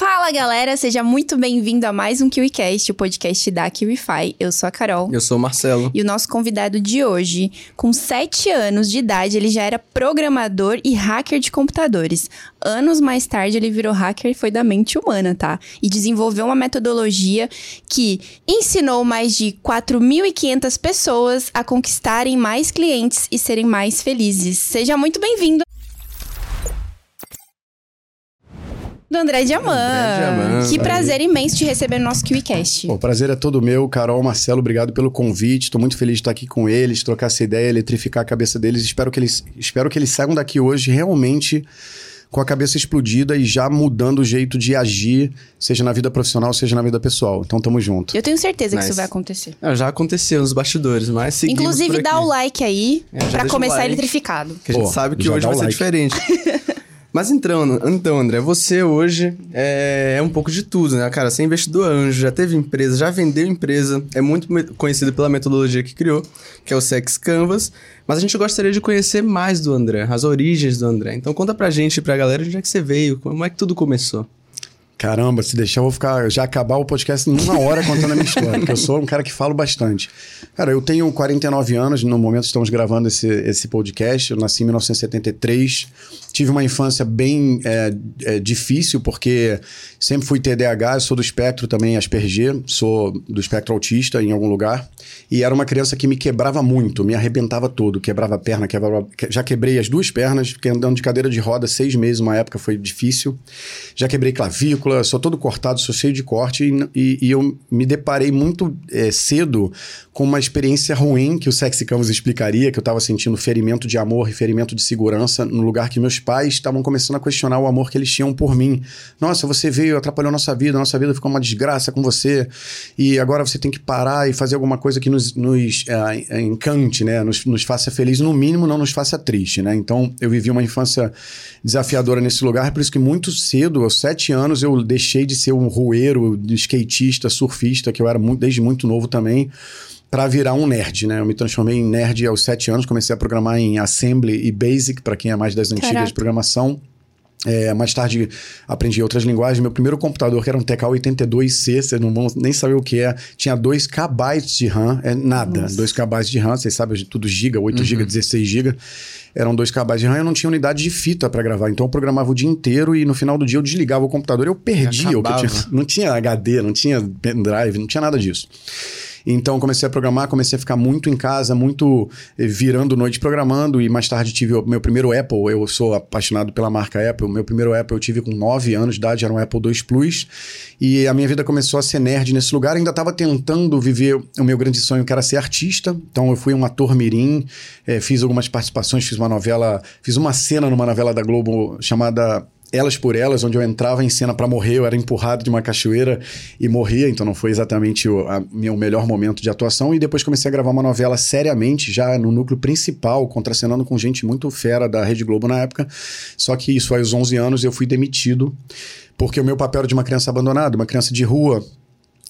Fala galera, seja muito bem-vindo a mais um KiwiCast, o podcast da KiwiFi. Eu sou a Carol. Eu sou o Marcelo. E o nosso convidado de hoje, com 7 anos de idade, ele já era programador e hacker de computadores. Anos mais tarde, ele virou hacker e foi da mente humana, tá? E desenvolveu uma metodologia que ensinou mais de 4.500 pessoas a conquistarem mais clientes e serem mais felizes. Seja muito bem-vindo! Do André Diamant. André Que prazer imenso te receber no nosso KiwiCast. O prazer é todo meu. Carol, Marcelo, obrigado pelo convite. Estou muito feliz de estar aqui com eles, trocar essa ideia, eletrificar a cabeça deles. Espero que eles, espero que eles saiam daqui hoje realmente com a cabeça explodida e já mudando o jeito de agir, seja na vida profissional, seja na vida pessoal. Então tamo junto. Eu tenho certeza que isso vai acontecer. É, já aconteceu nos bastidores, mas seguimos Inclusive dá o like aí é, para começar like, eletrificado. Que a gente Pô, sabe que hoje vai like. ser diferente. Mas então, então, André, você hoje é, é, um pouco de tudo, né? Cara, você é investidor anjo, já teve empresa, já vendeu empresa, é muito conhecido pela metodologia que criou, que é o Sex Canvas. Mas a gente gostaria de conhecer mais do André, as origens do André. Então conta pra gente e pra galera onde é que você veio, como é que tudo começou. Caramba, se deixar, eu vou ficar já acabar o podcast em uma hora contando a minha história, porque eu sou um cara que falo bastante. Cara, eu tenho 49 anos, no momento estamos gravando esse, esse podcast. Eu nasci em 1973. Tive uma infância bem é, é, difícil, porque sempre fui TDAH, sou do espectro também Asperger, sou do espectro autista em algum lugar. E era uma criança que me quebrava muito, me arrebentava todo, quebrava a perna, quebrava, já quebrei as duas pernas, fiquei andando de cadeira de roda seis meses, uma época foi difícil. Já quebrei clavícula, sou todo cortado, sou cheio de corte, e, e, e eu me deparei muito é, cedo com uma experiência ruim que o Sexy Canvas explicaria, que eu estava sentindo ferimento de amor e ferimento de segurança no lugar que meus pais estavam começando a questionar o amor que eles tinham por mim. Nossa, você veio, atrapalhou nossa vida, nossa vida ficou uma desgraça com você, e agora você tem que parar e fazer alguma coisa que nos nos, nos é, encante, né? Nos, nos, faça feliz, no mínimo não nos faça triste, né? Então eu vivi uma infância desafiadora nesse lugar, por isso que muito cedo, aos sete anos, eu deixei de ser um rueiro, skatista, surfista, que eu era muito, desde muito novo também para virar um nerd, né? Eu me transformei em nerd aos sete anos, comecei a programar em Assembly e Basic, para quem é mais das antigas Caraca. de programação. É, mais tarde aprendi outras linguagens. Meu primeiro computador, que era um TK82C, vocês não vão nem saber o que é, tinha 2 KB de RAM, é nada. 2 KB de RAM, vocês sabem, tudo giga, 8 uhum. GB, 16 GB. Eram 2 KB de RAM, eu não tinha unidade de fita para gravar. Então eu programava o dia inteiro e no final do dia eu desligava o computador e eu perdia o que eu tinha. Não tinha HD, não tinha pendrive, não tinha nada disso. Então comecei a programar, comecei a ficar muito em casa, muito eh, virando noite programando e mais tarde tive o meu primeiro Apple. Eu sou apaixonado pela marca Apple. Meu primeiro Apple eu tive com 9 anos de idade, era um Apple II Plus. E a minha vida começou a ser nerd nesse lugar. ainda estava tentando viver o meu grande sonho, que era ser artista. Então eu fui um ator mirim, é, fiz algumas participações, fiz uma novela, fiz uma cena numa novela da Globo chamada elas por Elas, onde eu entrava em cena para morrer, eu era empurrado de uma cachoeira e morria, então não foi exatamente o meu melhor momento de atuação. E depois comecei a gravar uma novela seriamente, já no núcleo principal, contracenando com gente muito fera da Rede Globo na época. Só que isso aos 11 anos eu fui demitido, porque o meu papel era de uma criança abandonada, uma criança de rua,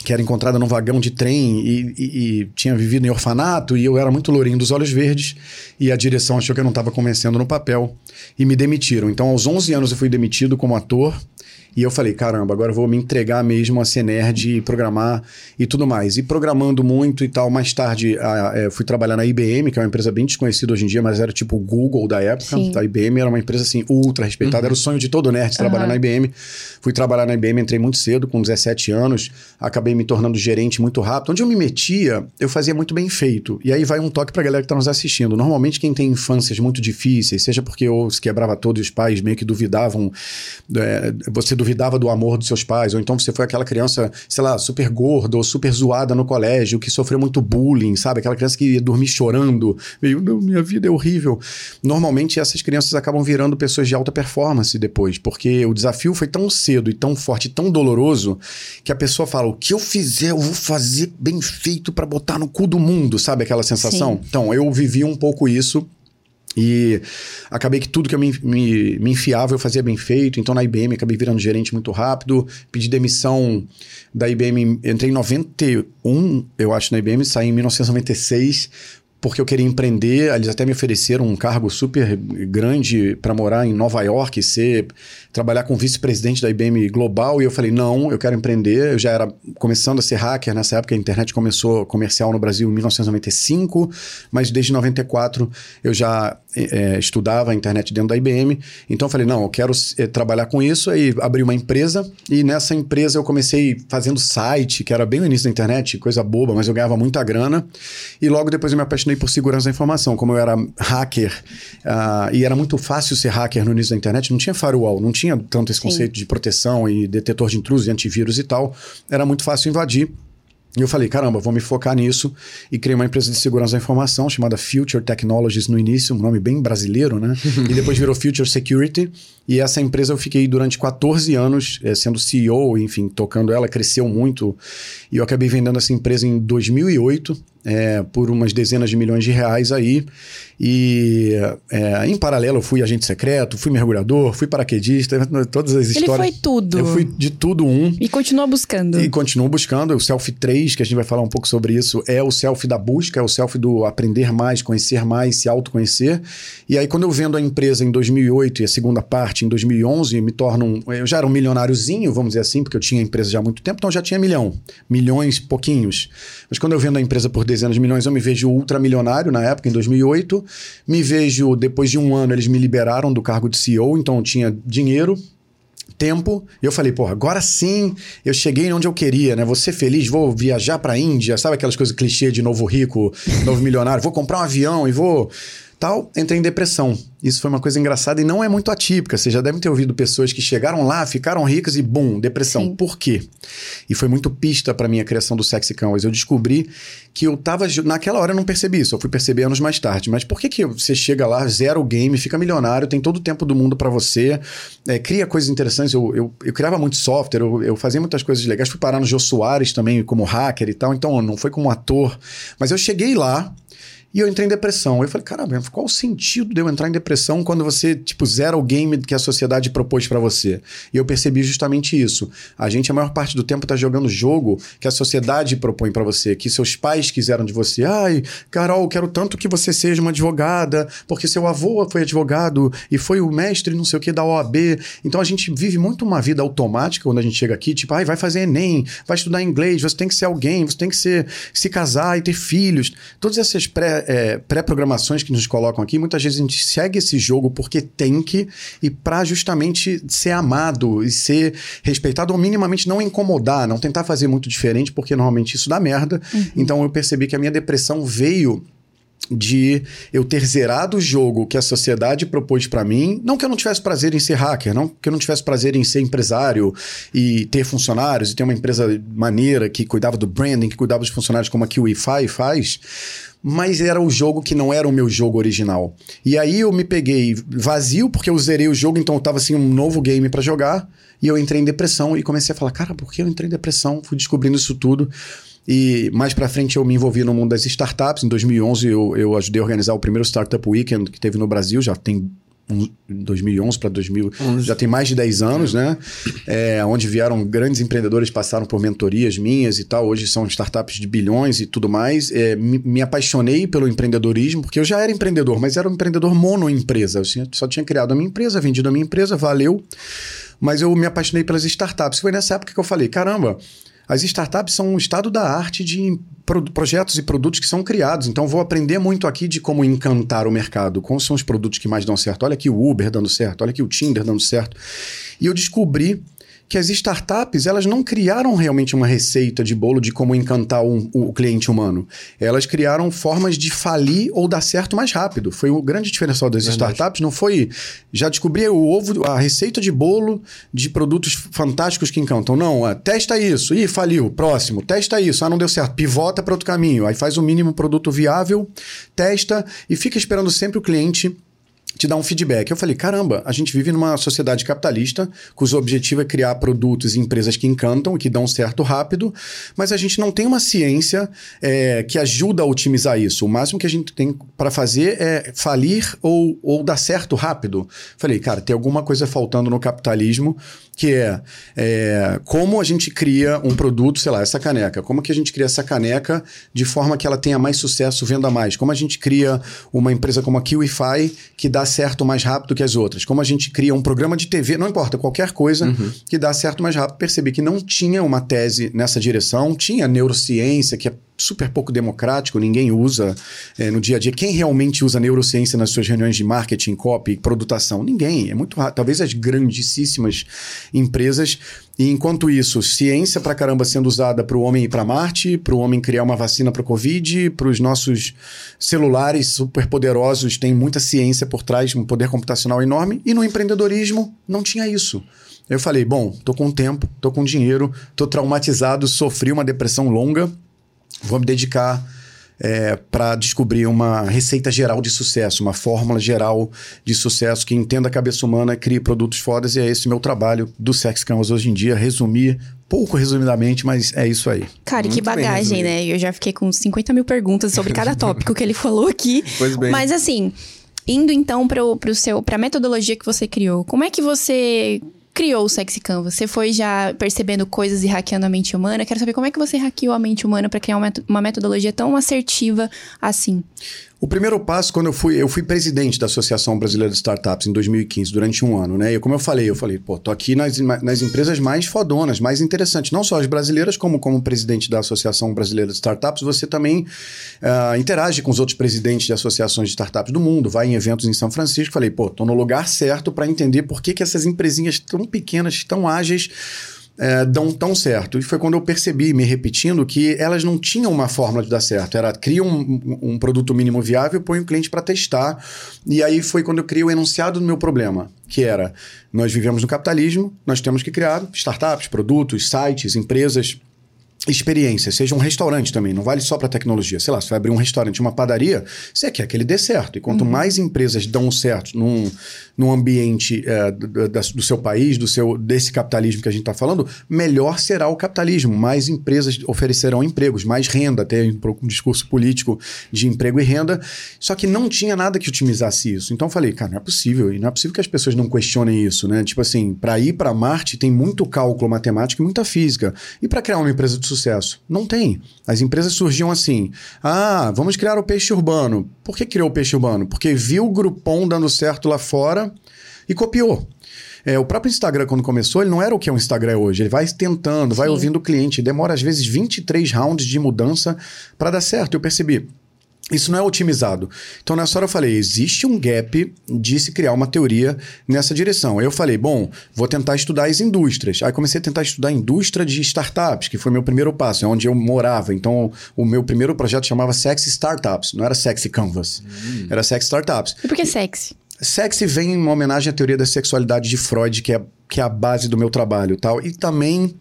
que era encontrada num vagão de trem e, e, e, tinha vivido em orfanato, e eu era muito lourinho dos olhos verdes, e a direção achou que eu não estava convencendo no papel, e me demitiram. Então, aos 11 anos, eu fui demitido como ator, e eu falei, caramba, agora eu vou me entregar mesmo a ser nerd e programar e tudo mais. E programando muito e tal, mais tarde a, é, fui trabalhar na IBM, que é uma empresa bem desconhecida hoje em dia, mas era tipo o Google da época. Sim. A IBM era uma empresa assim, ultra respeitada, uhum. era o sonho de todo nerd trabalhar uhum. na IBM. Fui trabalhar na IBM, entrei muito cedo, com 17 anos, acabei me tornando gerente muito rápido. Onde eu me metia, eu fazia muito bem feito. E aí vai um toque pra galera que tá nos assistindo. Normalmente quem tem infâncias muito difíceis, seja porque ou se quebrava todos os pais meio que duvidavam, é, você duvidava do amor dos seus pais, ou então você foi aquela criança, sei lá, super gorda ou super zoada no colégio, que sofreu muito bullying, sabe? Aquela criança que ia dormir chorando, meio, minha vida é horrível. Normalmente essas crianças acabam virando pessoas de alta performance depois, porque o desafio foi tão cedo e tão forte, tão doloroso, que a pessoa fala: o que eu fizer, eu vou fazer bem feito para botar no cu do mundo, sabe aquela sensação? Sim. Então, eu vivi um pouco isso e acabei que tudo que eu me, me, me, enfiava eu fazia bem feito. Então na IBM acabei virando gerente muito rápido. Pedi demissão da IBM, entrei em 91, eu acho, na IBM, saí em 1996 porque eu queria empreender. Eles até me ofereceram um cargo super grande para morar em Nova York, ser trabalhar com vice-presidente da IBM Global. E eu falei, não, eu quero empreender. Eu já era começando a ser hacker nessa época. A internet começou comercial no Brasil em 1995, mas desde 94 eu já é, estudava a internet dentro da IBM. Então eu falei, não, eu quero é, trabalhar com isso. Aí abri uma empresa e nessa empresa eu comecei fazendo site, que era bem no início da internet, coisa boba, mas eu ganhava muita grana. E logo depois eu me apaixonei por segurança da informação. Como eu era hacker uh, e era muito fácil ser hacker no início da internet, não tinha firewall, não tinha tanto esse Sim. conceito de proteção e detetor de intrusos e antivírus e tal. Era muito fácil invadir. E eu falei, caramba, vou me focar nisso. E criei uma empresa de segurança da informação chamada Future Technologies no início, um nome bem brasileiro, né? e depois virou Future Security. E essa empresa eu fiquei durante 14 anos é, sendo CEO, enfim, tocando ela, cresceu muito. E eu acabei vendendo essa empresa em 2008 é, por umas dezenas de milhões de reais aí. E é, em paralelo eu fui agente secreto, fui mergulhador, fui paraquedista, todas as histórias. Ele foi tudo. Eu fui de tudo um. E continua buscando. E continuo buscando. O Selfie 3, que a gente vai falar um pouco sobre isso, é o selfie da busca, é o selfie do aprender mais, conhecer mais, se autoconhecer. E aí quando eu vendo a empresa em 2008 e a segunda parte em 2011, me torno um, eu já era um milionáriozinho, vamos dizer assim, porque eu tinha a empresa já há muito tempo, então eu já tinha milhão, milhões, pouquinhos. Mas quando eu vendo a empresa por dezenas de milhões, eu me vejo ultramilionário na época, em 2008. Me vejo, depois de um ano, eles me liberaram do cargo de CEO, então eu tinha dinheiro, tempo. Eu falei, pô, agora sim eu cheguei onde eu queria, né? Vou ser feliz, vou viajar pra Índia, sabe aquelas coisas clichê de novo rico, novo milionário? Vou comprar um avião e vou tal, entrei em depressão. Isso foi uma coisa engraçada e não é muito atípica. Vocês já devem ter ouvido pessoas que chegaram lá, ficaram ricas e bum, depressão. Sim. Por quê? E foi muito pista para minha criação do Sexy Canvas. Eu descobri que eu tava naquela hora eu não percebi isso, eu fui perceber anos mais tarde. Mas por que que você chega lá, zero game, fica milionário, tem todo o tempo do mundo para você, é, cria coisas interessantes. Eu, eu, eu criava muito software, eu, eu, fazia muitas coisas legais. Fui parar no Jô Soares também como hacker e tal. Então não foi como ator, mas eu cheguei lá e eu entrei em depressão. Eu falei, caramba, qual o sentido de eu entrar em depressão quando você, tipo, zera o game que a sociedade propôs para você? E eu percebi justamente isso. A gente, a maior parte do tempo, tá jogando jogo que a sociedade propõe para você, que seus pais quiseram de você. Ai, Carol, quero tanto que você seja uma advogada, porque seu avô foi advogado e foi o mestre não sei o que da OAB. Então a gente vive muito uma vida automática quando a gente chega aqui, tipo, ai, vai fazer Enem, vai estudar inglês, você tem que ser alguém, você tem que ser, se casar e ter filhos. Todas essas pré é, pré-programações que nos colocam aqui, muitas vezes a gente segue esse jogo porque tem que e para justamente ser amado e ser respeitado ou minimamente não incomodar, não tentar fazer muito diferente, porque normalmente isso dá merda. Uhum. Então eu percebi que a minha depressão veio de eu ter zerado o jogo que a sociedade propôs para mim. Não que eu não tivesse prazer em ser hacker, não que eu não tivesse prazer em ser empresário e ter funcionários e ter uma empresa maneira que cuidava do branding, que cuidava dos funcionários como a QIFI faz mas era o jogo que não era o meu jogo original. E aí eu me peguei vazio, porque eu zerei o jogo, então eu tava assim, um novo game para jogar, e eu entrei em depressão e comecei a falar, cara, por que eu entrei em depressão? Fui descobrindo isso tudo. E mais para frente eu me envolvi no mundo das startups. Em 2011 eu, eu ajudei a organizar o primeiro Startup Weekend que teve no Brasil, já tem 2011 para 2000, já tem mais de 10 anos, né? É, onde vieram grandes empreendedores, passaram por mentorias minhas e tal. Hoje são startups de bilhões e tudo mais. É, me, me, apaixonei pelo empreendedorismo, porque eu já era empreendedor, mas era um empreendedor monoempresa. Eu só tinha criado a minha empresa, vendido a minha empresa, valeu. Mas eu me apaixonei pelas startups. Foi nessa época que eu falei: caramba, as startups são um estado da arte de pro projetos e produtos que são criados. Então, vou aprender muito aqui de como encantar o mercado. Quais são os produtos que mais dão certo? Olha aqui o Uber dando certo, olha aqui o Tinder dando certo. E eu descobri que as startups elas não criaram realmente uma receita de bolo de como encantar um, o cliente humano. Elas criaram formas de falir ou dar certo mais rápido. Foi o grande diferencial das Verdade. startups. Não foi já descobri o ovo, a receita de bolo de produtos fantásticos que encantam. Não, é, testa isso. Ih, faliu. Próximo. Testa isso. Ah, não deu certo. Pivota para outro caminho. Aí faz o mínimo produto viável, testa e fica esperando sempre o cliente te dar um feedback. Eu falei, caramba, a gente vive numa sociedade capitalista cujo objetivo é criar produtos e empresas que encantam que dão certo rápido, mas a gente não tem uma ciência é, que ajuda a otimizar isso. O máximo que a gente tem para fazer é falir ou, ou dar certo rápido. Falei, cara, tem alguma coisa faltando no capitalismo que é, é, como a gente cria um produto, sei lá, essa caneca. Como que a gente cria essa caneca de forma que ela tenha mais sucesso, venda mais? Como a gente cria uma empresa como a KiwiFi que dá certo mais rápido que as outras? Como a gente cria um programa de TV, não importa, qualquer coisa uhum. que dá certo mais rápido. Percebi que não tinha uma tese nessa direção, tinha neurociência, que é super pouco democrático, ninguém usa é, no dia a dia. Quem realmente usa neurociência nas suas reuniões de marketing, copy, produtação? Ninguém. É muito raro. Talvez as grandíssimas empresas. E enquanto isso, ciência pra caramba sendo usada para o homem ir para Marte, para o homem criar uma vacina para Covid, para os nossos celulares super poderosos, tem muita ciência por trás, um poder computacional enorme. E no empreendedorismo não tinha isso. Eu falei, bom, tô com tempo, tô com dinheiro, tô traumatizado, sofri uma depressão longa, vou me dedicar é, para descobrir uma receita geral de sucesso, uma fórmula geral de sucesso que entenda a cabeça humana, crie produtos fodas, e é esse meu trabalho do Sex Canvas hoje em dia, resumir pouco resumidamente, mas é isso aí. Cara, Muito que bagagem, né? Eu já fiquei com 50 mil perguntas sobre cada tópico que ele falou aqui. Pois bem. Mas assim, indo então para pro seu, pra metodologia que você criou, como é que você criou o Sexy Canvas? Você foi já percebendo coisas e hackeando a mente humana? Quero saber como é que você hackeou a mente humana para criar uma metodologia tão assertiva assim. O primeiro passo, quando eu fui, eu fui presidente da Associação Brasileira de Startups em 2015, durante um ano, né? E como eu falei, eu falei, pô, tô aqui nas, nas empresas mais fodonas, mais interessantes, não só as brasileiras, como como presidente da Associação Brasileira de Startups, você também uh, interage com os outros presidentes de associações de startups do mundo, vai em eventos em São Francisco, falei, pô, tô no lugar certo para entender por que, que essas empresinhas tão pequenas, tão ágeis, é, dão tão certo. E foi quando eu percebi, me repetindo, que elas não tinham uma fórmula de dar certo. Era cria um, um produto mínimo viável põe o cliente para testar. E aí foi quando eu criei o enunciado do meu problema, que era: nós vivemos no capitalismo, nós temos que criar startups, produtos, sites, empresas experiência, seja um restaurante também, não vale só para tecnologia. Sei lá, você vai abrir um restaurante, uma padaria, você quer que ele dê certo. E quanto uhum. mais empresas dão certo num, num ambiente é, do, do, seu país, do seu desse capitalismo que a gente está falando, melhor será o capitalismo. Mais empresas oferecerão empregos, mais renda, até um discurso político de emprego e renda. Só que não tinha nada que otimizasse isso. Então eu falei, cara, não é possível. E não é possível que as pessoas não questionem isso, né? Tipo assim, para ir para Marte tem muito cálculo matemático e muita física. E para criar uma empresa de sucesso? Não tem. As empresas surgiam assim: ah, vamos criar o peixe urbano. Por que criou o peixe urbano? Porque viu o Groupon dando certo lá fora e copiou. É, o próprio Instagram, quando começou, ele não era o que é o Instagram hoje. Ele vai tentando, vai Sim. ouvindo o cliente. Demora, às vezes, 23 rounds de mudança para dar certo. Eu percebi. Isso não é otimizado. Então, nessa hora eu falei, existe um gap de se criar uma teoria nessa direção. Aí eu falei, bom, vou tentar estudar as indústrias. Aí comecei a tentar estudar a indústria de startups, que foi meu primeiro passo, é onde eu morava. Então, o meu primeiro projeto chamava Sexy Startups, não era Sexy Canvas, hum. era Sexy Startups. E por que sexy? Sexy vem em uma homenagem à teoria da sexualidade de Freud, que é, que é a base do meu trabalho tal. E também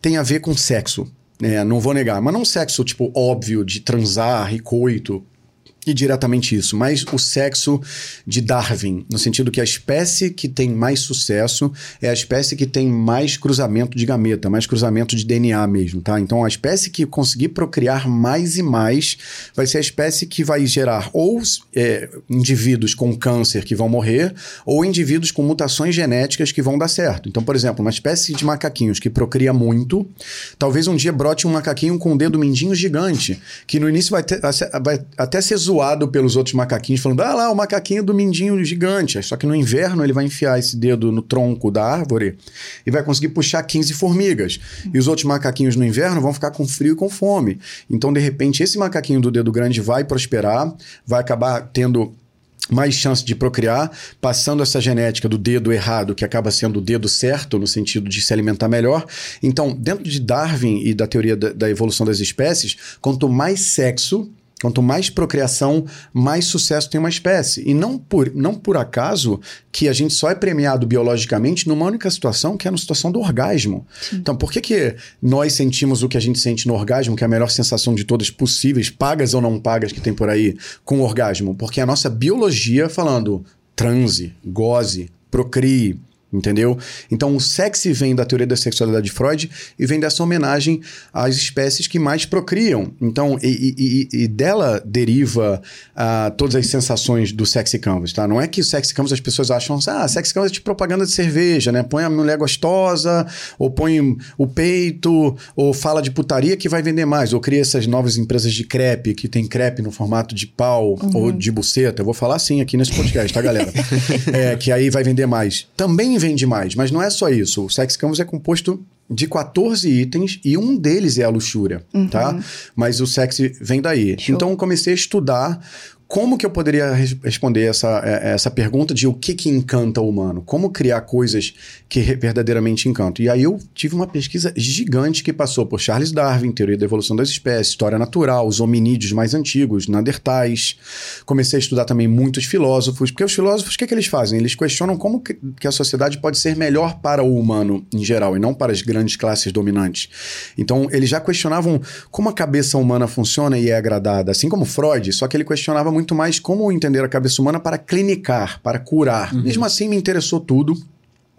tem a ver com sexo. É, não vou negar, mas não sexo, tipo, óbvio, de transar e coito, e diretamente isso, mas o sexo de Darwin, no sentido que a espécie que tem mais sucesso é a espécie que tem mais cruzamento de gameta, mais cruzamento de DNA mesmo, tá? Então a espécie que conseguir procriar mais e mais vai ser a espécie que vai gerar ou é, indivíduos com câncer que vão morrer, ou indivíduos com mutações genéticas que vão dar certo. Então, por exemplo, uma espécie de macaquinhos que procria muito, talvez um dia brote um macaquinho com um dedo mindinho gigante, que no início vai, ter, vai até ser zoado pelos outros macaquinhos, falando: ah lá, o macaquinho do mindinho gigante. Só que no inverno ele vai enfiar esse dedo no tronco da árvore e vai conseguir puxar 15 formigas. E os outros macaquinhos no inverno vão ficar com frio e com fome. Então, de repente, esse macaquinho do dedo grande vai prosperar, vai acabar tendo mais chance de procriar, passando essa genética do dedo errado, que acaba sendo o dedo certo, no sentido de se alimentar melhor. Então, dentro de Darwin e da teoria da, da evolução das espécies, quanto mais sexo, Quanto mais procriação, mais sucesso tem uma espécie. E não por, não por acaso que a gente só é premiado biologicamente numa única situação, que é na situação do orgasmo. Sim. Então, por que, que nós sentimos o que a gente sente no orgasmo, que é a melhor sensação de todas possíveis, pagas ou não pagas que tem por aí, com o orgasmo? Porque a nossa biologia falando, transe, goze, procrie, Entendeu? Então, o sexy vem da teoria da sexualidade de Freud e vem dessa homenagem às espécies que mais procriam. Então, e, e, e dela deriva uh, todas as sensações do sexy canvas, tá? Não é que o sexy canvas as pessoas acham, ah, sexy canvas é tipo propaganda de cerveja, né? Põe a mulher gostosa, ou põe o peito, ou fala de putaria que vai vender mais, ou cria essas novas empresas de crepe, que tem crepe no formato de pau uhum. ou de buceta. Eu vou falar assim aqui nesse podcast, tá, galera? é, que aí vai vender mais. Também vende mais, mas não é só isso. O Sex Canvas é composto de 14 itens e um deles é a luxúria, uhum. tá? Mas o sexy vem daí. Show. Então comecei a estudar como que eu poderia responder essa, é, essa pergunta de o que, que encanta o humano? Como criar coisas que verdadeiramente encantam? E aí eu tive uma pesquisa gigante que passou por Charles Darwin, teoria da evolução das espécies, história natural, os hominídeos mais antigos, Neandertais. Comecei a estudar também muitos filósofos, porque os filósofos, o que, que eles fazem? Eles questionam como que a sociedade pode ser melhor para o humano em geral e não para as grandes classes dominantes. Então, eles já questionavam como a cabeça humana funciona e é agradada, assim como Freud, só que ele questionava muito muito mais como entender a cabeça humana para clinicar, para curar. Uhum. Mesmo assim, me interessou tudo.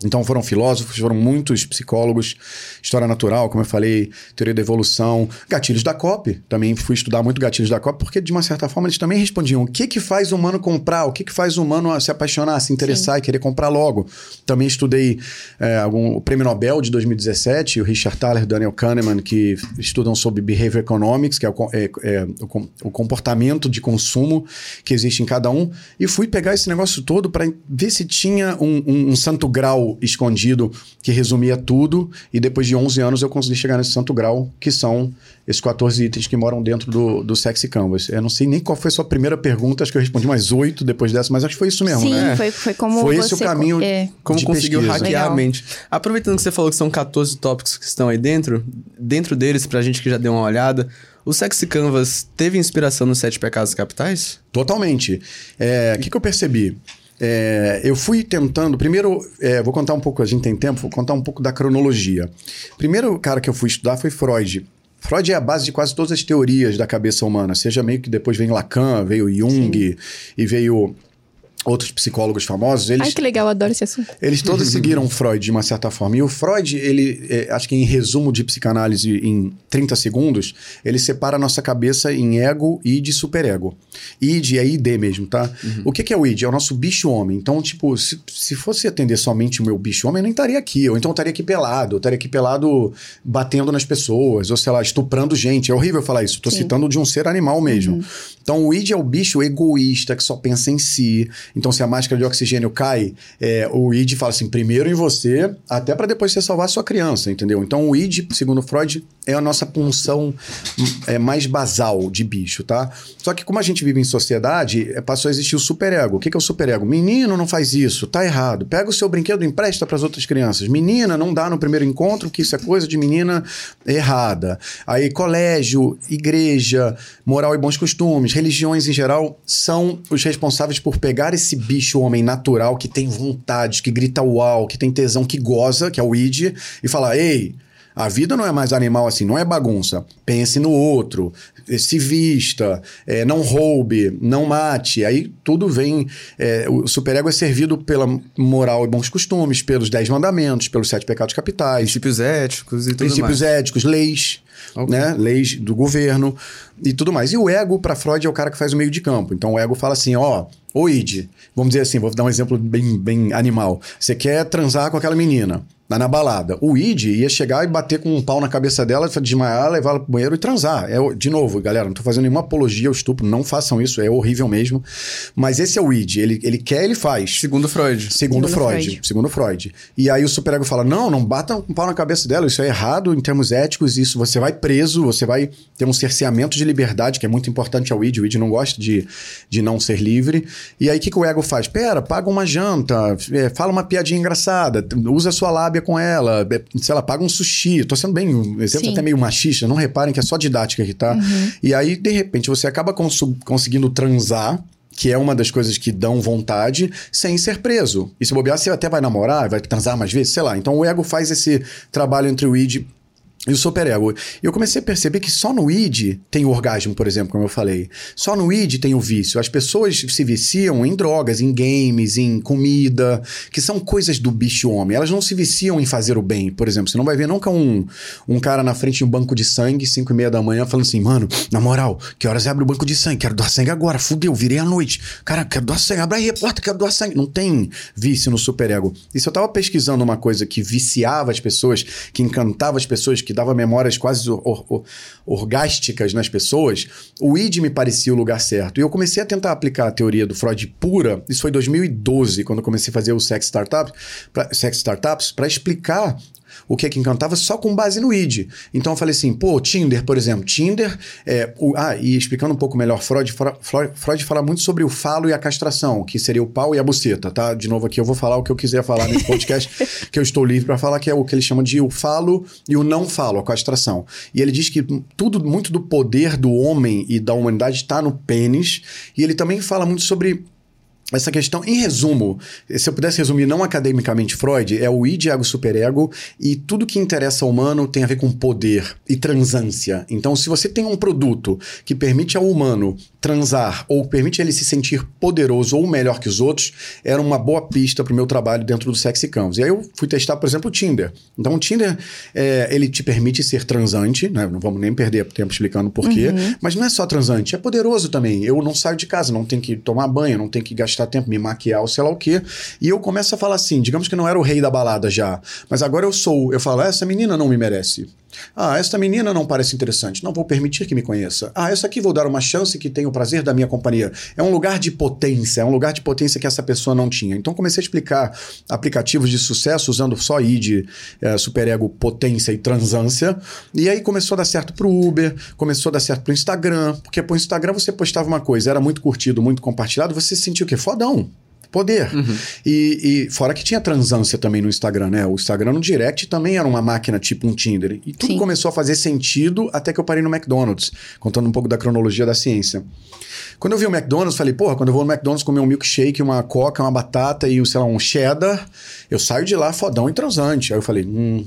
Então foram filósofos, foram muitos psicólogos, história natural, como eu falei, teoria da evolução, gatilhos da COP. Também fui estudar muito gatilhos da COP, porque de uma certa forma eles também respondiam o que que faz o humano comprar, o que que faz o humano se apaixonar, se interessar Sim. e querer comprar logo. Também estudei é, algum, o Prêmio Nobel de 2017, o Richard Thaler e o Daniel Kahneman, que estudam sobre Behavior Economics, que é o, é, é o, o comportamento de consumo que existe em cada um, e fui pegar esse negócio todo para ver se tinha um, um, um santo grau escondido que resumia tudo, e depois de 11 anos eu consegui chegar nesse santo grau, que são esses 14 itens que moram dentro do, do Sexy Canvas. Eu não sei nem qual foi a sua primeira pergunta, acho que eu respondi mais oito depois dessa, mas acho que foi isso mesmo, Sim, né? Sim, foi, foi como Foi esse o caminho, é. como conseguiu pesquisa. hackear Legal. a mente. Aproveitando que você falou que são 14 tópicos que estão aí dentro, dentro deles, pra gente que já deu uma olhada, o Sexy Canvas teve inspiração nos Sete Pecados Capitais? Totalmente. O é, que, que eu percebi? É, eu fui tentando. Primeiro, é, vou contar um pouco, a gente tem tempo, vou contar um pouco da cronologia. Primeiro cara que eu fui estudar foi Freud. Freud é a base de quase todas as teorias da cabeça humana, seja meio que depois vem Lacan, veio Jung Sim. e veio outros psicólogos famosos, eles... Ai, que legal, adoro esse assunto. Eles todos seguiram Freud de uma certa forma. E o Freud, ele, é, acho que em resumo de psicanálise em 30 segundos, ele separa a nossa cabeça em ego, id e superego. Id é id mesmo, tá? Uhum. O que, que é o id? É o nosso bicho-homem. Então, tipo, se, se fosse atender somente o meu bicho-homem, eu nem estaria aqui. Ou então eu estaria aqui pelado. Eu estaria aqui pelado batendo nas pessoas. Ou, sei lá, estuprando gente. É horrível falar isso. Tô Sim. citando de um ser animal mesmo. Uhum. Então, o id é o bicho egoísta que só pensa em si então, se a máscara de oxigênio cai, é, o ID fala assim, primeiro em você, até para depois você salvar a sua criança, entendeu? Então, o ID, segundo Freud, é a nossa punção é, mais basal de bicho, tá? Só que como a gente vive em sociedade, é, passou a existir o superego. O que, é o superego? Menino não faz isso, tá errado. Pega o seu brinquedo e empresta para as outras crianças. Menina não dá no primeiro encontro, que isso é coisa de menina errada. Aí colégio, igreja, moral e bons costumes, religiões em geral são os responsáveis por pegar esse bicho homem natural que tem vontade, que grita uau, que tem tesão, que goza, que é o id, e falar: "Ei, a vida não é mais animal assim, não é bagunça. Pense no outro, se vista, é, não roube, não mate. Aí tudo vem. É, o superego é servido pela moral e bons costumes, pelos dez mandamentos, pelos sete pecados capitais. Princípios éticos e tudo Princípios mais. éticos, leis. Okay. Né? Leis do governo e tudo mais. E o ego, para Freud, é o cara que faz o meio de campo. Então o ego fala assim: ó, ô id, vamos dizer assim, vou dar um exemplo bem, bem animal. Você quer transar com aquela menina lá na balada. O Id ia chegar e bater com um pau na cabeça dela, desmaiar, levar ela pro banheiro e transar. É, de novo, galera, não tô fazendo nenhuma apologia ao estupro, não façam isso, é horrível mesmo. Mas esse é o Id, ele, ele quer, ele faz. Segundo Freud. Segundo, segundo Freud, Freud, Segundo Freud. E aí o superego fala: não, não bata um pau na cabeça dela, isso é errado em termos éticos, isso você vai preso, você vai ter um cerceamento de liberdade, que é muito importante ao Id. O Id não gosta de, de não ser livre. E aí o que, que o ego faz? Pera, paga uma janta, é, fala uma piadinha engraçada, usa a sua lábia com ela, sei lá, paga um sushi. Tô sendo bem, um exemplo Sim. até meio machista, não reparem que é só didática aqui, tá? Uhum. E aí, de repente, você acaba cons conseguindo transar que é uma das coisas que dão vontade, sem ser preso. E se bobear, você até vai namorar, vai transar mais vezes, sei lá. Então o ego faz esse trabalho entre o id e o superego. Eu comecei a perceber que só no id tem o orgasmo, por exemplo, como eu falei. Só no id tem o vício. As pessoas se viciam em drogas, em games, em comida, que são coisas do bicho homem. Elas não se viciam em fazer o bem, por exemplo. Você não vai ver nunca um, um cara na frente de um banco de sangue, 5 e meia da manhã, falando assim, mano, na moral, que horas abre o banco de sangue? Quero doar sangue agora, fudeu, virei à noite. Cara, quero doar sangue, abre aí a porta, quero doar sangue. Não tem vício no superego. E se eu tava pesquisando uma coisa que viciava as pessoas, que encantava as pessoas, que dava memórias quase or, or, orgásticas nas pessoas, o id me parecia o lugar certo. E eu comecei a tentar aplicar a teoria do Freud pura, isso foi em 2012, quando eu comecei a fazer o Sex Startups, para explicar o que é que encantava só com base no id. Então eu falei assim, pô, Tinder, por exemplo. Tinder, é, o, ah, e explicando um pouco melhor, Freud, Freud, Freud fala muito sobre o falo e a castração, que seria o pau e a buceta, tá? De novo aqui eu vou falar o que eu quiser falar nesse podcast, que eu estou livre para falar, que é o que ele chama de o falo e o não falo, a castração. E ele diz que tudo, muito do poder do homem e da humanidade está no pênis, e ele também fala muito sobre essa questão, em resumo, se eu pudesse resumir não academicamente Freud, é o id, ego, superego e tudo que interessa ao humano tem a ver com poder e transância. Então, se você tem um produto que permite ao humano transar ou permite ele se sentir poderoso ou melhor que os outros, era uma boa pista para o meu trabalho dentro do Sexy Canvas. E aí eu fui testar, por exemplo, o Tinder. Então, o Tinder, é, ele te permite ser transante, né? não vamos nem perder tempo explicando por quê, uhum. mas não é só transante, é poderoso também. Eu não saio de casa, não tenho que tomar banho, não tenho que gastar tempo, me maquiar ou sei lá o quê. E eu começo a falar assim, digamos que não era o rei da balada já, mas agora eu sou. Eu falo, essa menina não me merece. Ah, esta menina não parece interessante, não vou permitir que me conheça. Ah, essa aqui vou dar uma chance que tenha o prazer da minha companhia. É um lugar de potência, é um lugar de potência que essa pessoa não tinha. Então comecei a explicar aplicativos de sucesso usando só ID, é, superego, potência e transância. E aí começou a dar certo pro Uber, começou a dar certo pro Instagram, porque pro Instagram você postava uma coisa, era muito curtido, muito compartilhado, você se sentia o quê? Fodão poder. Uhum. E, e, fora que tinha transância também no Instagram, né? O Instagram no direct também era uma máquina tipo um Tinder. E tudo Sim. começou a fazer sentido até que eu parei no McDonald's, contando um pouco da cronologia da ciência. Quando eu vi o McDonald's, falei, porra, quando eu vou no McDonald's comer um milkshake, uma coca, uma batata e, sei lá, um cheddar, eu saio de lá fodão e transante. Aí eu falei, hum,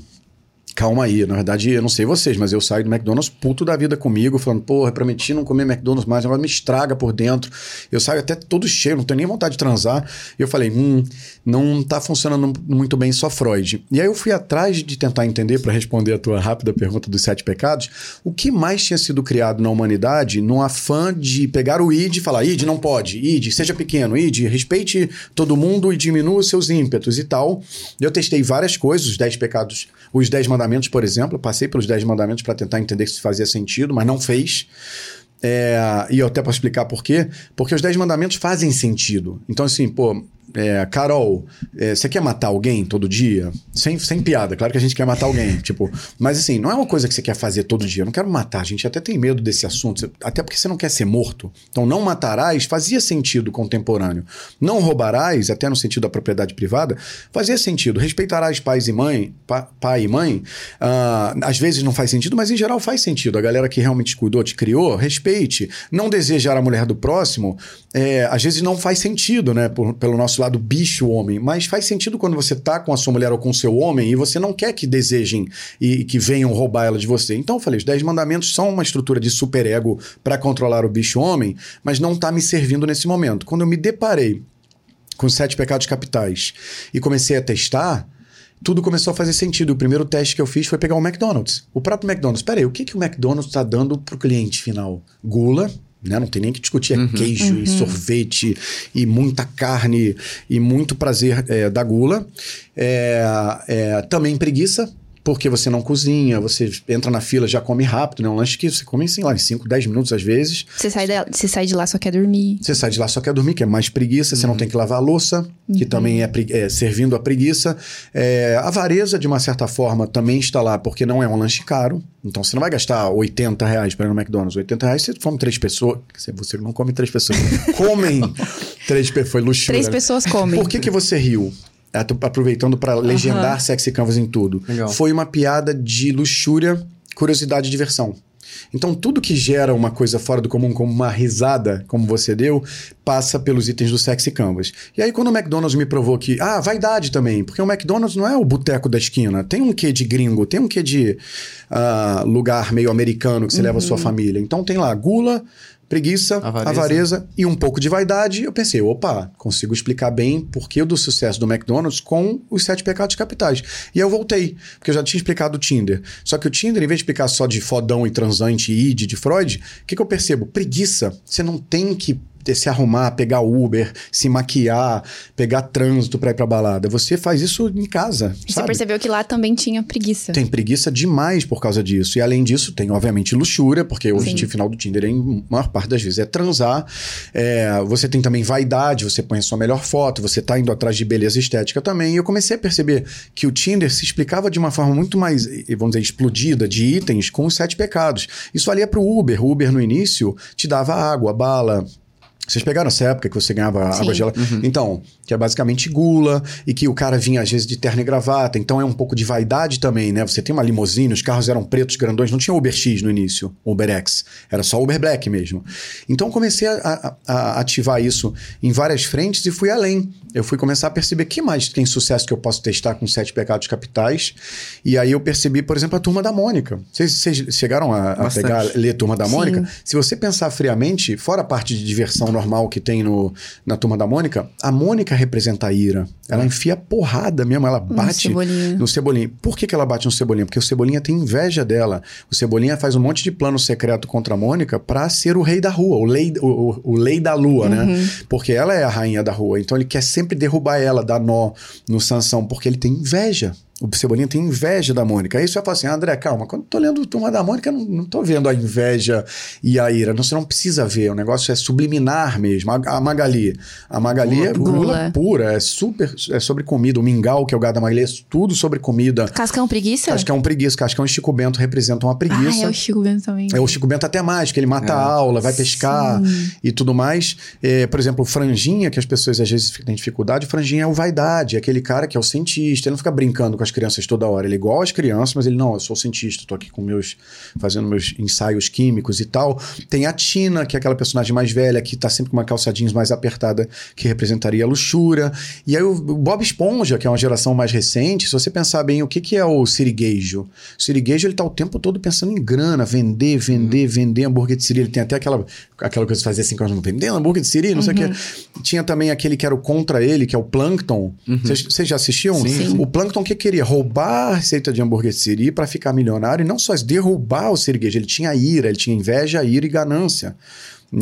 calma aí. Na verdade, eu não sei vocês, mas eu saio do McDonald's puto da vida comigo, falando, porra, prometi não comer McDonald's mais, agora me estraga por dentro. Eu saio até todo cheio, não tenho nem vontade de transar. E eu falei, hum, não tá funcionando muito bem só Freud. E aí eu fui atrás de tentar entender, para responder a tua rápida pergunta dos sete pecados, o que mais tinha sido criado na humanidade no afã de pegar o id e falar, id não pode, id, seja pequeno, id, respeite todo mundo e diminua os seus ímpetos e tal. Eu testei várias coisas, os dez pecados, os dez mandamentos mandamentos, por exemplo. Eu passei pelos dez mandamentos para tentar entender se fazia sentido, mas não fez. É, e eu até posso explicar por quê. Porque os dez mandamentos fazem sentido. Então, assim, pô, é, Carol, é, você quer matar alguém todo dia? Sem, sem piada, claro que a gente quer matar alguém. tipo, mas assim, não é uma coisa que você quer fazer todo dia. Eu não quero matar, a gente até tem medo desse assunto, até porque você não quer ser morto. Então, não matarás fazia sentido contemporâneo. Não roubarás, até no sentido da propriedade privada, fazia sentido. Respeitarás pais e mãe, pa, pai e mãe, uh, às vezes não faz sentido, mas em geral faz sentido. A galera que realmente te cuidou, te criou, respeite. Não desejar a mulher do próximo, é, às vezes não faz sentido, né? Por, pelo nosso lado bicho homem, mas faz sentido quando você tá com a sua mulher ou com o seu homem e você não quer que desejem e que venham roubar ela de você. Então eu falei, os 10 mandamentos são uma estrutura de superego para controlar o bicho homem, mas não tá me servindo nesse momento. Quando eu me deparei com os sete pecados capitais e comecei a testar, tudo começou a fazer sentido. O primeiro teste que eu fiz foi pegar o McDonald's. O próprio McDonald's. Peraí, o que, que o McDonald's está dando para o cliente final? Gula, né? Não tem nem que discutir, é uhum. queijo uhum. e sorvete e muita carne e muito prazer é, da gula. É, é, também preguiça, porque você não cozinha, você entra na fila, já come rápido, né? Um lanche que você come, sei lá, em 5, 10 minutos às vezes. Você sai, de, você sai de lá só quer dormir. Você sai de lá só quer dormir, que é mais preguiça, uhum. você não uhum. tem que lavar a louça, que uhum. também é, é, servindo a preguiça. É, a avareza, de uma certa forma, também está lá, porque não é um lanche caro. Então você não vai gastar 80 reais para ir no McDonald's. 80 reais você come três pessoas. Você não come três pessoas. Comem três pessoas. Foi luxúria. Três pessoas comem. Por que, que você riu? Aproveitando para legendar Sexy Canvas em tudo. Legal. Foi uma piada de luxúria, curiosidade e diversão. Então, tudo que gera uma coisa fora do comum, como uma risada, como você deu, passa pelos itens do Sexy Canvas. E aí, quando o McDonald's me provou que, ah, vaidade também, porque o McDonald's não é o boteco da esquina, tem um quê de gringo, tem um quê de uh, lugar meio americano que você uhum. leva a sua família. Então, tem lá gula, preguiça, avareza. avareza. e um pouco de vaidade. Eu pensei, opa, consigo explicar bem por que do sucesso do McDonald's com os sete pecados capitais. E eu voltei, porque eu já tinha explicado o Tinder. Só que o Tinder, em vez de explicar só de fodão e transante e id de Freud, o que, que eu percebo? Preguiça. Você não tem que se arrumar, pegar Uber, se maquiar, pegar trânsito para ir pra balada. Você faz isso em casa. E sabe? você percebeu que lá também tinha preguiça. Tem preguiça demais por causa disso. E além disso, tem obviamente luxúria, porque o objetivo final do Tinder, em maior parte das vezes, é transar. É, você tem também vaidade, você põe a sua melhor foto, você tá indo atrás de beleza estética também. E eu comecei a perceber que o Tinder se explicava de uma forma muito mais, vamos dizer, explodida de itens com os sete pecados. Isso valia pro Uber. O Uber no início te dava água, bala, vocês pegaram essa época que você ganhava Sim. água gelada? Uhum. Então, que é basicamente gula e que o cara vinha às vezes de terno e gravata, então é um pouco de vaidade também, né? Você tem uma limusine, os carros eram pretos, grandões, não tinha Uber X no início, Uber X, era só Uber Black mesmo. Então comecei a, a, a ativar isso em várias frentes e fui além. Eu fui começar a perceber que mais tem sucesso que eu posso testar com sete pecados capitais. E aí eu percebi, por exemplo, a Turma da Mônica. Vocês, vocês chegaram a, a pegar, ler Turma da Mônica? Sim. Se você pensar friamente, fora a parte de diversão normal que tem no, na Turma da Mônica, a Mônica representa a ira. Ela enfia porrada mesmo, ela bate cebolinha. no Cebolinha. Por que, que ela bate no Cebolinha? Porque o Cebolinha tem inveja dela. O Cebolinha faz um monte de plano secreto contra a Mônica para ser o rei da rua, o lei, o, o, o lei da lua, né? uhum. né? Porque ela é a rainha da rua. Então ele quer sempre derrubar ela, dar nó no Sansão, porque ele tem inveja o Cebolinha tem inveja da Mônica. Aí você vai falar assim, ah, André, calma, quando eu tô lendo Turma da Mônica, eu não, não tô vendo a inveja e a ira. Não, você não precisa ver, o negócio é subliminar mesmo. A, a Magali. A Magali gula é gula, gula pura, é super, é sobre comida. O mingau, que é o gado da Magali, é tudo sobre comida. Cascão preguiça? Cascão preguiça. Cascão e Chico Bento representam uma preguiça. Ah, é o Chico Bento também. É o Chico Bento até mais, que ele mata é. a aula, vai pescar Sim. e tudo mais. É, por exemplo, o Franjinha, que as pessoas às vezes têm dificuldade, o Franjinha é o vaidade, é aquele cara que é o cientista, ele não fica brincando com as crianças toda hora. Ele é igual às crianças, mas ele, não, eu sou cientista, estou aqui com meus. fazendo meus ensaios químicos e tal. Tem a Tina, que é aquela personagem mais velha, que está sempre com uma calça jeans mais apertada, que representaria a luxúria. E aí o Bob Esponja, que é uma geração mais recente, se você pensar bem, o que, que é o siriguejo? O siriguejo, ele está o tempo todo pensando em grana, vender, vender, uhum. vender hambúrguer de siri. Ele tem até aquela, aquela coisa de fazer assim, vendendo hambúrguer de siri, não uhum. sei o que. Uhum. Tinha também aquele que era o contra ele, que é o Plankton. Uhum. Vocês uhum. já assistiam? Sim. O Plankton que queria? Roubar roubar a receita de hambúrguer de siri para ficar milionário e não só derrubar o siriguejo, ele tinha ira, ele tinha inveja, ira e ganância.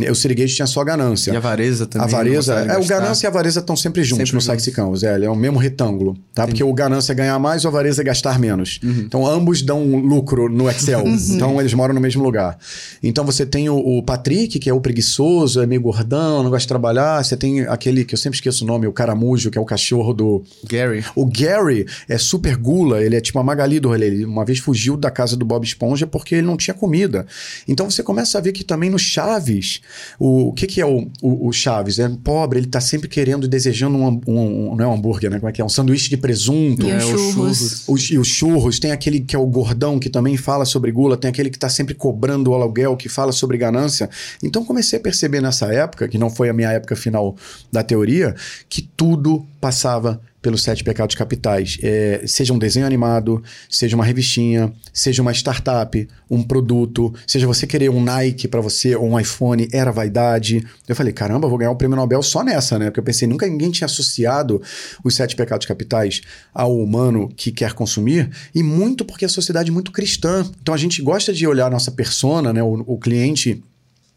O siriguejo tinha só ganância. E a avareza também. A avareza, é, o ganância e a avareza estão sempre juntos sempre no Saxicão, Zé. É o mesmo retângulo, tá? Sim. Porque o ganância é ganhar mais, o avareza é gastar menos. Uhum. Então ambos dão lucro no Excel. Uhum. então eles moram no mesmo lugar. Então você tem o, o, Patrick, que é o preguiçoso, é meio gordão, não gosta de trabalhar. Você tem aquele que eu sempre esqueço o nome, o caramujo, que é o cachorro do. Gary. O Gary é super gula, ele é tipo a Magali do rolê. Ele uma vez fugiu da casa do Bob Esponja porque ele não tinha comida. Então você começa a ver que também no Chaves, o o que, que é o, o, o, Chaves? É pobre, ele tá sempre querendo e desejando um, um, um, não é um hambúrguer, né? Como é que é? Um sanduíche de presunto. E é, os churros. Os, e os churros. Tem aquele que é o gordão, que também fala sobre gula. Tem aquele que tá sempre cobrando o aluguel, que fala sobre ganância. Então comecei a perceber nessa época, que não foi a minha época final da teoria, que tudo passava pelos sete pecados capitais. É, seja um desenho animado, seja uma revistinha, seja uma startup, um produto, seja você querer um Nike para você ou um iPhone, era vaidade. Eu falei, caramba, vou ganhar o prêmio Nobel só nessa, né? Porque eu pensei, nunca ninguém tinha associado os sete pecados capitais ao humano que quer consumir, e muito porque a sociedade é muito cristã. Então a gente gosta de olhar a nossa persona, né? o, o cliente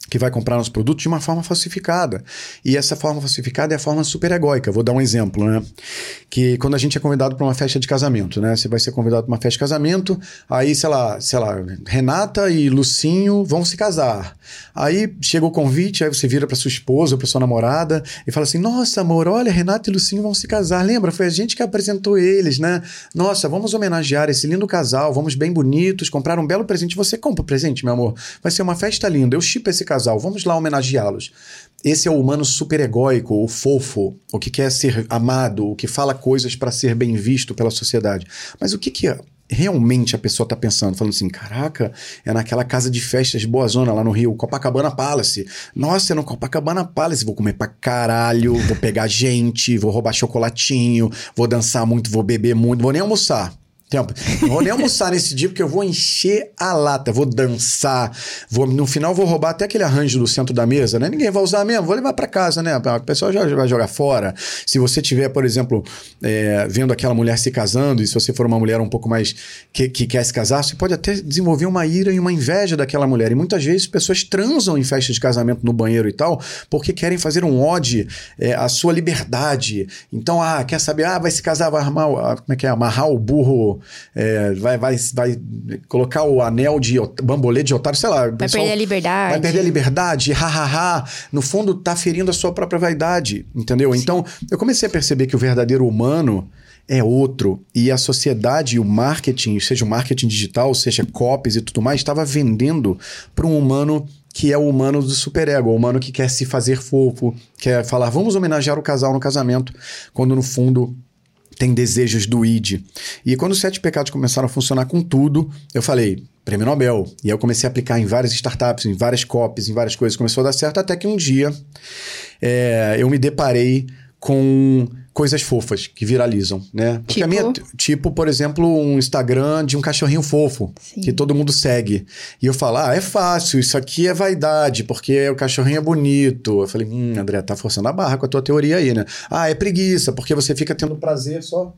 que vai comprar nosso produto de uma forma falsificada. E essa forma falsificada é a forma super egóica. Vou dar um exemplo, né? Que quando a gente é convidado para uma festa de casamento, né? Você vai ser convidado para uma festa de casamento, aí, sei lá, sei lá, Renata e Lucinho vão se casar. Aí chega o convite, aí você vira para sua esposa ou para sua namorada e fala assim: "Nossa, amor, olha, Renata e Lucinho vão se casar. Lembra? Foi a gente que apresentou eles, né? Nossa, vamos homenagear esse lindo casal, vamos bem bonitos, comprar um belo presente. Você compra o presente, meu amor. Vai ser uma festa linda. Eu chipo esse casal casal, vamos lá homenageá-los. Esse é o humano super egóico, o fofo, o que quer ser amado, o que fala coisas para ser bem visto pela sociedade. Mas o que, que realmente a pessoa tá pensando, falando assim, caraca, é naquela casa de festas boa zona lá no Rio, Copacabana Palace. Nossa, é no Copacabana Palace, vou comer pra caralho, vou pegar gente, vou roubar chocolatinho, vou dançar muito, vou beber muito, vou nem almoçar. Tempo. Não vou nem almoçar nesse dia porque eu vou encher a lata, vou dançar, vou no final vou roubar até aquele arranjo do centro da mesa, né? Ninguém vai usar mesmo, vou levar para casa, né? O pessoal já vai jogar fora. Se você tiver, por exemplo, é, vendo aquela mulher se casando e se você for uma mulher um pouco mais que, que quer se casar, você pode até desenvolver uma ira e uma inveja daquela mulher. E muitas vezes pessoas transam em festas de casamento no banheiro e tal porque querem fazer um ode é, à sua liberdade. Então, ah, quer saber? Ah, vai se casar, vai armar, como é que é? Amarrar o burro é, vai, vai, vai colocar o anel de bambolê de otário, sei lá. Vai perder a liberdade. Vai perder a liberdade, ha, No fundo, tá ferindo a sua própria vaidade, entendeu? Sim. Então, eu comecei a perceber que o verdadeiro humano é outro. E a sociedade e o marketing, seja o marketing digital, seja copies e tudo mais, estava vendendo para um humano que é o humano do superego, o humano que quer se fazer fofo, quer falar, vamos homenagear o casal no casamento, quando no fundo tem desejos do id. E quando os sete pecados começaram a funcionar com tudo, eu falei, prêmio Nobel. E aí eu comecei a aplicar em várias startups, em várias copies, em várias coisas. Começou a dar certo até que um dia é, eu me deparei com coisas fofas que viralizam, né? Tipo? a minha, tipo, por exemplo, um Instagram de um cachorrinho fofo, Sim. que todo mundo segue. E eu falo, ah, é fácil, isso aqui é vaidade, porque o cachorrinho é bonito. Eu falei, hum, André, tá forçando a barra com a tua teoria aí, né? Ah, é preguiça, porque você fica tendo prazer só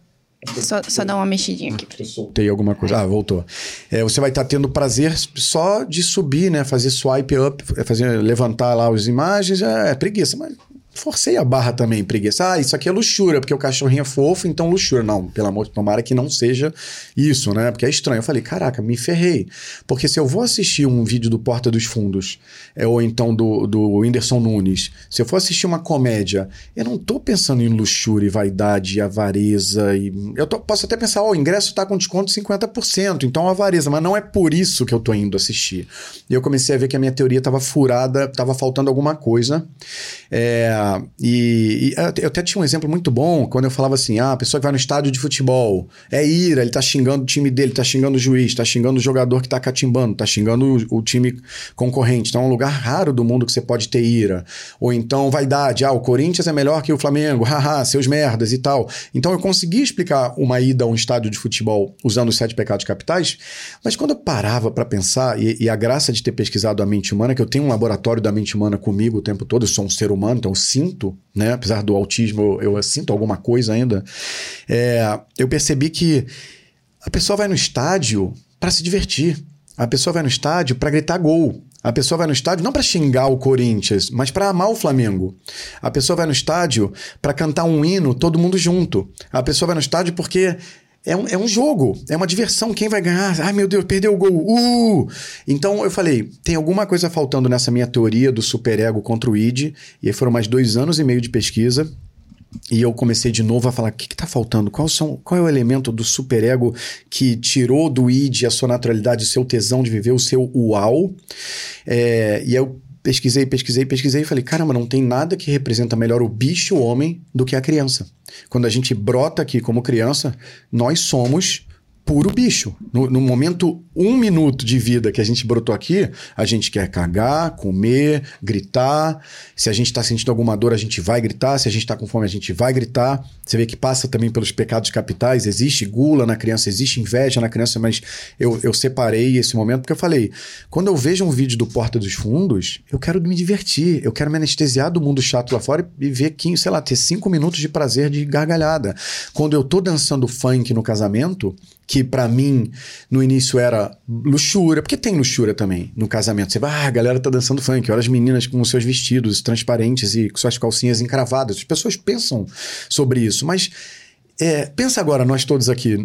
só, só dá uma mexidinha aqui. Eu soltei alguma coisa. Ah, voltou. É, você vai estar tá tendo prazer só de subir, né? Fazer swipe up, fazer, levantar lá as imagens. É, é preguiça, mas forcei a barra também, preguiça. Ah, isso aqui é luxúria, porque o cachorrinho é fofo, então luxúria. Não, pelo amor de tomara que não seja isso, né? Porque é estranho. Eu falei, caraca, me ferrei. Porque se eu vou assistir um vídeo do Porta dos Fundos, é, ou então do, do Whindersson Nunes, se eu for assistir uma comédia, eu não tô pensando em luxúria e vaidade e avareza. E... Eu tô, posso até pensar, oh, o ingresso tá com desconto de 50%, então avareza, mas não é por isso que eu tô indo assistir. E eu comecei a ver que a minha teoria tava furada, tava faltando alguma coisa. É, e, e, eu até tinha um exemplo muito bom quando eu falava assim: ah, a pessoa que vai no estádio de futebol é ira, ele tá xingando o time dele, tá xingando o juiz, tá xingando o jogador que tá catimbando, tá xingando o, o time concorrente. Então é um lugar raro do mundo que você pode ter ira. Ou então vaidade: ah, o Corinthians é melhor que o Flamengo, haha, seus merdas e tal. Então eu consegui explicar uma ida a um estádio de futebol usando os sete pecados capitais, mas quando eu parava para pensar, e, e a graça de ter pesquisado a mente humana, que eu tenho um laboratório da mente humana comigo o tempo todo, eu sou um ser humano, então eu sinto, né? Apesar do autismo, eu, eu sinto alguma coisa ainda. É, eu percebi que a pessoa vai no estádio para se divertir. A pessoa vai no estádio para gritar gol. A pessoa vai no estádio não para xingar o Corinthians, mas para amar o Flamengo. A pessoa vai no estádio para cantar um hino todo mundo junto. A pessoa vai no estádio porque é um, é um jogo, é uma diversão. Quem vai ganhar? Ai, meu Deus, perdeu o gol. Uh! Então eu falei: tem alguma coisa faltando nessa minha teoria do superego contra o id. E aí foram mais dois anos e meio de pesquisa. E eu comecei de novo a falar: o que está faltando? Qual, são, qual é o elemento do superego que tirou do id a sua naturalidade, o seu tesão de viver, o seu uau? É, e eu pesquisei, pesquisei, pesquisei e falei: caramba, não tem nada que representa melhor o bicho o homem do que a criança. Quando a gente brota aqui como criança, nós somos puro bicho. No, no, momento, um minuto de vida que a gente brotou aqui, a gente quer cagar, comer, gritar. Se a gente está sentindo alguma dor, a gente vai gritar. Se a gente está com fome, a gente vai gritar. Você vê que passa também pelos pecados capitais. Existe gula na criança, existe inveja na criança, mas eu, eu separei esse momento porque eu falei: quando eu vejo um vídeo do Porta dos Fundos, eu quero me divertir, eu quero me anestesiar do mundo chato lá fora e ver, que, sei lá, ter cinco minutos de prazer de gargalhada. Quando eu tô dançando funk no casamento, que para mim no início era luxúria, porque tem luxúria também no casamento. Você vai, ah, a galera tá dançando funk, olha as meninas com seus vestidos transparentes e com suas calcinhas encravadas. As pessoas pensam sobre isso, mas é, pensa agora, nós todos aqui,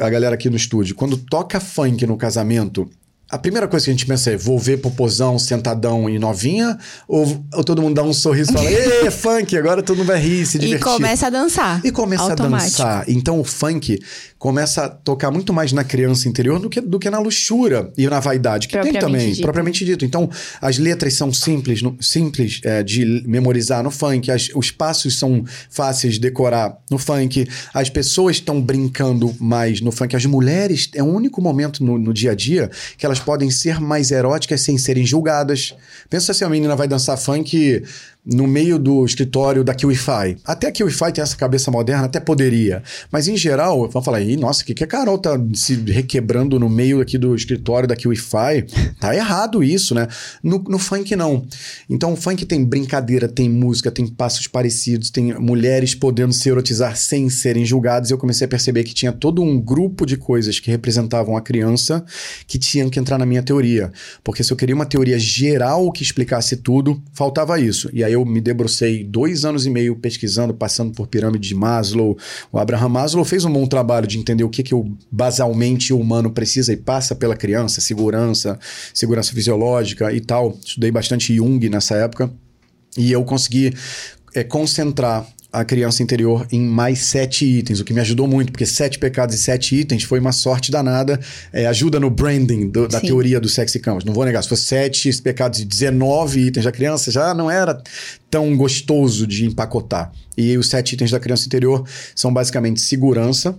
a galera aqui no estúdio, quando toca funk no casamento, a primeira coisa que a gente pensa é: vou ver popozão, sentadão e novinha? Ou, ou todo mundo dá um sorriso e fala: Ê, funk, agora todo mundo vai rir, se divertir. E começa a dançar. E começa automático. a dançar. Então o funk começa a tocar muito mais na criança interior do que, do que na luxúria e na vaidade, que tem também, dito. propriamente dito. Então, as letras são simples, no, simples é, de memorizar no funk, as, os passos são fáceis de decorar no funk, as pessoas estão brincando mais no funk, as mulheres, é o único momento no, no dia a dia que elas podem ser mais eróticas sem serem julgadas. Pensa se a menina vai dançar funk no meio do escritório da QIFI. Até a QIFI tem essa cabeça moderna, até poderia. Mas em geral, vamos falar, aí, nossa, o que, que a Carol tá se requebrando no meio aqui do escritório da QIFI? Tá errado isso, né? No, no funk, não. Então, o funk tem brincadeira, tem música, tem passos parecidos, tem mulheres podendo se erotizar sem serem julgadas. Eu comecei a perceber que tinha todo um grupo de coisas que representavam a criança que tinham que entrar na minha teoria. Porque se eu queria uma teoria geral que explicasse tudo, faltava isso. E aí eu me debrucei dois anos e meio pesquisando, passando por pirâmide de Maslow. O Abraham Maslow fez um bom trabalho de entender o que, que o, basalmente humano precisa e passa pela criança, segurança, segurança fisiológica e tal. Estudei bastante Jung nessa época. E eu consegui é, concentrar a criança interior em mais sete itens, o que me ajudou muito, porque sete pecados e sete itens foi uma sorte danada. É, ajuda no branding do, da Sim. teoria do sexy campus. Não vou negar, se fosse sete pecados e 19 itens da criança, já não era tão gostoso de empacotar. E os sete itens da criança interior são basicamente segurança,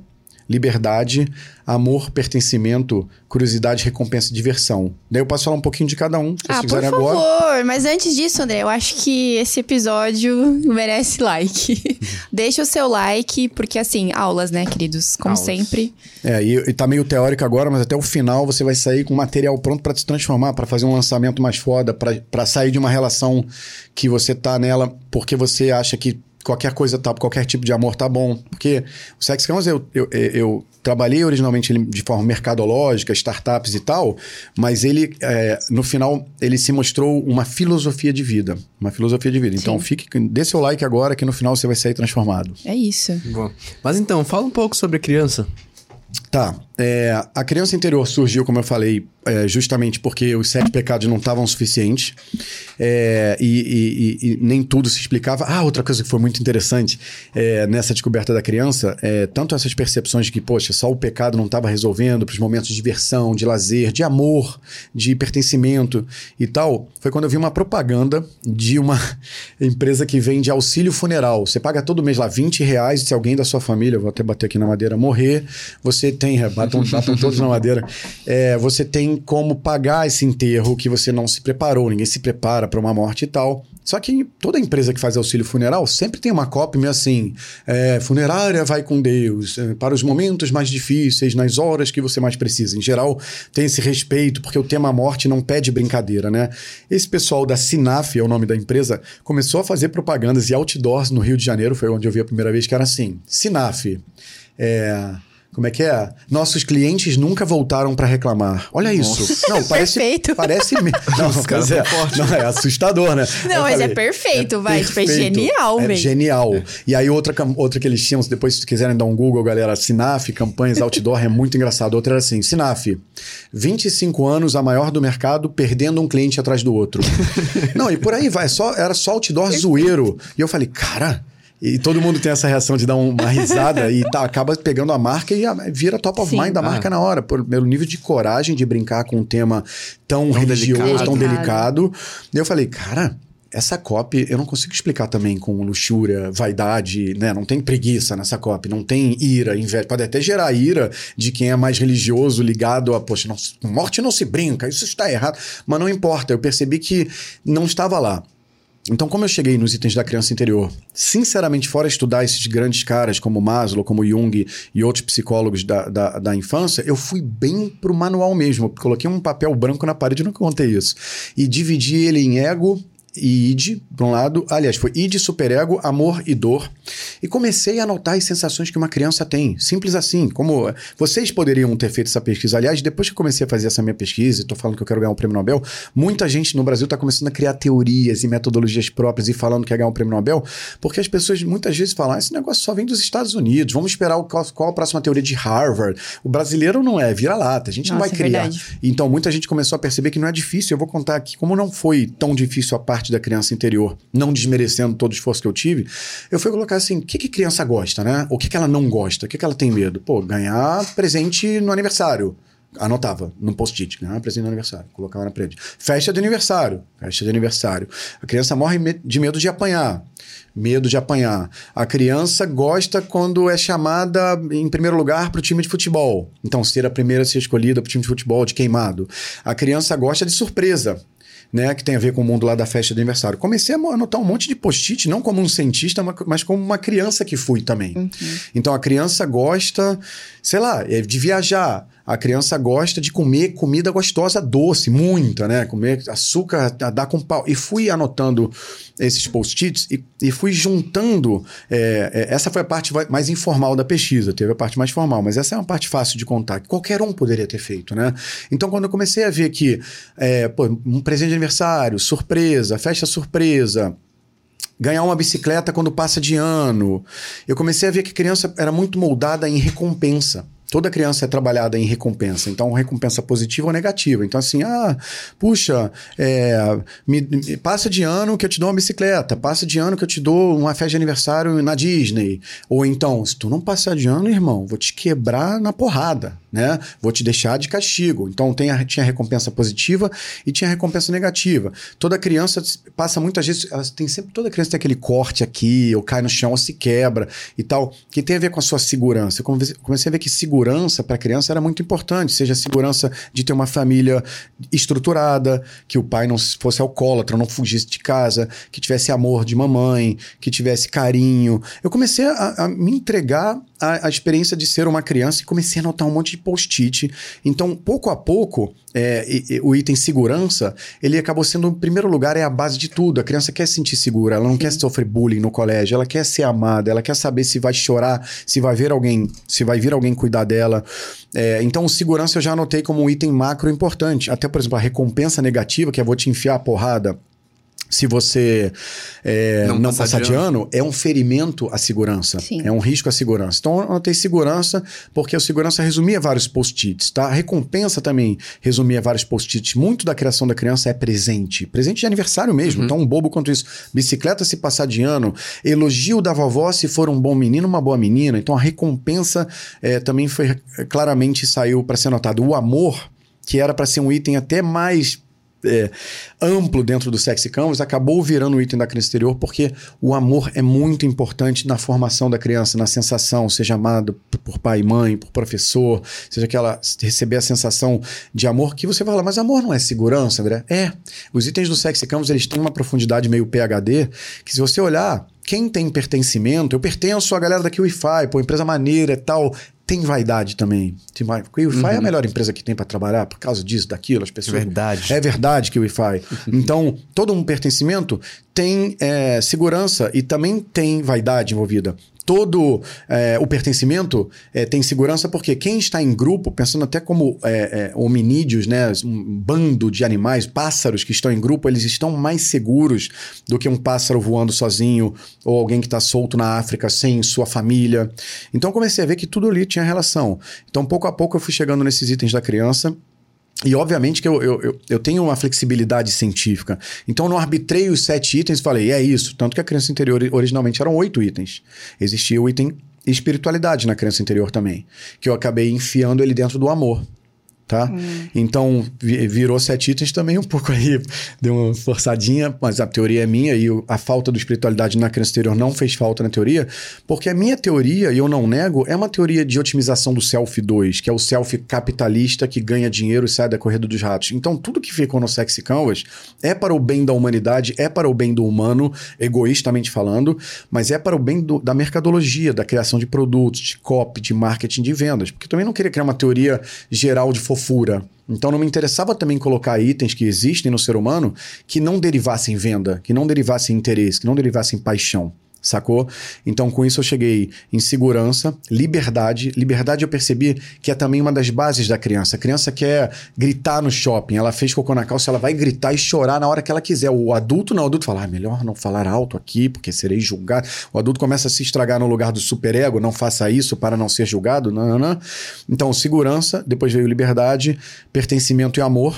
liberdade, amor, pertencimimento, curiosidade, recompensa e diversão. Daí eu posso falar um pouquinho de cada um, se ah, vocês quiserem por agora. favor, mas antes disso, André, eu acho que esse episódio merece like. Deixa o seu like, porque assim, aulas, né, queridos? Como aulas. sempre. É, e, e tá meio teórico agora, mas até o final você vai sair com material pronto para se transformar, para fazer um lançamento mais foda, para sair de uma relação que você tá nela porque você acha que qualquer coisa tá, qualquer tipo de amor tá bom. Porque o Sex Campus eu, eu, eu trabalhei originalmente de forma mercadológica, startups e tal, mas ele, é, no final, ele se mostrou uma filosofia de vida. Uma filosofia de vida. Então, Sim. Então, fique, dê seu like agora que no final você vai sair transformado. É isso. Bom. Mas então, fala um pouco sobre a criança. Tá. É, a criança interior surgiu, como eu falei, é, justamente porque os sete pecados não estavam suficientes é, e, e, e, nem tudo se explicava. Ah, outra coisa que foi muito interessante é, nessa descoberta da criança, é, tanto essas percepções de que, poxa, só o pecado não estava resolvendo para os momentos de diversão, de lazer, de amor, de pertencimento e tal, foi quando eu vi uma propaganda de uma empresa que vende auxílio funeral. Você paga todo mês lá 20 reais se alguém da sua família, vou até bater aqui na madeira, morrer, você tem, batam, batam todos na madeira, é, você tem como pagar esse enterro que você não se preparou, ninguém se prepara para uma morte e tal. Só que toda empresa que faz auxílio funeral sempre tem uma cópia meio assim: é, funerária vai com Deus, é, para os momentos mais difíceis, nas horas que você mais precisa. Em geral, tem esse respeito, porque o tema morte não pede brincadeira, né? Esse pessoal da Sinaf, é o nome da empresa, começou a fazer propagandas e outdoors no Rio de Janeiro, foi onde eu vi a primeira vez, que era assim: Sinaf. É, como é que é? Nossos clientes nunca voltaram para reclamar. Olha Nossa. isso. Não, parece. perfeito. Parece. Não, Nossa, cara, é, não, é assustador, né? Não, mas é falei, é perfeito, vai. Perfeito. Tipo, é genial, é Genial. E aí, outra, outra que eles tinham, depois, se quiserem dar um Google, galera, Sinaf, campanhas outdoor, é muito engraçado. Outra era assim: Sinaf, 25 anos, a maior do mercado, perdendo um cliente atrás do outro. não, e por aí vai. Só, era só outdoor zoeiro. E eu falei, cara e todo mundo tem essa reação de dar uma risada e tá, acaba pegando a marca e vira top of Sim. mind da marca ah. na hora, por, pelo nível de coragem de brincar com um tema tão, tão religioso, delicado. tão delicado. E eu falei, cara, essa copy eu não consigo explicar também com luxúria, vaidade, né? Não tem preguiça nessa copy, não tem ira, inveja. Pode até gerar ira de quem é mais religioso, ligado a, poxa, não, morte não se brinca, isso está errado. Mas não importa, eu percebi que não estava lá. Então, como eu cheguei nos itens da criança interior, sinceramente, fora estudar esses grandes caras como Maslow, como Jung e outros psicólogos da, da, da infância, eu fui bem pro manual mesmo. Coloquei um papel branco na parede, não contei isso. E dividi ele em ego, e id, por um lado, aliás, foi id, superego, amor e dor. E comecei a anotar as sensações que uma criança tem. Simples assim. Como vocês poderiam ter feito essa pesquisa. Aliás, depois que eu comecei a fazer essa minha pesquisa, e tô falando que eu quero ganhar um prêmio Nobel, muita gente no Brasil está começando a criar teorias e metodologias próprias e falando que quer ganhar um prêmio Nobel, porque as pessoas muitas vezes falam: ah, esse negócio só vem dos Estados Unidos, vamos esperar o, qual, qual a próxima teoria de Harvard. O brasileiro não é, vira lata, a gente Nossa, não vai é criar. É então, muita gente começou a perceber que não é difícil. Eu vou contar aqui como não foi tão difícil a parte parte da criança interior, não desmerecendo todo o esforço que eu tive, eu fui colocar assim: o que, que criança gosta, né? O que, que ela não gosta? O que, que ela tem medo? Pô, ganhar presente no aniversário. Anotava no post-it, ganhar presente no aniversário, colocava na parede. Festa de aniversário, festa de aniversário. A criança morre de medo de apanhar medo de apanhar. A criança gosta quando é chamada em primeiro lugar para o time de futebol. Então, ser a primeira a ser escolhida para o time de futebol de queimado. A criança gosta de surpresa. Né, que tem a ver com o mundo lá da festa de aniversário. Comecei a anotar um monte de post-it, não como um cientista, mas como uma criança que fui também. Uhum. Então a criança gosta, sei lá, é de viajar. A criança gosta de comer comida gostosa, doce, muita, né? Comer açúcar, dar com pau. E fui anotando esses post-its e, e, fui juntando. É, é, essa foi a parte mais informal da pesquisa, teve a parte mais formal, mas essa é uma parte fácil de contar, que qualquer um poderia ter feito, né? Então, quando eu comecei a ver que, é, pô, um presente de aniversário, surpresa, festa surpresa, ganhar uma bicicleta quando passa de ano. Eu comecei a ver que criança era muito moldada em recompensa. Toda criança é trabalhada em recompensa, então recompensa positiva ou negativa. Então, assim, ah, puxa, é, me, me, passa de ano que eu te dou uma bicicleta, passa de ano que eu te dou uma festa de aniversário na Disney. Ou então, se tu não passar de ano, irmão, vou te quebrar na porrada né? Vou te deixar de castigo. Então tem a, tinha recompensa positiva e tinha recompensa negativa. Toda criança passa muitas vezes, ela tem sempre toda criança tem aquele corte aqui, ou cai no chão, ou se quebra e tal, que tem a ver com a sua segurança. Eu comecei a ver que segurança para a criança era muito importante, seja a segurança de ter uma família estruturada, que o pai não fosse alcoólatra, não fugisse de casa, que tivesse amor de mamãe, que tivesse carinho. Eu comecei a, a me entregar a, a, experiência de ser uma criança e comecei a anotar um monte de post-it. Então, pouco a pouco, é, e, e, o item segurança, ele acabou sendo, em primeiro lugar, é a base de tudo. A criança quer se sentir segura, ela não Sim. quer sofrer bullying no colégio, ela quer ser amada, ela quer saber se vai chorar, se vai ver alguém, se vai vir alguém cuidar dela. É, então, segurança eu já anotei como um item macro importante. Até, por exemplo, a recompensa negativa, que é vou te enfiar a porrada se você é, não, não passar, de, ano, ano, é um ferimento à segurança. Sim. É um risco à segurança. Então, eu anotei segurança, porque a segurança resumia vários post-its, tá? A recompensa também resumia vários post-its. Muito da criação da criança é presente. Presente de aniversário mesmo. Uhum. Então, um bobo quanto isso. Bicicleta se passar de ano. Elogio da vovó se for um bom menino, uma boa menina. Então, a recompensa é, também foi claramente saiu para ser anotado. O amor que era para ser um item até mais é, amplo dentro do Sexy Canvas acabou virando o item da criança exterior porque o amor é muito importante na formação da criança, na sensação, seja amado por pai e mãe, por professor, seja que ela receber a sensação de amor, que você fala, mas amor não é segurança, André? É. Os itens do Sexy Canvas, eles têm uma profundidade meio PHD, que se você olhar, quem tem pertencimento, eu pertenço à galera daqui Wi-Fi, pô, empresa maneira e tal, tem vaidade também. Wi-Fi uhum. é a uhum. melhor empresa que tem para trabalhar por causa disso, daquilo, as pessoas. Verdade. É verdade que o Wi-Fi. então, todo um pertencimento tem é, segurança e também tem vaidade envolvida todo é, o pertencimento é, tem segurança porque quem está em grupo, pensando até como é, é, hominídeos, né, um bando de animais, pássaros que estão em grupo, eles estão mais seguros do que um pássaro voando sozinho ou alguém que está solto na África sem sua família. Então comecei a ver que tudo ali tinha relação. Então pouco a pouco eu fui chegando nesses itens da criança e obviamente que eu, eu, eu, tenho uma flexibilidade científica. Então eu não arbitrei os sete itens e falei, é isso. Tanto que a criança interior originalmente eram oito itens. Existia o item espiritualidade na criança interior também. Que eu acabei enfiando ele dentro do amor tá? Hum. Então, virou sete itens também um pouco aí, deu uma forçadinha, mas a teoria é minha e a falta de espiritualidade na criança exterior não fez falta na teoria, porque a minha teoria, e eu não nego, é uma teoria de otimização do self 2, que é o self capitalista que ganha dinheiro e sai da corrida dos ratos. Então, tudo que ficou no Sexy Canvas é para o bem da humanidade, é para o bem do humano, egoístamente falando, mas é para o bem do, da mercadologia, da criação de produtos, de copy, de marketing, de vendas. Porque também não queria criar uma teoria geral de fofura. Então não me interessava também colocar itens que existem no ser humano que não derivassem venda, que não derivassem interesse, que não derivassem paixão sacou? Então, com isso, eu cheguei em segurança, liberdade. Liberdade eu percebi que é também uma das bases da criança. A criança quer gritar no shopping, ela fez cocô na calça, ela vai gritar e chorar na hora que ela quiser. O adulto não, o adulto fala, ah, melhor não falar alto aqui, porque serei julgado. O adulto começa a se estragar no lugar do superego, não faça isso para não ser julgado. Não, não, não. Então, segurança, depois veio liberdade, pertencimento e amor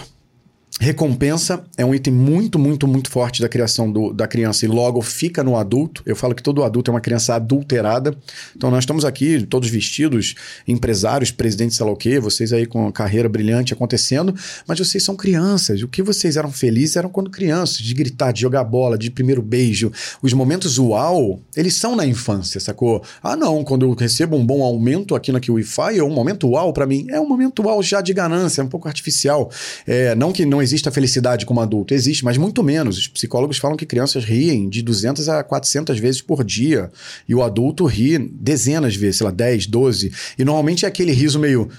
Recompensa é um item muito, muito, muito forte da criação do, da criança e logo fica no adulto. Eu falo que todo adulto é uma criança adulterada. Então nós estamos aqui, todos vestidos, empresários, presidentes, sei lá o quê, vocês aí com carreira brilhante acontecendo, mas vocês são crianças. O que vocês eram felizes eram quando crianças, de gritar, de jogar bola, de primeiro beijo. Os momentos uau, eles são na infância, sacou? Ah, não, quando eu recebo um bom aumento aqui na Wi-Fi, é um momento uau para mim. É um momento uau já de ganância, é um pouco artificial. É, não que não existe a felicidade como adulto. Existe, mas muito menos. Os psicólogos falam que crianças riem de 200 a 400 vezes por dia. E o adulto ri dezenas de vezes, sei lá, 10, 12. E normalmente é aquele riso meio.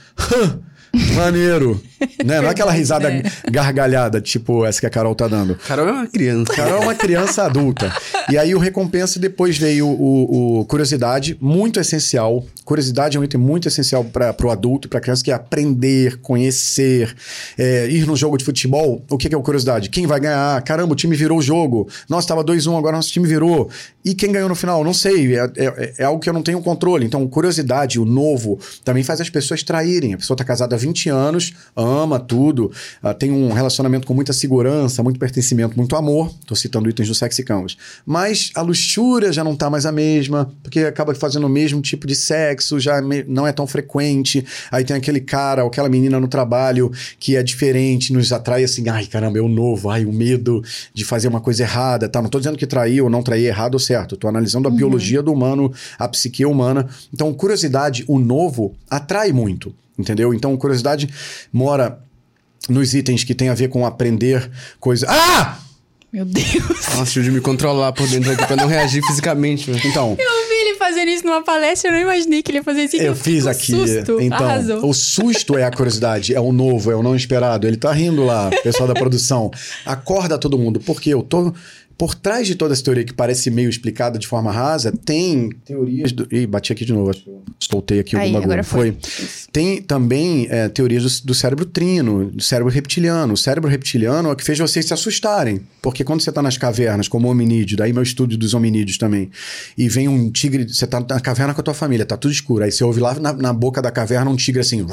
Maneiro. né? Não é aquela risada né? gargalhada, tipo essa que a Carol tá dando. Carol é uma criança. Carol é uma criança adulta. E aí o recompensa depois veio o, o curiosidade, muito essencial. Curiosidade é um item muito essencial para o adulto, para a criança, que é aprender, conhecer, é, ir no jogo de futebol. O que, que é o curiosidade? Quem vai ganhar? Caramba, o time virou o jogo. Nossa, estava 2-1, agora nosso time virou. E quem ganhou no final? Não sei. É, é, é, algo que eu não tenho controle. Então, curiosidade, o novo, também faz as pessoas traírem. A pessoa está casada há 20 anos, ama tudo, uh, tem um relacionamento com muita segurança, muito pertencimento, muito amor. Estou citando itens do Sexy Canvas. Mas a luxúria já não está mais a mesma, porque acaba fazendo o mesmo tipo de sexo, já não é tão frequente. Aí tem aquele cara ou aquela menina no trabalho que é diferente, nos atrai assim, ai caramba, é o novo, ai o medo de fazer uma coisa errada, tá? Não estou dizendo que trair ou não trair é errado ou certo, estou analisando a uhum. biologia do humano, a psique humana. Então, curiosidade, o novo, atrai muito entendeu? Então, curiosidade mora nos itens que tem a ver com aprender coisas. Ah! Meu Deus. Nossa, de me controlar por dentro aqui pra não reagir fisicamente. Então. Eu vi ele fazendo isso numa palestra, eu não imaginei que ele ia fazer isso. Eu, eu fiz aqui. Susto. Então, Arrasou. o susto é a curiosidade, é o novo, é o não esperado. Ele tá rindo lá, pessoal da produção. Acorda todo mundo, porque eu tô por trás de toda essa teoria que parece meio explicada de forma rasa, tem teorias do. Ih, bati aqui de novo. Soltei aqui Aí, algum bagulho. Foi. foi. Tem também é, teorias do, do, cérebro trino, do cérebro reptiliano. O cérebro reptiliano é o que fez vocês se assustarem. Porque quando você está nas cavernas, como hominídeo, daí meu estudo dos hominídeos também, e vem um tigre, você está na caverna com a tua família, tá tudo escuro. Aí você ouve lá na, na boca da caverna um tigre assim,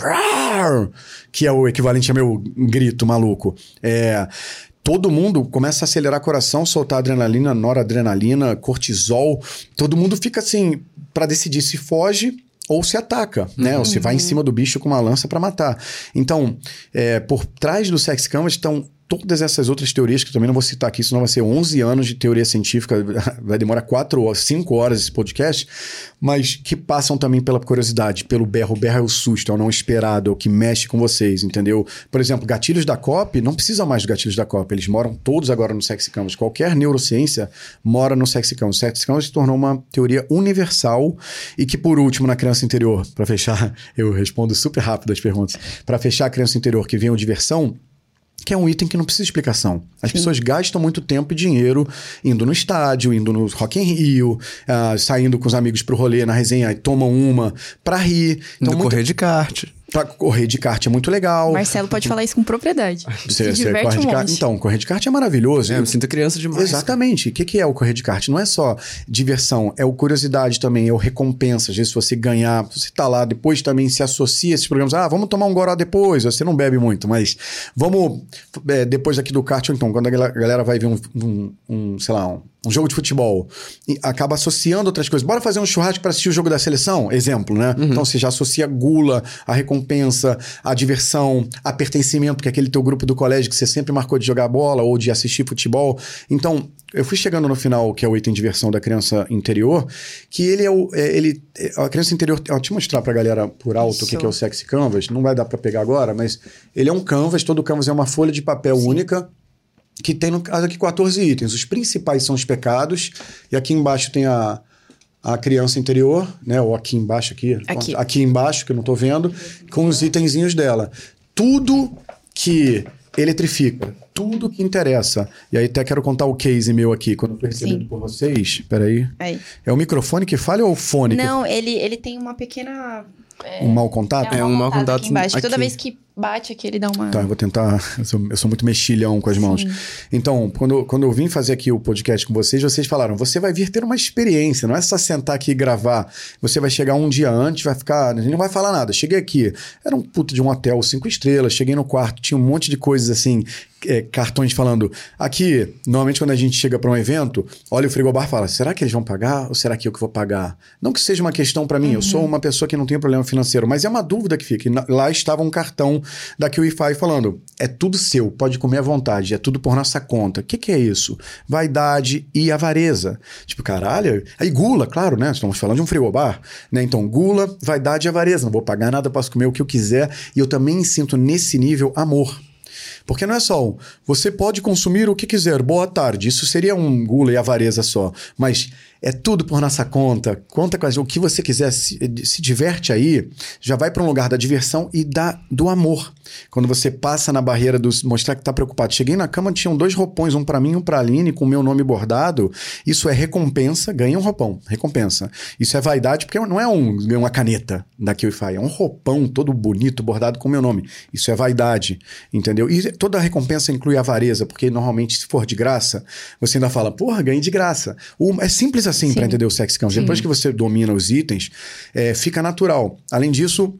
que é o equivalente a meu grito maluco. É todo mundo começa a acelerar o coração, soltar adrenalina, noradrenalina, cortisol. Todo mundo fica assim para decidir se foge ou se ataca, né? Uhum. Ou se vai em uhum. cima do bicho com uma lança para matar. Então, é, por trás do sex canvas estão todas essas outras teorias, que eu também não vou citar aqui, senão vai ser 11 anos de teoria científica, vai demorar 4 ou 5 horas esse podcast, mas que passam também pela curiosidade, pelo berro. O berro é o susto, é o não esperado, é o que mexe com vocês, entendeu? Por exemplo, gatilhos da COP não precisa mais de gatilhos da COP, eles moram todos agora no Sexy Canvas. Qualquer neurociência mora no Sexy Canvas. O Sexy Canvas se tornou uma teoria universal e que, por último, na criança interior, para fechar, eu respondo super rápido as perguntas, para fechar a criança interior que vem o diversão, que é um item que não precisa de explicação. As Sim. pessoas gastam muito tempo e dinheiro indo no estádio, indo no Rock in Rio, uh, saindo com os amigos pro rolê na resenha e tomam uma pra rir. Então, muita... correr de kart. Correr de kart é muito legal. Marcelo pode falar isso com propriedade. Você, você corre de kart. Então, correr de kart é maravilhoso. É, eu sinto criança demais. Exatamente. O que, que é o correr de kart? Não é só diversão, é o curiosidade também, é o recompensa. Às vezes, se você ganhar, você tá lá, depois também se associa a esses programas. Ah, vamos tomar um goró depois. Você não bebe muito, mas vamos é, depois aqui do kart, então, quando a galera vai ver um, um, um sei lá, um um jogo de futebol, e acaba associando outras coisas. Bora fazer um churrasco para assistir o jogo da seleção? Exemplo, né? Uhum. Então você já associa gula, a recompensa, a diversão, a pertencimento, que é aquele teu grupo do colégio que você sempre marcou de jogar bola ou de assistir futebol. Então, eu fui chegando no final, que é o item de diversão da criança interior, que ele é o. É, ele, a criança interior. Ó, deixa eu mostrar pra galera por alto o que, que, é o sexy canvas. Não vai dar para pegar agora, mas ele é um canvas, todo canvas é uma folha de papel Sim. única que tem no caso aqui 14 itens. Os principais são os pecados, e aqui embaixo tem a, a criança interior, né? Ou aqui embaixo aqui. Aqui, aqui embaixo, que eu não estou vendo, com os itenzinhos dela. Tudo que eletrifica, tudo que interessa. E aí até quero contar o case meu aqui, quando eu Sim. por vocês. Peraí. Aí. É o microfone que falha ou o fone? Não, que... ele, ele tem uma pequena... É... Um mau contato? É um, mau contato, aqui embaixo. Aqui. Toda vez que bate aqui, ele dá uma. Tá, eu vou tentar. Eu sou, eu sou muito mexilhão com as mãos. Sim. Então, quando, quando eu vim fazer aqui o podcast com vocês, vocês falaram: você vai vir ter uma experiência, não é só sentar aqui e gravar. Você vai chegar um dia antes, vai ficar. A gente não vai falar nada. Cheguei aqui, era um puto de um hotel, cinco estrelas. Cheguei no quarto, tinha um monte de coisas assim é, cartões falando. Aqui, normalmente quando a gente chega para um evento, olha o frigobar e fala: será que eles vão pagar ou será que eu que vou pagar? Não que seja uma questão para mim, uhum. eu sou uma pessoa que não tem problema financeiro, mas é uma dúvida que fica. E lá estava um cartão da QIFI falando: é tudo seu, pode comer à vontade, é tudo por nossa conta. O que, que é isso? Vaidade e avareza. Tipo, caralho. Aí gula, claro, né? Estamos falando de um frigobar, né? Então, gula, vaidade e avareza. Não vou pagar nada, posso comer o que eu quiser. E eu também sinto nesse nível amor. Porque não é só você pode consumir o que quiser, boa tarde. Isso seria um gula e avareza só. Mas é tudo por nossa conta. Conta com o que você quiser, se, se diverte aí, já vai para um lugar da diversão e da, do amor. Quando você passa na barreira dos mostrar que está preocupado. Cheguei na cama, tinham dois roupões, um para mim e um para Aline, com o meu nome bordado. Isso é recompensa, ganha um roupão, recompensa. Isso é vaidade, porque não é um, uma caneta da QIFI, é um roupão todo bonito, bordado com o meu nome. Isso é vaidade, entendeu? E toda recompensa inclui avareza, porque normalmente, se for de graça, você ainda fala, porra, ganhei de graça. é simples assim para entender o sex count. Depois que você domina os itens, é, fica natural. Além disso,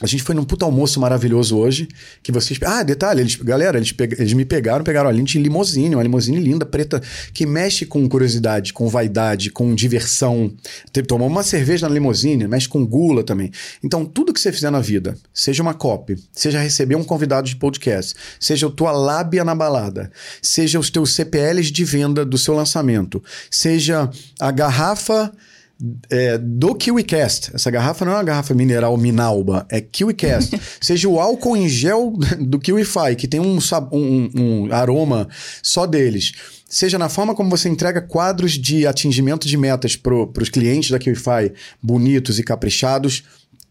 a gente foi num puta almoço maravilhoso hoje, que vocês... Ah, detalhe, eles, galera, eles, pe... eles me pegaram, pegaram a lente em limousine, uma limousine linda, preta, que mexe com curiosidade, com vaidade, com diversão. Tomar uma cerveja na limousine, mexe com gula também. Então, tudo que você fizer na vida, seja uma copy, seja receber um convidado de podcast, seja a tua lábia na balada, seja os teus CPLs de venda do seu lançamento, seja a garrafa é, do KiwiCast. Essa garrafa não é uma garrafa mineral Minalba, é KiwiCast. Seja o álcool em gel do KiwiFi, que tem um, um, um aroma só deles seja na forma como você entrega quadros de atingimento de metas para os clientes da KiwiFi bonitos e caprichados,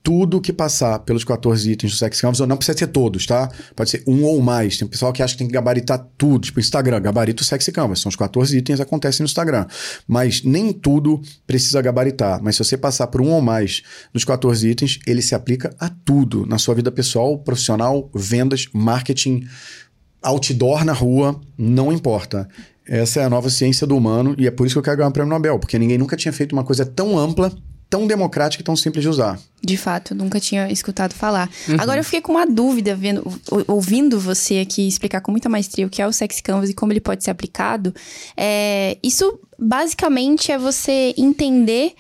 tudo que passar pelos 14 itens do Sex Canvas, não precisa ser todos, tá? Pode ser um ou mais. Tem pessoal que acha que tem que gabaritar tudo, tipo Instagram, gabarito Sex Canvas. São os 14 itens acontecem no Instagram. Mas nem tudo precisa gabaritar. Mas se você passar por um ou mais dos 14 itens, ele se aplica a tudo na sua vida pessoal, profissional, vendas, marketing, outdoor na rua, não importa. Essa é a nova ciência do humano e é por isso que eu quero ganhar o prêmio Nobel, porque ninguém nunca tinha feito uma coisa tão ampla tão democrática e tão simples de usar. De fato, nunca tinha escutado falar. Uhum. Agora eu fiquei com uma dúvida vendo, ouvindo você aqui explicar com muita maestria o que é o Sex Canvas e como ele pode ser aplicado. É, isso basicamente é você entender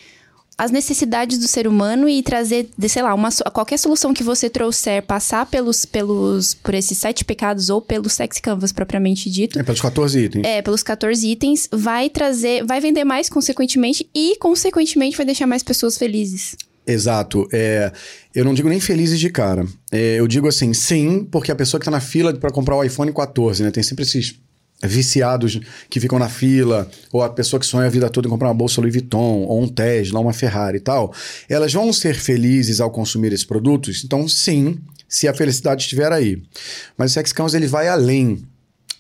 as necessidades do ser humano e trazer, sei lá, uma, qualquer solução que você trouxer, passar pelos, pelos, por esses sete pecados ou pelo sex canvas propriamente dito. É, pelos 14 itens. É, pelos 14 itens, vai trazer, vai vender mais consequentemente e, consequentemente, vai deixar mais pessoas felizes. Exato. É, eu não digo nem felizes de cara. É, eu digo assim, sim, porque a pessoa que está na fila para comprar o iPhone 14, né? Tem sempre esses viciados que ficam na fila, ou a pessoa que sonha a vida toda em comprar uma bolsa Louis Vuitton, ou um Tesla, uma Ferrari e tal, elas vão ser felizes ao consumir esses produtos? Então, sim, se a felicidade estiver aí. Mas o Sex Counts, ele vai além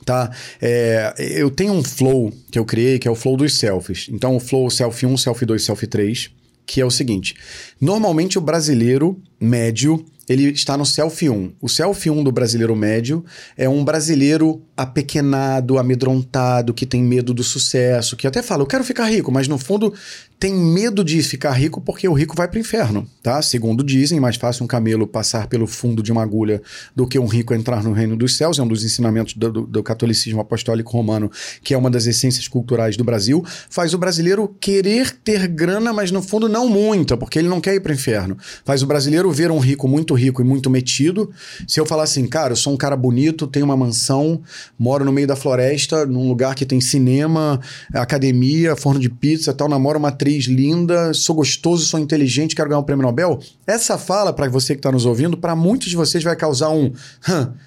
tá? É, eu tenho um flow que eu criei, que é o flow dos selfies. Então, o flow selfie 1, selfie 2, selfie 3, que é o seguinte: normalmente o brasileiro médio ele está no selfie 1. O selfie 1 do brasileiro médio é um brasileiro apequenado, amedrontado, que tem medo do sucesso, que até fala, eu quero ficar rico, mas no fundo tem medo de ficar rico porque o rico vai para o inferno, tá? Segundo dizem, mais fácil um camelo passar pelo fundo de uma agulha do que um rico entrar no reino dos céus, é um dos ensinamentos do, do, do catolicismo apostólico romano, que é uma das essências culturais do Brasil, faz o brasileiro querer ter grana, mas no fundo não muita, porque ele não quer ir para o inferno. Faz o brasileiro ver um rico muito rico e muito metido. Se eu falar assim, cara, eu sou um cara bonito, tenho uma mansão, moro no meio da floresta, num lugar que tem cinema, academia, forno de pizza tal, namoro uma atriz linda, sou gostoso, sou inteligente, quero ganhar um prêmio Nobel. Essa fala, para você que está nos ouvindo, para muitos de vocês vai causar um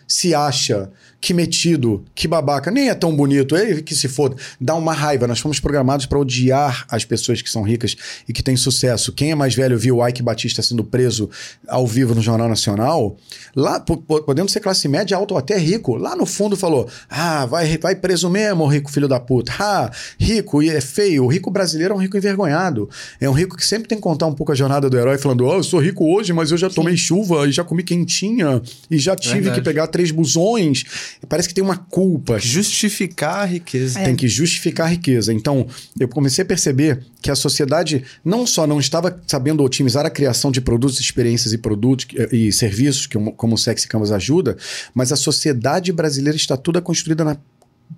se acha, que metido, que babaca, nem é tão bonito, ele que se foda. Dá uma raiva. Nós fomos programados para odiar as pessoas que são ricas e que têm sucesso. Quem é mais velho viu o Ike Batista sendo preso ao vivo no Jornal Nacional, lá, podendo ser classe média, alto ou até rico, lá no fundo falou: ah, vai, vai preso mesmo, rico filho da puta. Ah, rico e é feio. O rico brasileiro é um rico envergonhado. É um rico que sempre tem que contar um pouco a jornada do herói, falando: oh, eu sou rico hoje, mas eu já tomei Sim. chuva e já comi quentinha e já tive Verdade. que pegar três busões parece que tem uma culpa. Justificar a riqueza. Tem que justificar a riqueza. Então, eu comecei a perceber que a sociedade não só não estava sabendo otimizar a criação de produtos, experiências e produtos e serviços, que, como o Sexy Canvas ajuda, mas a sociedade brasileira está toda construída na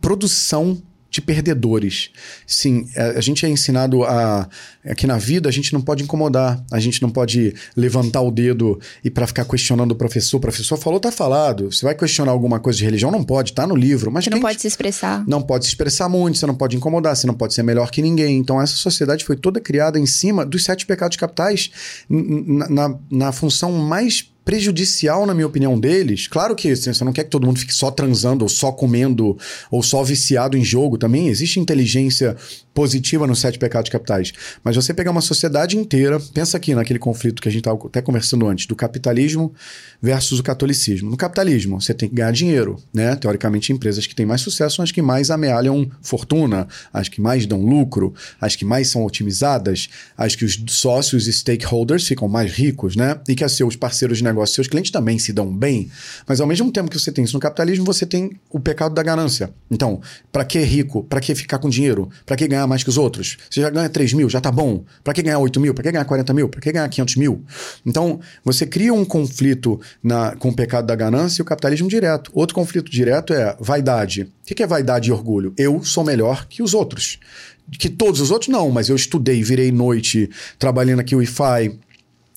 produção de perdedores. Sim, a, é, a, gente é ensinado a aqui na vida a gente não pode incomodar, a gente não pode levantar o dedo e para ficar questionando o professor. O professor falou, tá falado. Você vai questionar alguma coisa de religião? Não pode, tá no livro. Mas você não pode se expressar. Não pode se expressar muito, você não pode incomodar, você não pode ser melhor que ninguém. Então essa sociedade foi toda criada em cima dos sete pecados capitais na, na, na função mais prejudicial, na minha opinião, deles. Claro que assim, você não quer que todo mundo fique só transando, ou só comendo, ou só viciado em jogo também. Existe inteligência positiva nos sete pecados capitais. Mas você pegar uma sociedade inteira, pensa aqui naquele conflito que a gente estava até conversando antes, do capitalismo versus o catolicismo. No capitalismo, você tem que ganhar dinheiro, né? Teoricamente, empresas que têm mais sucesso são as que mais amealham fortuna, as que mais dão lucro, as que mais são otimizadas, as que os sócios e stakeholders ficam mais ricos, né? E que as seus parceiros de seus clientes também se dão bem. Mas ao mesmo tempo que você tem isso no capitalismo, você tem o pecado da ganância. Então, para que rico? Para que ficar com dinheiro? Para que ganhar mais que os outros. Você já ganha 3 mil, já tá bom. Para que ganhar 8 mil? Para que ganhar 40 mil? Para que ganhar 500 mil? Então, você cria um conflito na, com o pecado da ganância e o capitalismo direto. Outro conflito direto é vaidade. O que é vaidade e orgulho? Eu sou melhor que os outros. Que todos os outros não, mas eu estudei, virei noite, trabalhando aqui o Wi-Fi,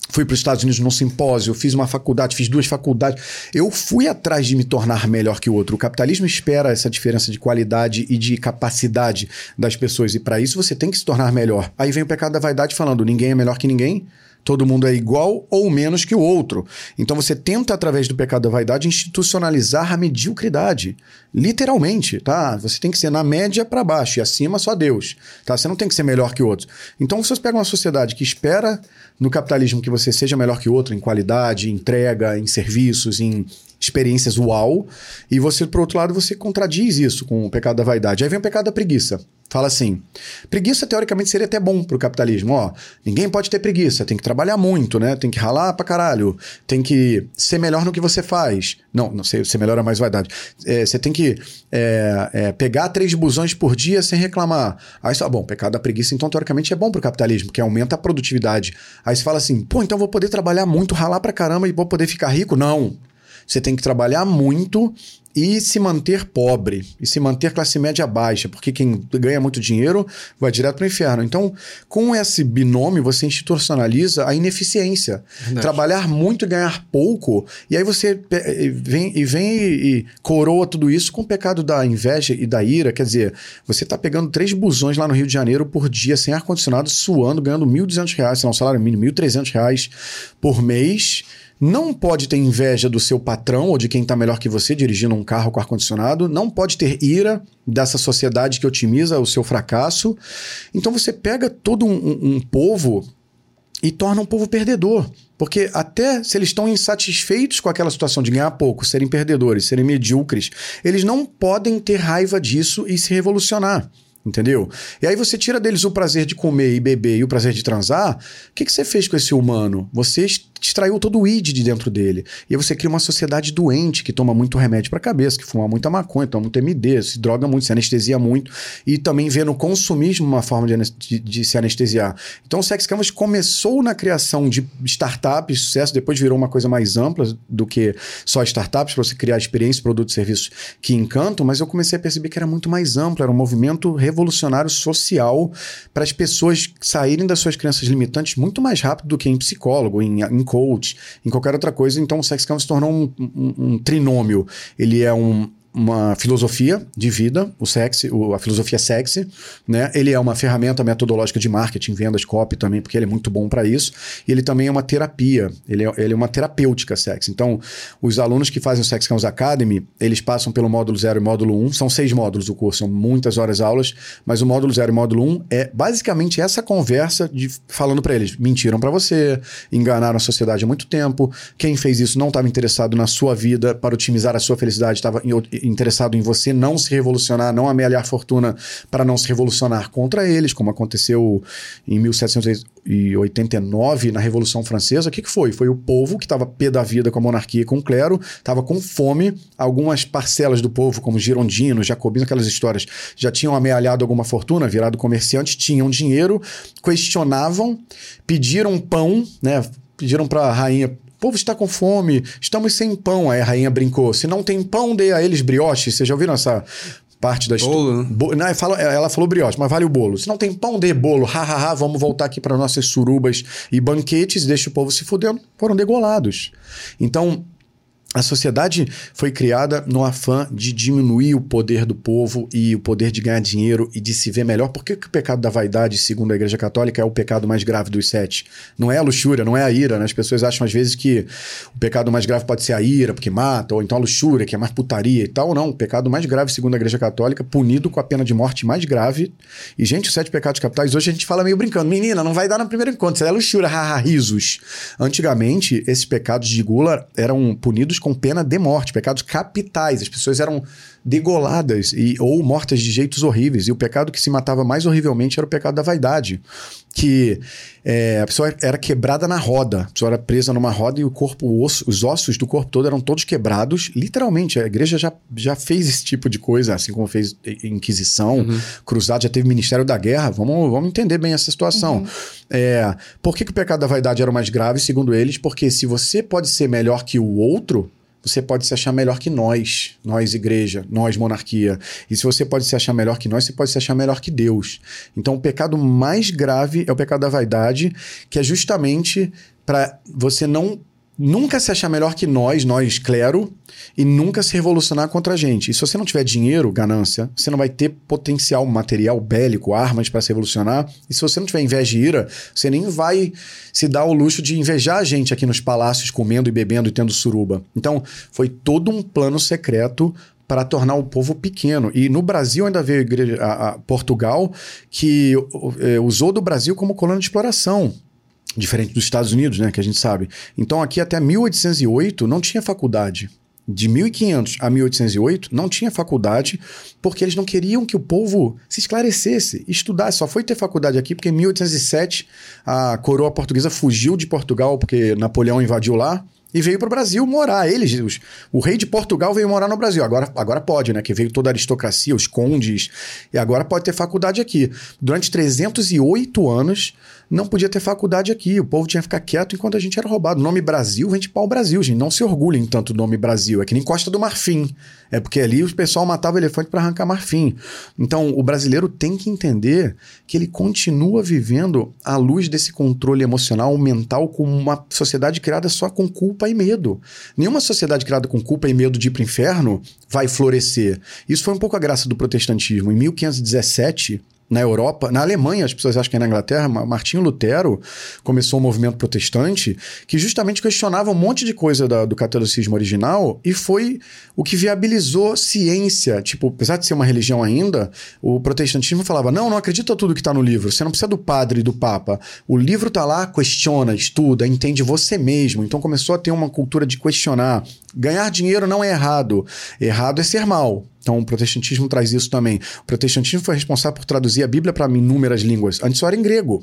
fui para os Estados Unidos num simpósio, fiz uma faculdade, fiz duas faculdades. Eu fui atrás de me tornar melhor que o outro. O capitalismo espera essa diferença de qualidade e de capacidade das pessoas, e para isso você tem que se tornar melhor. Aí vem o pecado da vaidade falando: ninguém é melhor que ninguém. Todo mundo é igual ou menos que o outro. Então você tenta, através do pecado da vaidade, institucionalizar a mediocridade. Literalmente, tá? Você tem que ser na média para baixo e acima só Deus. Tá? Você não tem que ser melhor que o outro. Então vocês pegam uma sociedade que espera no capitalismo que você seja melhor que o outro em qualidade, em entrega, em serviços, em experiências uau, e você, por outro lado, você contradiz isso com o pecado da vaidade. Aí vem o pecado da preguiça. Fala assim: preguiça teoricamente seria até bom pro capitalismo. Ó, ninguém pode ter preguiça, tem que trabalhar muito, né? Tem que ralar pra caralho, tem que ser melhor no que você faz. Não, não sei, ser melhor é mais vaidade. É, você tem que é, é, pegar três busões por dia sem reclamar. Aí você bom, pecado da preguiça, então teoricamente é bom pro capitalismo, que aumenta a produtividade. Aí você fala assim: pô, então vou poder trabalhar muito, ralar pra caramba e vou poder ficar rico? Não. Você tem que trabalhar muito e se manter pobre, e se manter classe média baixa, porque quem ganha muito dinheiro vai direto para o inferno. Então, com esse binômio, você institucionaliza a ineficiência. Verdade. Trabalhar muito e ganhar pouco, e aí você vem e vem e coroa tudo isso com o pecado da inveja e da ira. Quer dizer, você está pegando três busões lá no Rio de Janeiro por dia, sem ar-condicionado, suando, ganhando R$ 1.200, sei lá, um salário mínimo, R$ 1.300 por mês não pode ter inveja do seu patrão ou de quem está melhor que você dirigindo um carro com ar-condicionado, não pode ter ira dessa sociedade que otimiza o seu fracasso. Então você pega todo um, um, um povo e torna um povo perdedor. Porque até se eles estão insatisfeitos com aquela situação de ganhar pouco, serem perdedores, serem medíocres, eles não podem ter raiva disso e se revolucionar. Entendeu? E aí você tira deles o prazer de comer e beber e o prazer de transar. O que, que você fez com esse humano? Você extraiu todo o id de dentro dele. E aí você cria uma sociedade doente que toma muito remédio para cabeça, que fuma muita maconha, toma muito MD, se droga muito, se anestesia muito. E também vê no consumismo uma forma de, de, de se anestesiar. Então o Sex Canvas começou na criação de startups, sucesso, depois virou uma coisa mais ampla do que só startups, para você criar experiências, produtos e serviços que encantam. Mas eu comecei a perceber que era muito mais amplo, era um movimento revolucionário social para as pessoas saírem das suas crenças limitantes muito mais rápido do que em psicólogo, em, em coach, em qualquer outra coisa. Então o Sex se tornou um, um, um trinômio. Ele é um uma filosofia de vida, o sexy, o, a filosofia sexy, né? Ele é uma ferramenta metodológica de marketing, vendas, copy também, porque ele é muito bom para isso. E ele também é uma terapia, ele é, ele é uma terapêutica sexy. Então, os alunos que fazem o Sex Counts Academy, eles passam pelo módulo 0 e módulo 1, um, são seis módulos o curso, são muitas horas aulas, mas o módulo 0 e módulo 1 um é basicamente essa conversa de falando para eles, mentiram para você, enganaram a sociedade há muito tempo, quem fez isso não estava interessado na sua vida para otimizar a sua felicidade, estava interessado em você não se revolucionar, não amealhar fortuna para não se revolucionar contra eles, como aconteceu em 1789 na Revolução Francesa. O que, que foi? Foi o povo que estava pé da vida com a monarquia com o clero, estava com fome. Algumas parcelas do povo, como girondinos, jacobinos, aquelas histórias, já tinham amealhado alguma fortuna, virado comerciante, tinham dinheiro, questionavam, pediram pão, né? Pediram para a rainha povo está com fome, estamos sem pão. Aí a rainha brincou: se não tem pão, dê a eles brioche. Vocês já ouviram essa parte da história? Bo não, fala, ela falou brioche, mas vale o bolo. Se não tem pão, dê bolo. Ha, ha, ha, vamos voltar aqui para nossas surubas e banquetes, deixa o povo se fudendo. Foram degolados. Então, a sociedade foi criada no afã de diminuir o poder do povo e o poder de ganhar dinheiro e de se ver melhor. Por que, que o pecado da vaidade, segundo a Igreja Católica, é o pecado mais grave dos sete? Não é a luxúria, não é a ira. Né? As pessoas acham às vezes que o pecado mais grave pode ser a ira, porque mata, ou então a luxúria, que é mais putaria e tal. Não, o pecado mais grave, segundo a Igreja Católica, punido com a pena de morte mais grave. E, gente, os sete pecados capitais, hoje a gente fala meio brincando. Menina, não vai dar no primeiro encontro, isso é luxúria, haha, risos. Antigamente, esses pecados de gula eram punidos com pena de morte, pecados capitais. As pessoas eram degoladas e, ou mortas de jeitos horríveis. E o pecado que se matava mais horrivelmente era o pecado da vaidade. Que é, a pessoa era quebrada na roda. A pessoa era presa numa roda e o corpo, o osso, os ossos do corpo todo eram todos quebrados. Literalmente, a igreja já, já fez esse tipo de coisa, assim como fez Inquisição, uhum. Cruzado, já teve Ministério da Guerra. Vamos, vamos entender bem essa situação. Uhum. É, por que, que o pecado da vaidade era o mais grave, segundo eles? Porque se você pode ser melhor que o outro, você pode se achar melhor que nós, nós igreja, nós monarquia. E se você pode se achar melhor que nós, você pode se achar melhor que Deus. Então o pecado mais grave é o pecado da vaidade, que é justamente para você não nunca se achar melhor que nós, nós clero, e nunca se revolucionar contra a gente. E se você não tiver dinheiro, ganância, você não vai ter potencial material bélico, armas para se revolucionar. E se você não tiver inveja e ira, você nem vai se dar o luxo de invejar a gente aqui nos palácios, comendo e bebendo e tendo suruba. Então, foi todo um plano secreto para tornar o povo pequeno. E no Brasil ainda veio a, igreja, a, a Portugal, que é, usou do Brasil como colônia de exploração. Diferente dos Estados Unidos, né, que a gente sabe. Então aqui até 1808 não tinha faculdade. De 1500 a 1808 não tinha faculdade porque eles não queriam que o povo se esclarecesse, estudasse. Só foi ter faculdade aqui porque em 1807 a coroa portuguesa fugiu de Portugal porque Napoleão invadiu lá e veio para o Brasil morar. Eles, os, o rei de Portugal veio morar no Brasil. Agora, agora pode, né? Que veio toda a aristocracia, os condes, e agora pode ter faculdade aqui. Durante 308 anos, não podia ter faculdade aqui. O povo tinha que ficar quieto enquanto a gente era roubado. O nome Brasil vem de pau Brasil, gente. Não se orgulhem tanto do nome Brasil. É que nem Costa do Marfim. É porque ali o pessoal matava elefante para arrancar marfim. Então, o brasileiro tem que entender que ele continua vivendo à luz desse controle emocional, mental, como uma sociedade criada só com culpa e medo. Nenhuma sociedade criada com culpa e medo de ir para o inferno vai florescer. Isso foi um pouco a graça do protestantismo. Em 1517, na Europa, na Alemanha, as pessoas acham que é na Inglaterra, Martinho Lutero começou um movimento protestante que justamente questionava um monte de coisa da, do catolicismo original e foi o que viabilizou ciência. Tipo, apesar de ser uma religião ainda, o protestantismo falava: não, não acredita tudo que está no livro, você não precisa do padre e do papa. O livro está lá, questiona, estuda, entende você mesmo. Então começou a ter uma cultura de questionar. Ganhar dinheiro não é errado, errado é ser mal. Então, o protestantismo traz isso também. O protestantismo foi responsável por traduzir a Bíblia para inúmeras línguas. Antes só era em grego.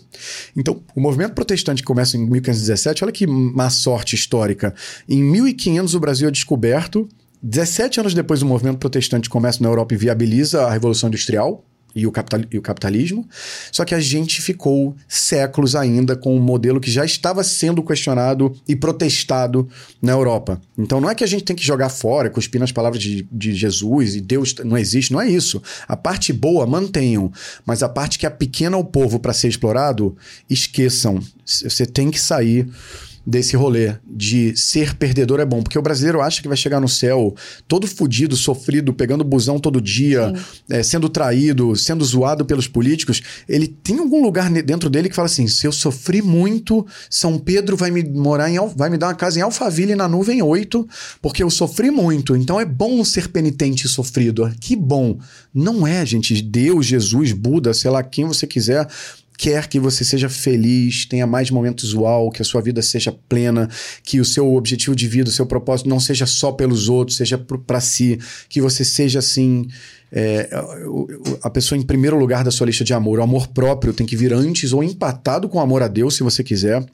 Então, o movimento protestante que começa em 1517, olha que má sorte histórica. Em 1500, o Brasil é descoberto. 17 anos depois, o movimento protestante começa na Europa e viabiliza a Revolução Industrial e o, capital, e o capitalismo. Só que a gente ficou séculos ainda com um modelo que já estava sendo questionado e protestado na Europa. Então não é que a gente tem que jogar fora, cuspir nas palavras de, de Jesus e Deus não existe, não é isso. A parte boa mantenham, mas a parte que é pequena ao povo para ser explorado, esqueçam. Você tem que sair desse rolê de ser perdedor é bom, porque o brasileiro acha que vai chegar no céu todo fudido, sofrido, pegando busão todo dia, é, sendo traído, sendo zoado pelos políticos. Ele tem algum lugar dentro dele que fala assim: se eu sofri muito, São Pedro vai me morar em vai me dar uma casa em Alphaville na nuvem 8, porque eu sofri muito. Então é bom ser penitente e sofrido. Que bom. Não é, gente. Deus, Jesus, Buda, sei lá quem você quiser quer que você seja feliz, tenha mais momentos uau, que a sua vida seja plena, que o seu objetivo de vida, o seu propósito não seja só pelos outros, seja para si, que você seja assim. É, a pessoa em primeiro lugar da sua lista de amor. O amor próprio tem que vir antes ou empatado com o amor a Deus, se você quiser.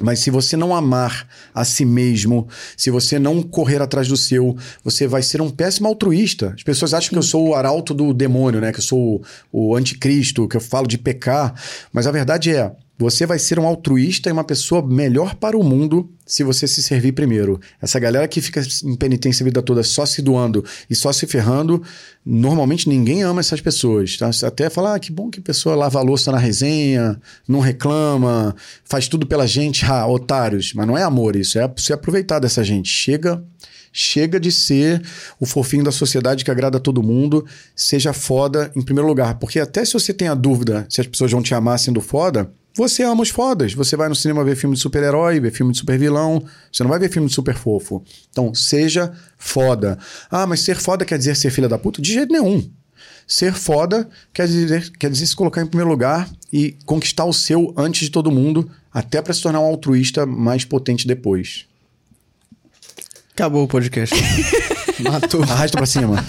Mas se você não amar a si mesmo, se você não correr atrás do seu, você vai ser um péssimo altruísta. As pessoas acham Sim. que eu sou o arauto do demônio, né? Que eu sou o, o anticristo, que eu falo de pecar. Mas a verdade é, você vai ser um altruísta e uma pessoa melhor para o mundo se você se servir primeiro. Essa galera que fica em penitência a vida toda só se doando e só se ferrando, normalmente ninguém ama essas pessoas. Tá? Você até fala, ah, que bom que a pessoa lava a louça na resenha, não reclama, faz tudo pela gente, ah, otários. Mas não é amor isso, é se aproveitar dessa gente. Chega chega de ser o fofinho da sociedade que agrada todo mundo, seja foda em primeiro lugar. Porque até se você tem a dúvida se as pessoas vão te amar sendo foda, você ama os fodas. Você vai no cinema ver filme de super-herói, ver filme de super-vilão. Você não vai ver filme de super fofo. Então, seja foda. Ah, mas ser foda quer dizer ser filha da puta? De jeito nenhum. Ser foda quer dizer, quer dizer se colocar em primeiro lugar e conquistar o seu antes de todo mundo, até para se tornar um altruísta mais potente depois. Acabou o podcast. Matou. Arrasta pra cima.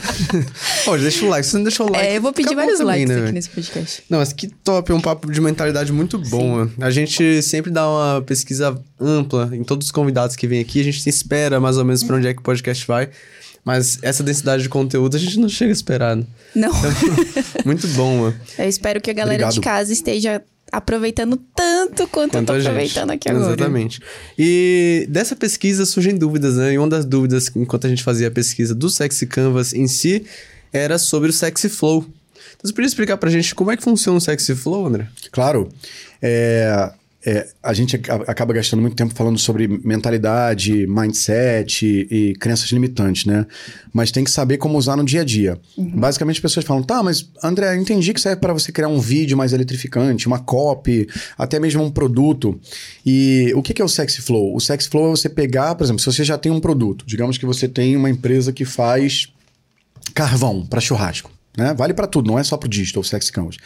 Pô, deixa o like. Se você não deixou o like. É, eu vou pedir vários também, likes né, aqui nesse podcast. Não, mas que top. É um papo de mentalidade muito bom. A gente sempre dá uma pesquisa ampla em todos os convidados que vêm aqui. A gente espera mais ou menos pra onde é que o podcast vai. Mas essa densidade de conteúdo a gente não chega a esperar. Né? Não. Então, muito bom, mano. Eu espero que a galera Obrigado. de casa esteja aproveitando tanto quanto, quanto eu tô aproveitando aqui agora. Exatamente. E dessa pesquisa surgem dúvidas, né? E uma das dúvidas, enquanto a gente fazia a pesquisa do Sexy Canvas em si, era sobre o Sexy Flow. Então, você podia explicar pra gente como é que funciona o Sexy Flow, André? Claro. É, é, a gente acaba gastando muito tempo falando sobre mentalidade, mindset e, e, crenças limitantes, né? Mas tem que saber como usar no dia a dia. Uhum. Basicamente, as pessoas falam, tá, mas André, eu entendi que serve para você criar um vídeo mais eletrificante, uma copy, até mesmo um produto. E o que é o Sexy Flow? O Sexy Flow é você pegar, por exemplo, se você já tem um produto, digamos que você tem uma empresa que faz carvão para churrasco. Né? Vale para tudo, não é só para o digital sex canvas.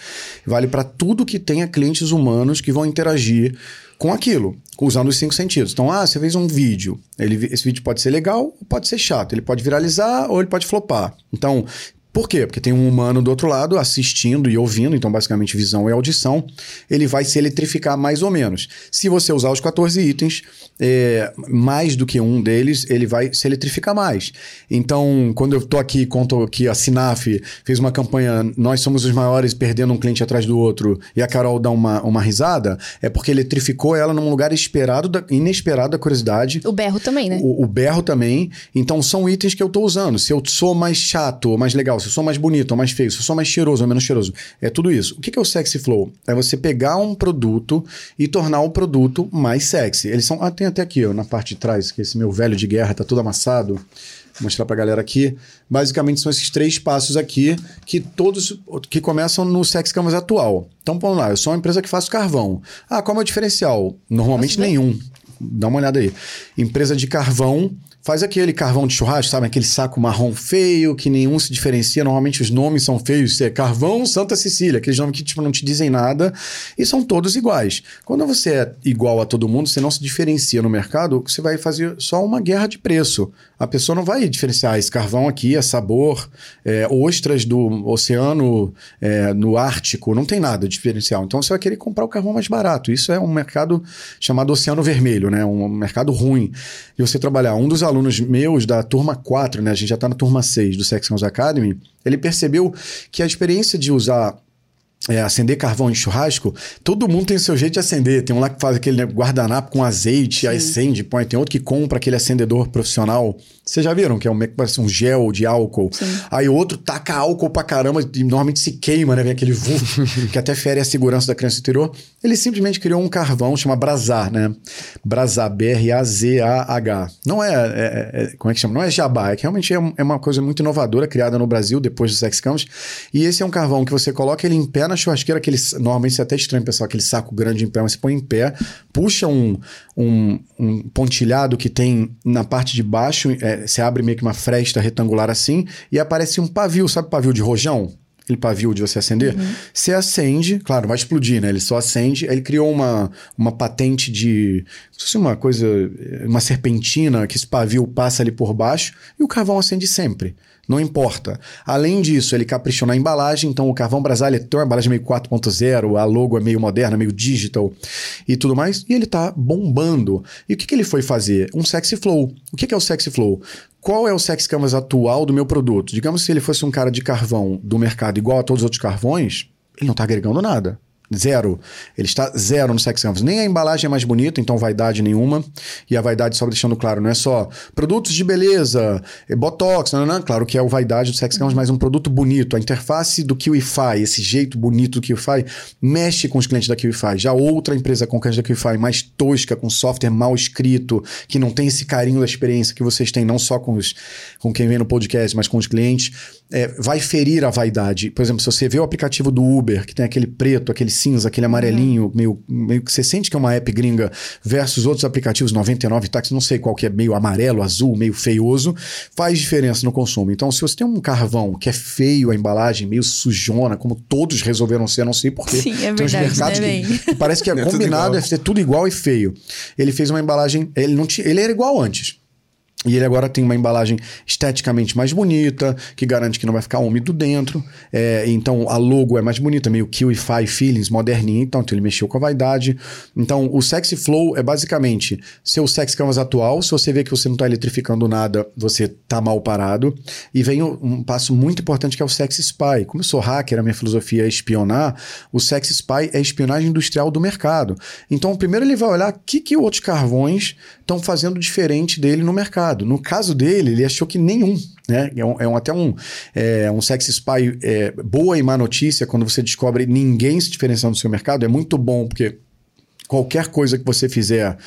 Vale para tudo que tenha clientes humanos que vão interagir com aquilo, usando os cinco sentidos. Então, ah, você fez um vídeo. Ele, esse vídeo pode ser legal ou pode ser chato. Ele pode viralizar ou ele pode flopar. Então, por quê? Porque tem um humano do outro lado assistindo e ouvindo, então basicamente visão e audição, ele vai se eletrificar mais ou menos. Se você usar os 14 itens, é, mais do que um deles, ele vai se eletrificar mais. Então, quando eu estou aqui, conto que a Sinaf fez uma campanha Nós somos os maiores, perdendo um cliente atrás do outro, e a Carol dá uma, uma risada, é porque eletrificou ela num lugar esperado, da, inesperado da curiosidade. O berro também, né? O, o berro também. Então, são itens que eu estou usando. Se eu sou mais chato ou mais legal, se eu sou mais bonito ou mais feio, se eu sou mais cheiroso ou menos cheiroso. É tudo isso. O que é o sexy flow? É você pegar um produto e tornar o produto mais sexy. Eles são. Ah, tem até aqui, ó, na parte de trás, que esse meu velho de guerra tá todo amassado. Vou mostrar pra galera aqui. Basicamente são esses três passos aqui que todos que começam no Sex Canvas atual. Então vamos lá, eu sou uma empresa que faço carvão. Ah, qual é o diferencial? Normalmente nenhum. Dá uma olhada aí. Empresa de carvão Faz aquele carvão de churrasco, sabe? Aquele saco marrom feio, que nenhum se diferencia. Normalmente os nomes são feios. É carvão Santa Cecília, aqueles nomes que tipo, não te dizem nada e são todos iguais. Quando você é igual a todo mundo, você não se diferencia no mercado, você vai fazer só uma guerra de preço. A pessoa não vai diferenciar esse carvão aqui, é sabor, é, ostras do oceano é, no Ártico, não tem nada diferencial. Então você vai querer comprar o carvão mais barato. Isso é um mercado chamado Oceano Vermelho, né? Um mercado ruim. E você trabalhar um dos alunos meus da turma 4, né? A gente já está na turma 6 do Sex Academy. Ele percebeu que a experiência de usar é, acender carvão em churrasco, todo mundo tem o seu jeito de acender. Tem um lá que faz aquele guardanapo com azeite, Sim. aí acende, põe. Tem outro que compra aquele acendedor profissional. Vocês já viram? Que é um, parece um gel de álcool. Sim. Aí outro taca álcool pra caramba e normalmente se queima, né? Vem aquele vulto que até fere a segurança da criança interior. Ele simplesmente criou um carvão, chama Brazar, né? Brazar, B-R-A-Z-A-H. Não é, é, é, Como é que chama? Não é jabá, é que realmente é, é uma coisa muito inovadora, criada no Brasil depois do Sex Campus. E esse é um carvão que você coloca ele em pé na churrasqueira, aquele, normalmente é até estranho, pessoal, aquele saco grande em pé, mas você põe em pé, puxa um, um, um pontilhado que tem na parte de baixo, é, você abre meio que uma fresta retangular assim, e aparece um pavio, sabe pavio de rojão? aquele pavio de você acender, uhum. você acende, claro, vai explodir, né? Ele só acende. Ele criou uma, uma patente de. Se uma coisa. Uma serpentina que esse pavio passa ali por baixo e o carvão acende sempre. Não importa. Além disso, ele caprichou na embalagem, então o carvão Brasalha tem uma embalagem meio 4.0, a logo é meio moderna, meio digital e tudo mais, e ele tá bombando. E o que, que ele foi fazer? Um sexy flow. O que, que é o sexy flow? Qual é o sex canvas atual do meu produto? Digamos se ele fosse um cara de carvão do mercado igual a todos os outros carvões, ele não está agregando nada. Zero. Ele está zero no Sex Canvas. Nem a embalagem é mais bonita, então vaidade nenhuma. E a vaidade, só deixando claro, não é só produtos de beleza, é botox, não, não, não. Claro que é o vaidade do Sex Canvas, mas um produto bonito. A interface do QIFI, esse jeito bonito do QIFI, mexe com os clientes da QIFI. Já outra empresa concorrente da QIFI, mais tosca, com software mal escrito, que não tem esse carinho da experiência que vocês têm, não só com, os, com quem vem no podcast, mas com os clientes, é, vai ferir a vaidade. Por exemplo, se você vê o aplicativo do Uber, que tem aquele preto, aquele cinza, aquele amarelinho, uhum. meio, meio que você sente que é uma app gringa versus outros aplicativos 99 táxi, não sei qual que é meio amarelo, azul, meio feioso, faz diferença no consumo. Então, se você tem um carvão que é feio a embalagem, meio sujona, como todos resolveram ser, não sei porquê. Sim, é tem verdade, uns mercados né, que, que parece que é, é combinado, deve ser tudo igual e feio. Ele fez uma embalagem, ele não tinha, ele era igual antes. E ele agora tem uma embalagem esteticamente mais bonita, que garante que não vai ficar úmido dentro. É, então a logo é mais bonita, meio QI5 feelings, moderninha. Então, então ele mexeu com a vaidade. Então o Sexy Flow é basicamente seu Sex Canvas atual. Se você vê que você não está eletrificando nada, você está mal parado. E vem um passo muito importante que é o Sexy Spy. Como eu sou hacker, a minha filosofia é espionar. O Sexy Spy é espionagem industrial do mercado. Então primeiro ele vai olhar o que, que outros carvões estão fazendo diferente dele no mercado mercado. No caso dele, ele achou que nenhum. Né? É, um, é um, até um, é, um sex spy é, boa e má notícia quando você descobre ninguém se diferenciando do seu mercado. É muito bom, porque qualquer coisa que você fizer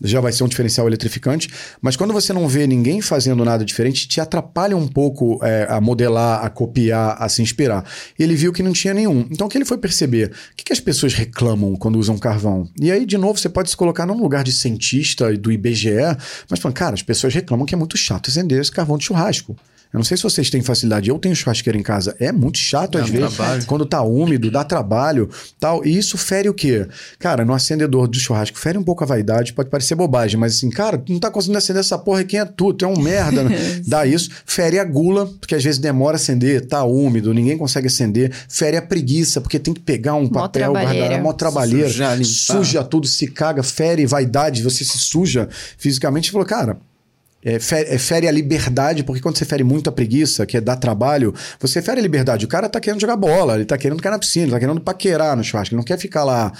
já vai ser um diferencial eletrificante. Mas quando você não vê ninguém fazendo nada diferente, te atrapalha um pouco é, a modelar, a copiar, a se inspirar. Ele viu que não tinha nenhum. Então o que ele foi perceber? O que, que as pessoas reclamam quando usam carvão? E aí, de novo, você pode se colocar num lugar de cientista do IBGE, mas falando, cara, as pessoas reclamam que é muito chato acender esse carvão de churrasco. Eu não sei se vocês têm facilidade. Eu tenho churrasqueira em casa. É muito chato às vezes. Trabalho. Quando tá úmido, dá trabalho, tal. E isso fere o quê? Cara, no acendedor do churrasco, fere um pouco a vaidade, pode parecer bobagem, mas assim, cara, tu não tá conseguindo acender essa porra, quem é tu? Tu é um merda. Né? dá isso. Fere a gula, porque às vezes demora a acender, tá úmido, ninguém consegue acender. Fere a preguiça, porque tem que pegar um mó papel, guardar, mó trabalheira. Suja, suja tudo, se caga, fere vaidade, você se suja fisicamente. Falou, cara, é, fere, é, fere, a liberdade, porque quando você fere muito a preguiça, que é dar trabalho, você fere a liberdade. O cara tá querendo jogar bola, ele tá querendo ficar na piscina, ele tá querendo paquerar no churrasco, ele não quer ficar lá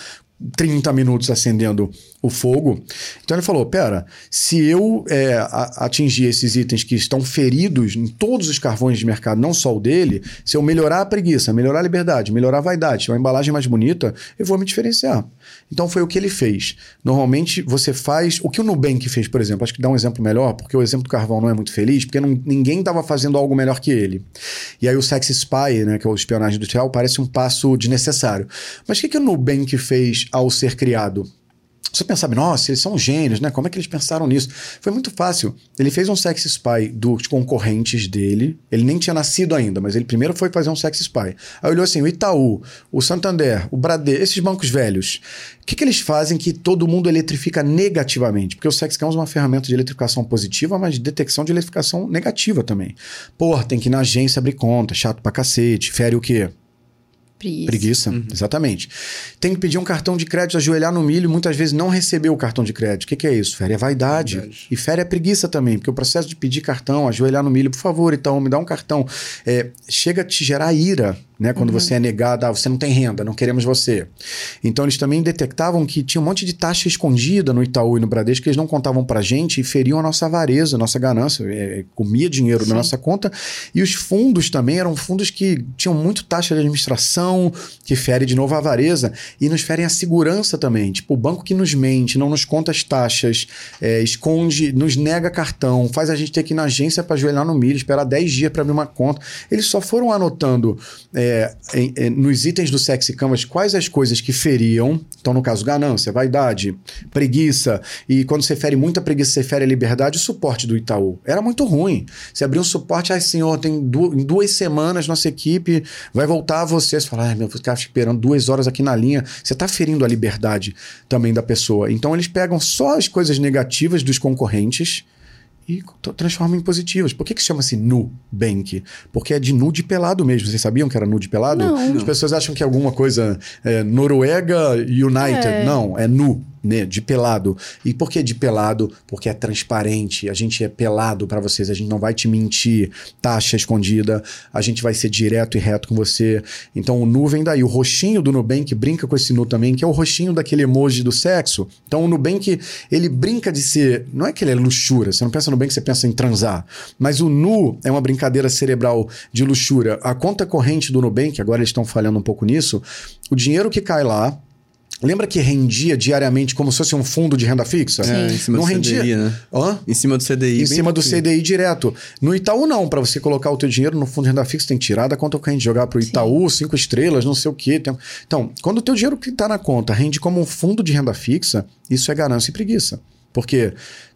30 minutos acendendo o fogo. Então ele falou: pera, se eu é, atingir esses itens que estão feridos em todos os carvões de mercado, não só o dele, se eu melhorar a preguiça, melhorar a liberdade, melhorar a vaidade, uma embalagem mais bonita, eu vou me diferenciar. Então foi o que ele fez. Normalmente você faz. O que o Nubank fez, por exemplo, acho que dá um exemplo melhor, porque o exemplo do carvão não é muito feliz, porque não, ninguém estava fazendo algo melhor que ele. E aí o Sex Spy, né, que é o espionagem industrial, parece um passo desnecessário. Mas o que, que o Nubank fez ao ser criado? Você pensava, nossa, eles são gênios, né? Como é que eles pensaram nisso? Foi muito fácil. Ele fez um sex spy dos concorrentes dele. Ele nem tinha nascido ainda, mas ele primeiro foi fazer um sex spy. Aí olhou assim: o Itaú, o Santander, o Bradesco, esses bancos velhos. O que, que eles fazem que todo mundo eletrifica negativamente? Porque o SexCam é uma ferramenta de eletrificação positiva, mas de detecção de eletrificação negativa também. Pô, tem que ir na agência abrir conta, chato pra cacete, fere o quê? Preguiça. Preguiça, uhum. exatamente. Tem que pedir um cartão de crédito, ajoelhar no milho e muitas vezes não receber o cartão de crédito. O que, que é isso? Fere a vaidade. Verdade. E fere a preguiça também, porque o processo de pedir cartão, ajoelhar no milho, por favor, então, me dá um cartão, é, chega a te gerar ira né? Quando uhum. você é negado, ah, você não tem renda, não queremos você. Então eles também detectavam que tinha um monte de taxa escondida no Itaú e no Bradesco que eles não contavam pra gente e feriam a nossa avareza, a nossa ganância, é, comia dinheiro Sim. da nossa conta. E os fundos também eram fundos que tinham muito taxa de administração, que fere de novo a avareza e nos ferem a segurança também. Tipo, o banco que nos mente, não nos conta as taxas, é, esconde, nos nega cartão, faz a gente ter que ir na agência para ajoelhar no milho, esperar 10 dias para abrir uma conta. Eles só foram anotando é, em, em, nos itens do Sexy Canvas quais as coisas que feriam. Então, no caso, ganância, vaidade, preguiça. E quando você fere muita preguiça, você fere a liberdade, o suporte do Itaú. Era muito ruim. Você abriu um suporte, ai senhor, tem du em duas semanas nossa equipe vai voltar a você. Você fala, ai meu, vou ficar esperando duas horas aqui na linha. Você está ferindo a liberdade também da pessoa. Então, eles pegam só as coisas negativas dos concorrentes e transforma em positivas. Por que, que chama-se Nubank? Porque é de nude pelado mesmo. Vocês sabiam que era nude pelado? Não. As pessoas acham que é alguma coisa é, Noruega United. É. Não, é nu né, de pelado. E por que de pelado? Porque é transparente, a gente é pelado para vocês, a gente não vai te mentir, taxa escondida, a gente vai ser direto e reto com você. Então o nu vem daí. O roxinho do Nubank brinca com esse nu também, que é o roxinho daquele emoji do sexo. Então o Nubank, ele brinca de ser. Não é que ele é luxúria, você não pensa no Nubank, você pensa em transar. Mas o nu é uma brincadeira cerebral de luxúria. A conta corrente do Nubank, agora eles estão falhando um pouco nisso, o dinheiro que cai lá Lembra que rendia diariamente como se fosse um fundo de renda fixa? Sim. É, em cima não do rendia... CDI, né? Hã? Em cima do CDI. Em cima do CDI direto. No Itaú não, para você colocar o teu dinheiro no fundo de renda fixa tem que tirar da conta corrente, jogar pro Itaú, Sim. cinco estrelas, não sei o quê. Então, quando o teu dinheiro que está na conta rende como um fundo de renda fixa, isso é ganância e preguiça. Porque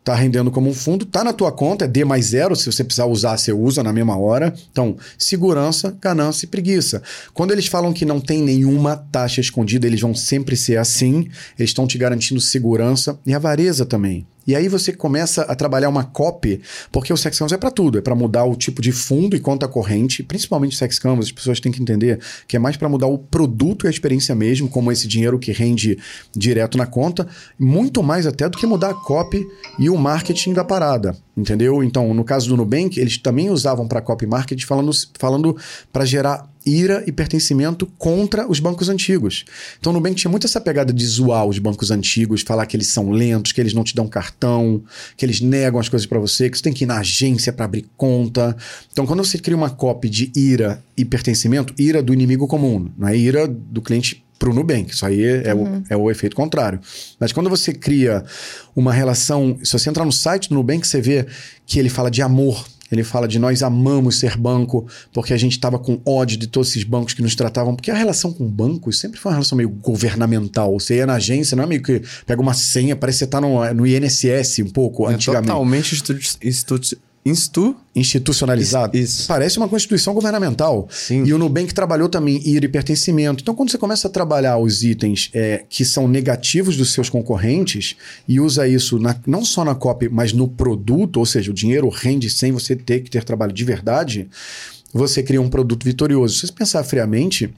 tá rendendo como um fundo, tá na tua conta, é D mais zero, se você precisar usar, você usa na mesma hora. Então, segurança, ganância e preguiça. Quando eles falam que não tem nenhuma taxa escondida, eles vão sempre ser assim, eles estão te garantindo segurança e avareza também. E aí você começa a trabalhar uma copy, porque o Sex Canvas é para tudo, é para mudar o tipo de fundo e conta corrente, principalmente o Sex Canvas, as pessoas têm que entender que é mais para mudar o produto e a experiência mesmo, como esse dinheiro que rende direto na conta, muito mais até do que mudar a copy e o marketing da parada, entendeu? Então, no caso do Nubank, eles também usavam para copy marketing falando, falando para gerar ira e pertencimento contra os bancos antigos. Então, o Nubank tinha muito essa pegada de zoar os bancos antigos, falar que eles são lentos, que eles não te dão cartão, que eles negam as coisas para você, que você tem que ir na agência para abrir conta. Então, quando você cria uma copy de ira e pertencimento, ira do inimigo comum, não é ira do cliente para o Nubank. Isso aí é, uhum. o, é o efeito contrário. Mas quando você cria uma relação, se você entrar no site do Nubank, você vê que ele fala de amor ele fala de nós amamos ser banco, porque a gente estava com ódio de todos esses bancos que nos tratavam. Porque a relação com bancos sempre foi uma relação meio governamental. Você ia na agência, não é meio que pega uma senha, parece que você está no, no INSS um pouco, é antigamente. Totalmente institu Instu... Institucionalizado. Isso. Parece uma constituição governamental. Sim. E o Nubank trabalhou também IRA e pertencimento. Então, quando você começa a trabalhar os itens é, que são negativos dos seus concorrentes e usa isso na, não só na copy, mas no produto, ou seja, o dinheiro rende sem você ter que ter trabalho de verdade, você cria um produto vitorioso. Se você pensar friamente,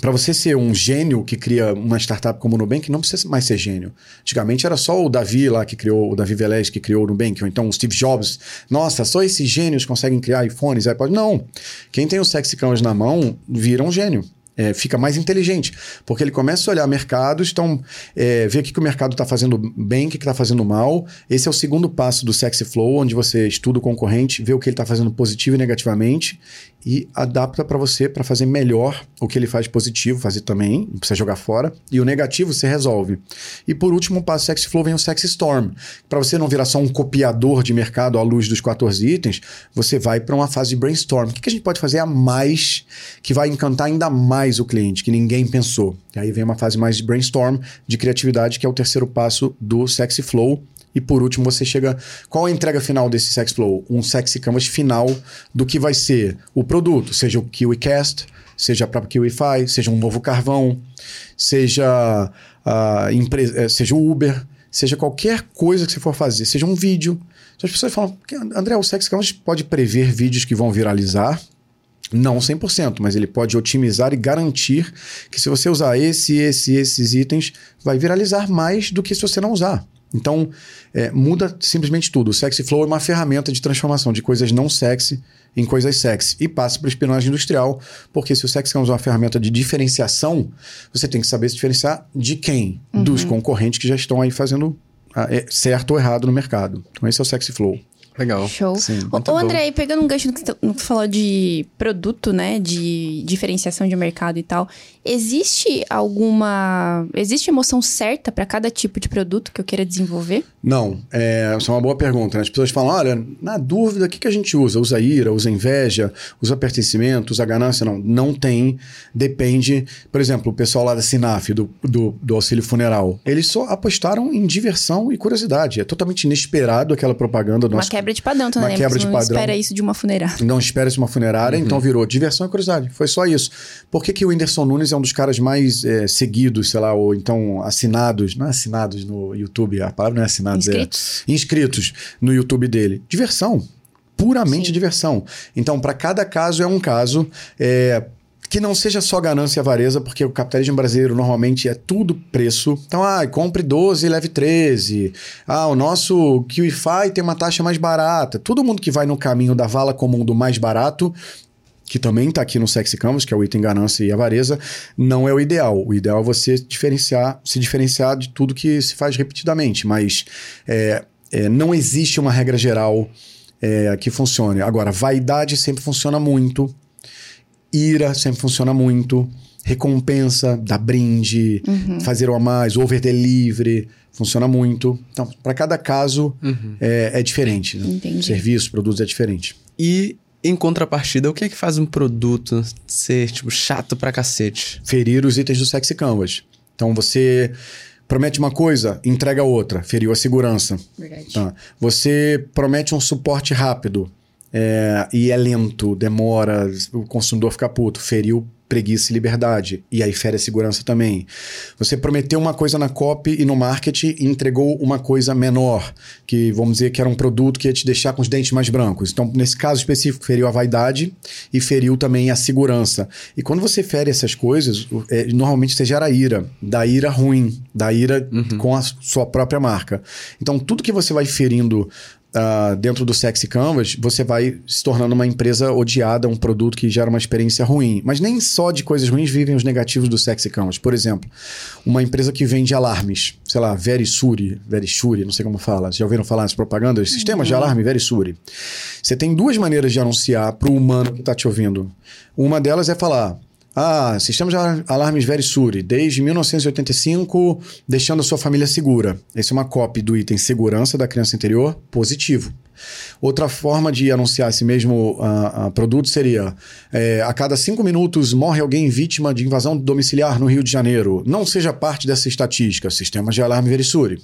para você ser um gênio que cria uma startup como o Nubank, não precisa mais ser gênio. Antigamente era só o Davi lá que criou, o Davi Velez que criou o Nubank, ou então o Steve Jobs. Nossa, só esses gênios conseguem criar iPhones, iPods. Não. Quem tem o Sexy Canvas na mão vira um gênio é, fica mais inteligente, porque ele começa a olhar mercados, então é, ver o que, que o mercado está fazendo bem, o que está fazendo mal. Esse é o segundo passo do Sexy Flow, onde você estuda o concorrente, vê o que ele está fazendo positivo e negativamente e adapta para você para fazer melhor o que ele faz positivo, fazer também, não precisa jogar fora, e o negativo você resolve. E por último, passo Sexy Flow vem o Sexy Storm. Para você não virar só um copiador de mercado à luz dos 14 itens, você vai para uma fase de brainstorm. O que, a gente pode fazer a mais que vai encantar ainda mais o cliente, que ninguém pensou. E aí vem uma fase mais de brainstorm, de criatividade, que é o terceiro passo do Sexy Flow. E por último, você chega. Qual a entrega final desse Sexy Flow? Um Sexy Canvas final do que vai ser o produto, seja o KiwiCast, seja a própria KiwiFi, seja um novo carvão, seja, a empresa, eh, seja o Uber, seja qualquer coisa que você for fazer, seja um vídeo. As pessoas falam, André, o Sexy Canvas pode prever vídeos que vão viralizar, não 100%, mas ele pode otimizar e garantir que se você usar esse, esse, esses itens, vai viralizar mais do que se você não usar. Então, é, muda simplesmente tudo. O Sexy Flow é uma ferramenta de transformação de coisas não sexy em coisas sexy e passa para espionagem industrial, porque se o Sexy é uma ferramenta de diferenciação, você tem que saber se diferenciar de quem? Uhum. Dos concorrentes que já estão aí fazendo ah, é, certo ou errado no mercado. Então, esse é o Sexy Flow. Legal. Show. Sim, Ô, André, pegando um gancho no que você falou de produto, né? De diferenciação de mercado e tal. Existe alguma. Existe emoção certa para cada tipo de produto que eu queira desenvolver? Não. É, essa é uma boa pergunta. Né? As pessoas falam: olha, na dúvida, o que, que a gente usa? Usa ira, usa inveja, usa pertencimento, usa ganância? Não. Não tem. Depende. Por exemplo, o pessoal lá da Sinaf, do, do, do auxílio funeral, eles só apostaram em diversão e curiosidade. É totalmente inesperado aquela propaganda do nosso quebra de padrão também. Uma quebra de não padrão. espera isso de uma funerária. Não espera isso de uma funerária, uhum. então virou diversão e curiosidade. Foi só isso. Por que, que o Whindersson Nunes é um dos caras mais é, seguidos, sei lá, ou então assinados, não é assinados no YouTube, a palavra não é assinados, é inscritos. é inscritos no YouTube dele? Diversão. Puramente Sim. diversão. Então, para cada caso é um caso. É, que não seja só ganância e avareza, porque o capitalismo brasileiro normalmente é tudo preço. Então, ah, compre 12 e leve 13. Ah, o nosso KiwiFi tem uma taxa mais barata. Todo mundo que vai no caminho da vala comum do mais barato que também está aqui no Sexy Canvas, que é o item ganância e avareza, não é o ideal. O ideal é você diferenciar, se diferenciar de tudo que se faz repetidamente, mas é, é, não existe uma regra geral é, que funcione. Agora, vaidade sempre funciona muito. Ira sempre funciona muito. Recompensa, dar brinde, uhum. fazer o a mais, over delivery, funciona muito. Então, para cada caso uhum. é, é, diferente. Né? Entendi. Serviço, produtos é diferente. E em contrapartida, o que é que faz um produto ser, tipo, chato pra cacete? Ferir os itens do Sexy Canvas. Então, você promete uma coisa, entrega outra. Feriu a segurança. Verdade. Tá. Você promete um suporte rápido é, e é lento, demora, o consumidor fica puto, feriu preguiça e liberdade. E aí fere a segurança também. Você prometeu uma coisa na copy e no marketing e entregou uma coisa menor, que vamos dizer que era um produto que ia te deixar com os dentes mais brancos. Então, nesse caso específico, feriu a vaidade e feriu também a segurança. E quando você fere essas coisas, é, normalmente você gera ira, da ira ruim, da ira uhum. com a sua própria marca. Então, tudo que você vai ferindo uh, dentro do Sexy Canvas, você vai se tornando uma empresa odiada, um produto que gera uma experiência ruim. Mas nem só de coisas ruins vivem os negativos do Sexy Canvas. Por exemplo, uma empresa que vende alarmes, sei lá, Verisuri, Verisuri, não sei como fala. Já ouviram falar nessas propagandas? Sistemas de uhum. alarme Verisuri. Você tem duas maneiras de anunciar para o humano que está te ouvindo. Uma delas é falar: ah, sistema de alarmes Verisuri, desde 1985, deixando a sua família segura. Essa é uma cópia do item segurança da criança interior, positivo. Outra forma de anunciar esse mesmo uh, uh, produto seria: é, a cada cinco minutos morre alguém vítima de invasão domiciliar no Rio de Janeiro. Não seja parte dessa estatística. Sistema de alarme Verisuri.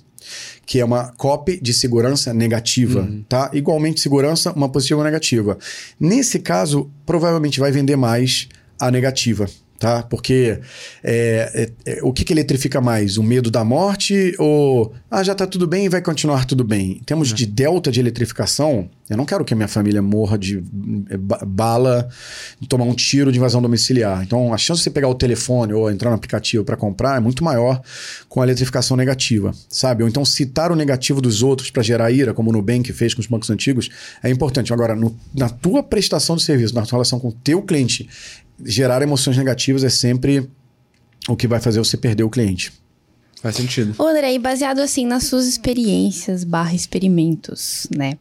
Que é uma copy de segurança negativa, uhum. tá? Igualmente segurança, uma positiva ou negativa. Nesse caso, provavelmente vai vender mais a negativa tá? Porque é, é, é, o que, que eletrifica mais? O medo da morte ou ah, já tá tudo bem e vai continuar tudo bem? Em termos de delta de eletrificação, eu não quero que a minha família morra de é, bala, de tomar um tiro de invasão domiciliar. Então, a chance de você pegar o telefone ou entrar no aplicativo para comprar é muito maior com a eletrificação negativa, sabe? Ou então citar o negativo dos outros para gerar ira, como o Nubank fez com os bancos antigos, é importante. Agora, no, na tua prestação de serviço, na tua relação com o teu cliente, gerar emoções negativas é sempre o que vai fazer você perder o cliente. Faz sentido. Ô, André, e baseado assim nas suas experiências barra experimentos, né?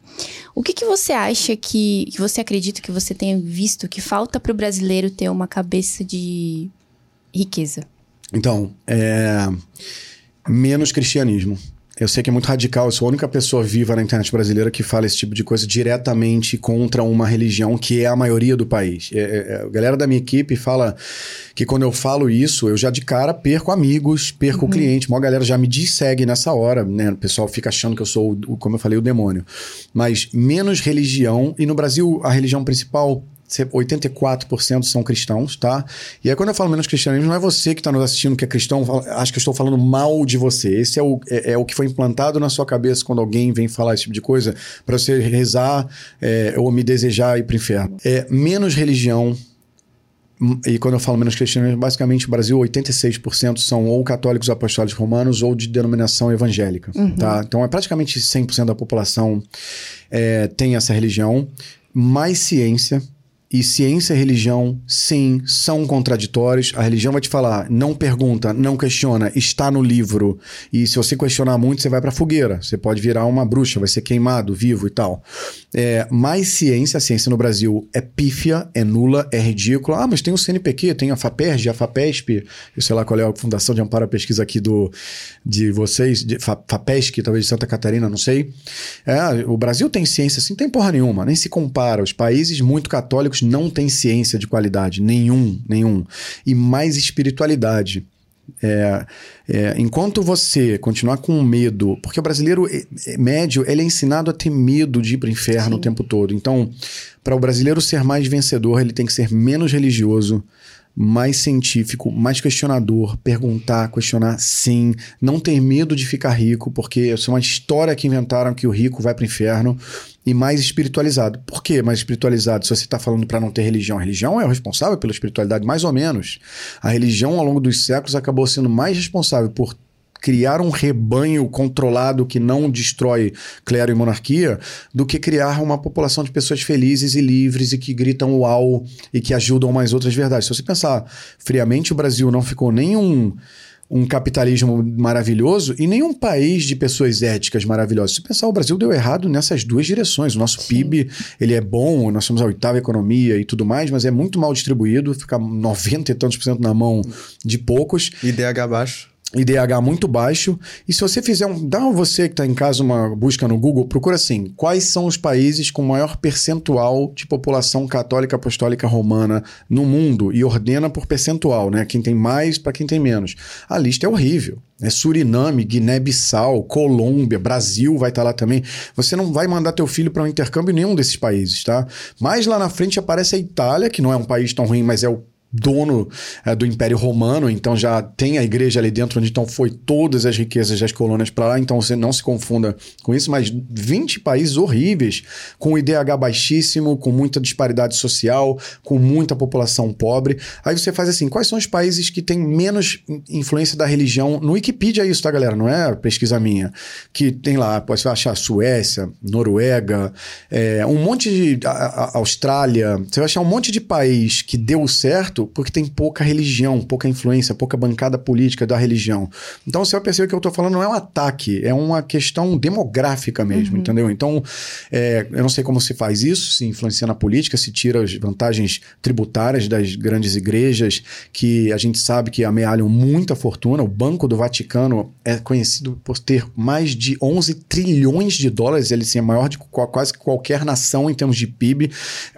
O que, que você acha que, que você acredita que você tenha visto que falta para o brasileiro ter uma cabeça de riqueza? Então, é... menos cristianismo. Eu sei que é muito radical, eu sou a única pessoa viva na internet brasileira que fala esse tipo de coisa diretamente contra uma religião que é a maioria do país. É, é, é a galera da minha equipe fala que quando eu falo isso, eu já de cara perco amigos, perco uhum. cliente. Uma galera já me segue nessa hora, né? O pessoal fica achando que eu sou, como eu falei, o demônio. Mas menos religião, e no Brasil a religião principal 84% são cristãos, tá? E aí, quando eu falo menos cristianismo, não é você que está nos assistindo que é cristão, acho que eu estou falando mal de você. Esse é o, é, é, o que foi implantado na sua cabeça quando alguém vem falar esse tipo de coisa, para você rezar é, ou me desejar ir para o inferno. É menos religião. E quando eu falo menos cristianismo, basicamente o Brasil, 86% são ou católicos apostólicos romanos ou de denominação evangélica. Uhum. Tá? Então é praticamente 100% da população é, tem essa religião. Mais ciência, e ciência e religião, sim, são contraditórios. A religião vai te falar, não pergunta, não questiona, está no livro. E se você questionar muito, você vai para fogueira. Você pode virar uma bruxa, vai ser queimado, vivo e tal. É, mais ciência, a ciência no Brasil é pífia, é nula, é ridícula. Ah, mas tem o CNPq, tem a FAPERJ, a FAPESP, eu sei lá qual é a Fundação de Amparo à Pesquisa aqui do, de vocês, de FAPESC, talvez de Santa Catarina, não sei. É, o Brasil tem ciência, assim, tem porra nenhuma, nem se compara. Os países muito católicos não têm ciência de qualidade, nenhum, nenhum. E mais espiritualidade. É, é, enquanto você continuar com medo, porque o brasileiro é, é, médio ele é ensinado a ter medo de ir para o inferno Sim. o tempo todo. Então, para o brasileiro ser mais vencedor, ele tem que ser menos religioso, mais científico, mais questionador, perguntar, questionar sim, não ter medo de ficar rico, porque isso é uma história que inventaram que o rico vai para o inferno e mais espiritualizado. Por que mais espiritualizado? Se você está falando para não ter religião, a religião é o responsável pela espiritualidade, mais ou menos. A religião, ao longo dos séculos, acabou sendo mais responsável por criar um rebanho controlado que não destrói clero e monarquia do que criar uma população de pessoas felizes e livres e que gritam uau e que ajudam mais outras verdades. Se você pensar friamente, o Brasil não ficou nenhum um capitalismo maravilhoso e nenhum país de pessoas éticas maravilhosas. Se pensar, o Brasil deu errado nessas duas direções. O nosso Sim. PIB, ele é bom, nós somos a oitava economia e tudo mais, mas é muito mal distribuído, fica 90 e tantos por cento na mão de poucos. IDH baixo. IDH muito baixo. E se você fizer um. Dá você que está em casa uma busca no Google, procura assim: quais são os países com maior percentual de população católica apostólica romana no mundo? E ordena por percentual, né? Quem tem mais para quem tem menos. A lista é horrível. É Suriname, Guiné-Bissau, Colômbia, Brasil vai estar tá lá também. Você não vai mandar teu filho para um intercâmbio em nenhum desses países, tá? Mais lá na frente aparece a Itália, que não é um país tão ruim, mas é o dono é, do Império Romano, então já tem a igreja ali dentro, onde então foi todas as riquezas das colônias para lá, então você não se confunda com isso, mas 20 países horríveis, com IDH baixíssimo, com muita disparidade social, com muita população pobre. Aí você faz assim, quais são os países que têm menos influência da religião? No Wikipedia é isso, tá, galera? Não é pesquisa minha. Que tem lá, pode achar Suécia, Noruega, é, um monte de... A, a, Austrália, você vai achar um monte de país que deu certo porque tem pouca religião, pouca influência, pouca bancada política da religião. Então você vai perceber que eu estou falando não é um ataque, é uma questão demográfica mesmo, uhum. entendeu? Então, é, eu não sei como se faz isso, se influencia na política, se tira as vantagens tributárias das grandes igrejas, que a gente sabe que amealham muita fortuna. O Banco do Vaticano é conhecido por ter mais de 11 trilhões de dólares, ele sim, é maior de quase qualquer nação em termos de PIB,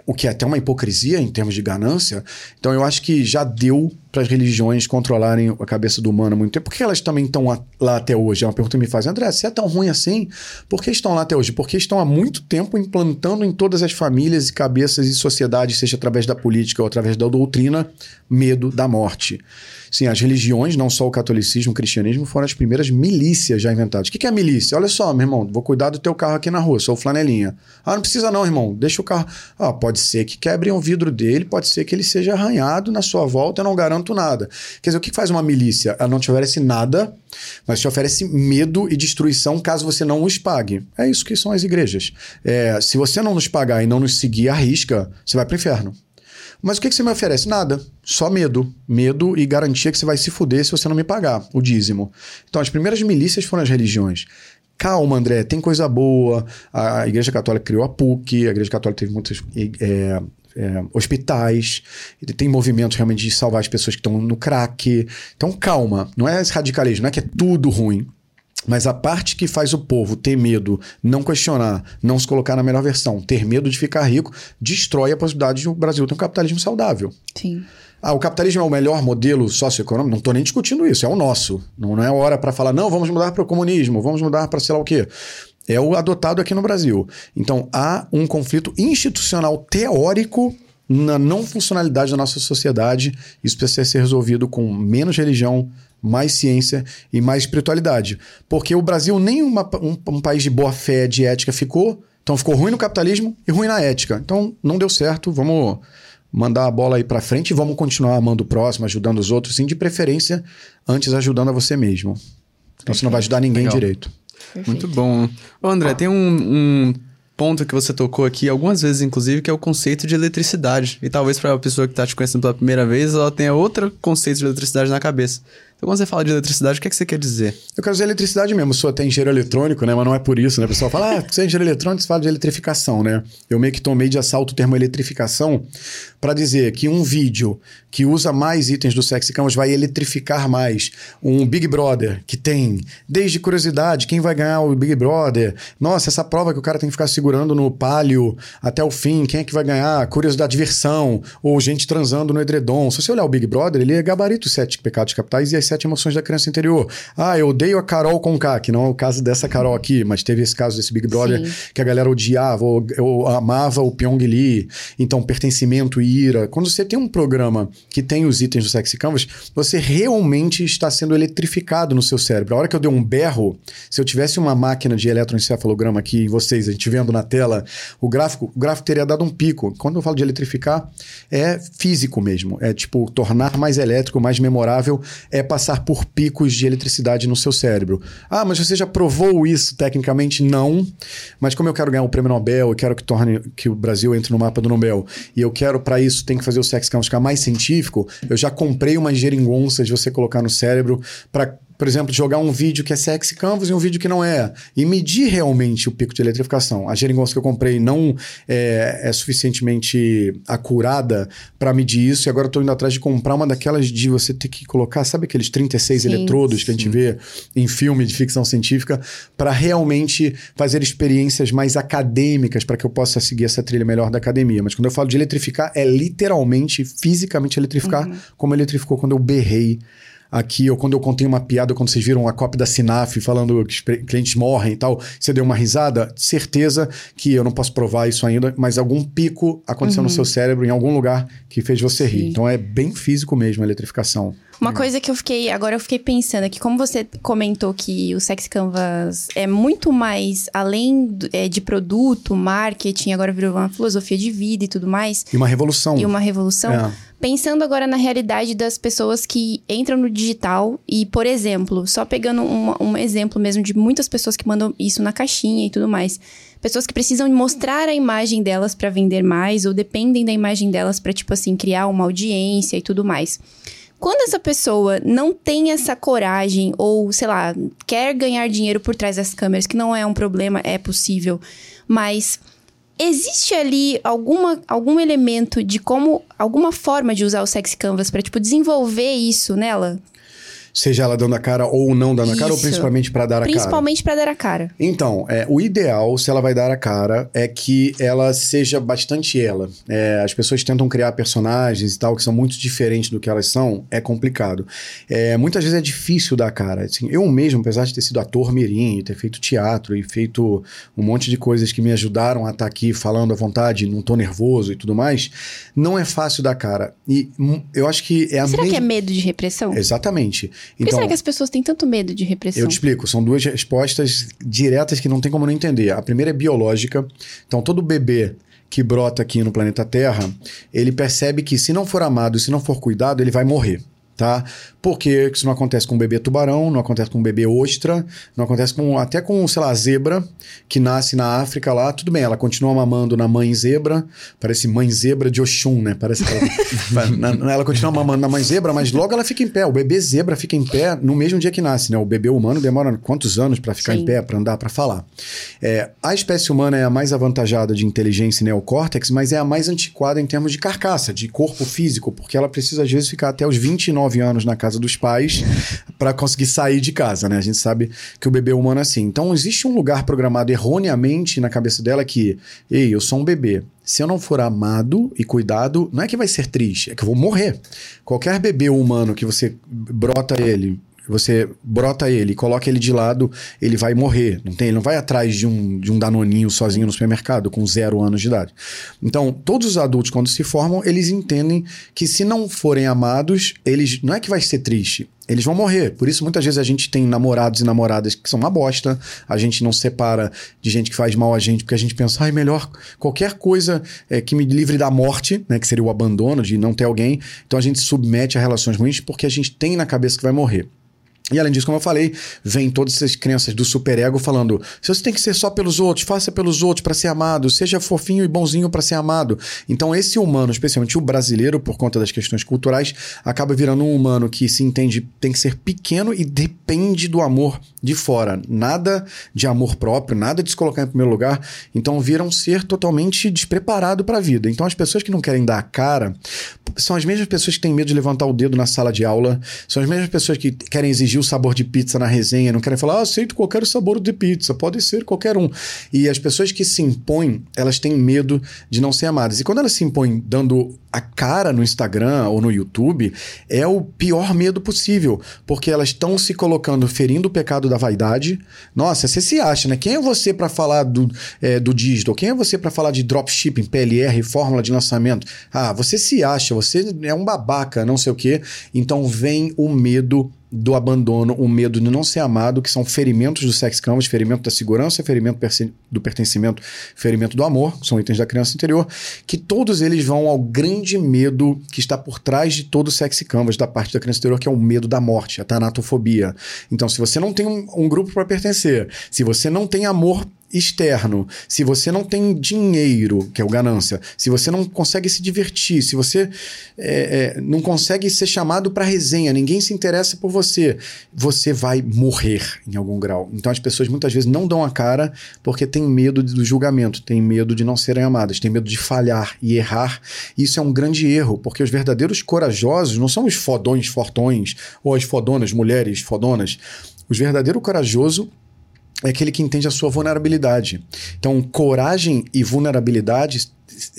o que é até uma hipocrisia em termos de ganância. Então eu acho acho que já deu para as religiões controlarem a cabeça do humano há muito tempo. Por que elas também estão lá até hoje? É uma pergunta que me faz. André, se é tão ruim assim, por que estão lá até hoje? Porque estão há muito tempo implantando em todas as famílias e cabeças e sociedades, seja através da política ou através da doutrina, medo da morte. Sim, as religiões, não só o catolicismo, o cristianismo, foram as primeiras milícias já inventadas. O que é milícia? Olha só, meu irmão, vou cuidar do teu carro aqui na rua, sou flanelinha. Ah, não precisa não, irmão, deixa o carro. Ah, pode ser que quebrem o vidro dele, pode ser que ele seja arranhado na sua volta, eu não garanto nada. Quer dizer, o que faz uma milícia? Ela não te oferece nada, mas te oferece medo e destruição caso você não os pague. É isso que são as igrejas. É, se você não nos pagar e não nos seguir à risca, você vai para o inferno. Mas o que, que você me oferece? Nada. Só medo. Medo e garantia que você vai se fuder se você não me pagar o dízimo. Então, as primeiras milícias foram as religiões. Calma, André, tem coisa boa. A Igreja Católica criou a PUC, a Igreja Católica teve muitos é, é, hospitais, tem movimentos realmente de salvar as pessoas que estão no crack. Então, calma, não é esse radicalismo, não é que é tudo ruim. Mas a parte que faz o povo ter medo, não questionar, não se colocar na melhor versão, ter medo de ficar rico, destrói a possibilidade de o Brasil ter um capitalismo saudável. Sim. Ah, o capitalismo é o melhor modelo socioeconômico? Não estou nem discutindo isso, é o nosso. Não, não é hora para falar, não, vamos mudar para o comunismo, vamos mudar para sei lá o quê. É o adotado aqui no Brasil. Então há um conflito institucional teórico na não funcionalidade da nossa sociedade. Isso precisa ser resolvido com menos religião, mais ciência e mais espiritualidade. Porque o Brasil nem uma, um, um país de boa fé, de ética ficou. Então ficou ruim no capitalismo e ruim na ética. Então não deu certo, vamos mandar a bola aí para frente e vamos continuar amando o próximo, ajudando os outros, sim, de preferência, antes ajudando a você mesmo. Então você não vai ajudar ninguém Legal. direito. Perfeito. Muito bom. Ô, André, tem um, um ponto que você tocou aqui algumas vezes, inclusive, que é o conceito de eletricidade. E talvez para a pessoa que está te conhecendo pela primeira vez, ela tenha outro conceito de eletricidade na cabeça. Então, quando você fala de eletricidade, o que, é que você quer dizer? Eu quero dizer eletricidade mesmo. Eu sou até engenheiro eletrônico, né? Mas não é por isso, né? O pessoal fala, ah, você é engenheiro eletrônico, você fala de eletrificação, né? Eu meio que tomei de assalto o termo eletrificação para dizer que um vídeo que usa mais itens do Sexy Canvas vai eletrificar mais. Um Big Brother que tem, desde curiosidade, quem vai ganhar o Big Brother? Nossa, essa prova que o cara tem que ficar segurando no palio até o fim, quem é que vai ganhar? Curiosidade, diversão, ou gente transando no edredom. Se você olhar o Big Brother, ele é gabarito sete pecados capitais e as sete emoções da criança interior. Ah, eu odeio a Carol com K, que não é o caso dessa Carol aqui, mas teve esse caso desse Big Brother Sim. que a galera odiava, ou, ou amava o Pyong Lee. Então, pertencimento e ira. Quando você tem um programa que tem os itens do Sexy Canvas, você realmente está sendo eletrificado no seu cérebro. A hora que eu dei um berro, se eu tivesse uma máquina de eletroencefalograma aqui em vocês, a gente vendo na tela, o gráfico, o gráfico teria dado um pico. Quando eu falo de eletrificar, é físico mesmo. É tipo tornar mais elétrico, mais memorável, é passar por picos de eletricidade no seu cérebro. Ah, mas você já provou isso tecnicamente? Não. Mas como eu quero ganhar o prêmio Nobel, eu quero que torne que o Brasil entre no mapa do Nobel, e eu quero para isso tem que fazer o sex count ficar mais científico, eu já comprei umas geringonças de você colocar no cérebro para por exemplo, jogar um vídeo que é sexy canvas e um vídeo que não é, e medir realmente o pico de eletrificação. A geringonça que eu comprei não é, é suficientemente acurada para medir isso, e agora estou indo atrás de comprar uma daquelas de você ter que colocar, sabe aqueles 36 sim, eletrodos sim. que a gente vê em filme de ficção científica, para realmente fazer experiências mais acadêmicas para que eu possa seguir essa trilha melhor da academia. Mas quando eu falo de eletrificar, é literalmente, fisicamente eletrificar, uhum. como eletrificou quando eu berrei aqui, ou quando eu contei uma piada, quando vocês viram a cópia da Sinaf falando que os clientes morrem e tal, você deu uma risada, certeza que eu não posso provar isso ainda, mas algum pico aconteceu uhum. no seu cérebro, em algum lugar, que fez você Sim. rir. Então é bem físico mesmo a eletrificação. Uma coisa que eu fiquei. Agora eu fiquei pensando aqui, como você comentou que o Sex Canvas é muito mais além do, é, de produto, marketing, agora virou uma filosofia de vida e tudo mais. E uma revolução. E uma revolução. É. Pensando agora na realidade das pessoas que entram no digital e, por exemplo, só pegando um, um exemplo mesmo de muitas pessoas que mandam isso na caixinha e tudo mais pessoas que precisam mostrar a imagem delas para vender mais ou dependem da imagem delas para tipo assim criar uma audiência e tudo mais. Quando essa pessoa não tem essa coragem ou, sei lá, quer ganhar dinheiro por trás das câmeras, que não é um problema, é possível, mas existe ali alguma, algum elemento de como alguma forma de usar o sexy canvas para tipo desenvolver isso nela? Seja ela dando a cara ou não dando Isso. a cara, ou principalmente para dar a cara? Principalmente para dar a cara. Então, é, o ideal, se ela vai dar a cara, é que ela seja bastante ela. É, as pessoas tentam criar personagens e tal, que são muito diferentes do que elas são, é complicado. É, muitas vezes é difícil dar a cara. Assim, eu mesmo, apesar de ter sido ator mirim, e ter feito teatro e feito um monte de coisas que me ajudaram a estar tá aqui falando à vontade, não tô nervoso e tudo mais, não é fácil dar cara. E hum, eu acho que é a Será que é medo de repressão? Exatamente. Por que será então, que as pessoas têm tanto medo de repressão? Eu te explico. São duas respostas diretas que não tem como não entender. A primeira é biológica. Então, todo bebê que brota aqui no planeta Terra, ele percebe que se não for amado, se não for cuidado, ele vai morrer tá? Porque isso não acontece com o bebê tubarão, não acontece com o bebê ostra, não acontece com até com, sei lá, zebra, que nasce na África lá, tudo bem, ela continua mamando na mãe zebra, parece mãe zebra de Oxum, né? Parece que ela, ela continua mamando na mãe zebra, mas logo ela fica em pé. O bebê zebra fica em pé no mesmo dia que nasce, né? O bebê humano demora quantos anos para ficar Sim. em pé, para andar, para falar. É, a espécie humana é a mais avantajada de inteligência e neocórtex, mas é a mais antiquada em termos de carcaça, de corpo físico, porque ela precisa às vezes ficar até os 29 anos na casa dos pais para conseguir sair de casa, né? A gente sabe que o bebê humano é assim. Então, existe um lugar programado erroneamente na cabeça dela que, ei, eu sou um bebê. Se eu não for amado e cuidado, não é que vai ser triste, é que eu vou morrer. Qualquer bebê humano que você brota ele você brota ele, coloca ele de lado, ele vai morrer. Não tem, ele não vai atrás de um, de um danoninho sozinho no supermercado com zero anos de idade. Então, todos os adultos, quando se formam, eles entendem que se não forem amados, eles não é que vai ser triste. Eles vão morrer. Por isso, muitas vezes a gente tem namorados e namoradas que são uma bosta. A gente não separa de gente que faz mal a gente, porque a gente pensa, ai, melhor qualquer coisa é, que me livre da morte, né? Que seria o abandono, de não ter alguém. Então a gente submete a relações ruins porque a gente tem na cabeça que vai morrer. E além disso, como eu falei, vem todas essas crenças do superego falando: se você tem que ser só pelos outros, faça pelos outros para ser amado, seja fofinho e bonzinho para ser amado. Então, esse humano, especialmente o brasileiro, por conta das questões culturais, acaba virando um humano que se entende tem que ser pequeno e depende do amor de fora. Nada de amor próprio, nada de se colocar em primeiro lugar. Então, vira um ser totalmente despreparado para a vida. Então, as pessoas que não querem dar a cara são as mesmas pessoas que têm medo de levantar o dedo na sala de aula, são as mesmas pessoas que querem exigir o sabor de pizza na resenha, não querem falar, ah, aceito qualquer sabor de pizza, pode ser qualquer um. E as pessoas que se impõem, elas têm medo de não ser amadas. E quando elas se impõem dando a cara no Instagram ou no YouTube, é o pior medo possível, porque elas estão se colocando, ferindo o pecado da vaidade. Nossa, você se acha, né? Quem é você para falar do, é, do digital? Quem é você para falar de dropshipping, PLR, fórmula de lançamento? Ah, você se acha, você é um babaca, não sei o quê. Então vem o medo do abandono, o medo de não ser amado, que são ferimentos do sex canvas, ferimento da segurança, ferimento do pertencimento, ferimento do amor, são itens da criança interior, que todos eles vão ao grande medo que está por trás de todo o sex canvas da parte da criança interior, que é o medo da morte, a tanatofobia. Então, se você não tem um, um grupo para pertencer, se você não tem amor externo, se você não tem dinheiro, que é o ganância, se você não consegue se divertir, se você é, é, não consegue ser chamado para resenha, ninguém se interessa por você, você vai morrer em algum grau. Então as pessoas muitas vezes não dão a cara porque tem medo do julgamento, tem medo de não serem amadas, tem medo de falhar e errar. Isso é um grande erro, porque os verdadeiros corajosos não são os fodões fortões ou as fodonas, mulheres fodonas. Os verdadeiros corajosos é aquele que entende a sua vulnerabilidade. Então, coragem e vulnerabilidade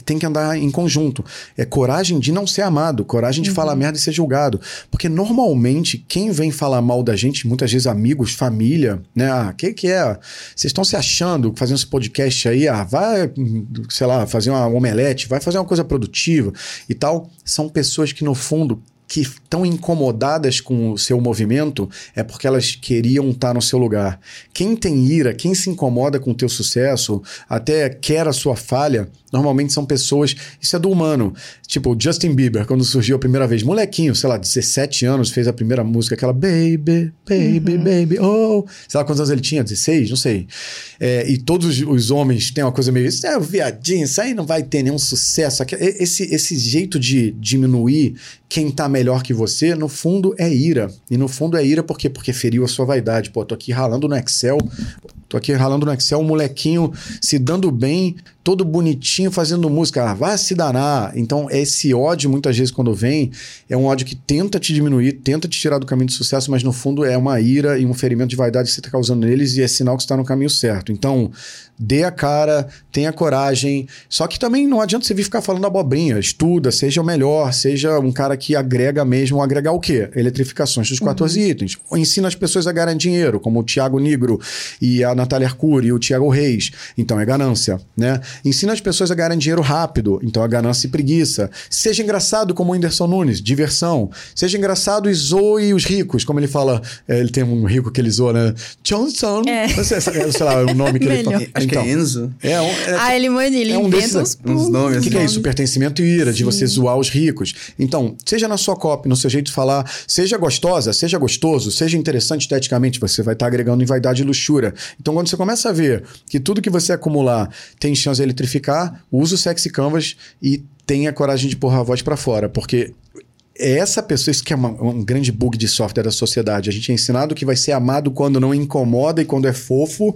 tem que andar em conjunto. É coragem de não ser amado, coragem de uhum. falar merda e ser julgado. Porque normalmente quem vem falar mal da gente, muitas vezes amigos, família, né? Ah, que que é? Vocês estão se achando fazendo esse podcast aí, ah, vai, sei lá, fazer uma omelete, vai fazer uma coisa produtiva e tal. São pessoas que no fundo que estão incomodadas com o seu movimento é porque elas queriam estar no seu lugar. Quem tem ira, quem se incomoda com o teu sucesso, até quer a sua falha, normalmente são pessoas. Isso é do humano. Tipo, Justin Bieber, quando surgiu a primeira vez, molequinho, sei lá, 17 anos, fez a primeira música, aquela Baby, Baby, uhum. Baby, oh. Sei lá quantos anos ele tinha, 16, não sei. É, e todos os homens têm uma coisa meio. Isso é viadinho, isso aí não vai ter nenhum sucesso. Esse, esse jeito de diminuir quem tá melhor que você, no fundo é ira. E no fundo é ira porque porque feriu a sua vaidade. Pô, tô aqui ralando no Excel, tô aqui ralando no Excel, um molequinho se dando bem, todo bonitinho fazendo música, ah, vai se danar. Então, esse ódio, muitas vezes, quando vem, é um ódio que tenta te diminuir, tenta te tirar do caminho de sucesso, mas no fundo é uma ira e um ferimento de vaidade que você está causando neles e é sinal que está no caminho certo. Então, dê a cara, tenha coragem. Só que também não adianta você vir ficar falando abobrinha. Estuda, seja o melhor, seja um cara que agrega mesmo. Agregar o quê? Eletrificações dos 14 uhum. itens. Ensina as pessoas a ganhar dinheiro, como o Tiago Negro e a Natália Arcuri e o Tiago Reis. Então é ganância, né? Ensina as pessoas a ganharem dinheiro rápido. Então é ganância e preguiça. Seja engraçado como o Whindersson Nunes, diversão. Seja engraçado e zoe os ricos, como ele fala. É, ele tem um rico que ele zoa, né? Johnson. É. Sei, sei lá, o nome que ele fala. Acho então, que é Enzo. É, um, é, ah, ele, ele é um desses, uns, uns nomes. O que, que, é isso? Pertencimento e ira, Sim. de você zoar os ricos. Então, seja na sua copy, no seu jeito de falar, seja gostosa, seja gostoso, seja interessante esteticamente, você vai estar tá agregando em vaidade e luxúria. Então, quando você começa a ver que tudo que você acumular tem chance de eletrificar, use o sexy canvas e tenha coragem de pôr a voz para fora, porque é essa pessoa, isso que é uma, um grande bug de software da sociedade. A gente é ensinado que vai ser amado quando não incomoda e quando é fofo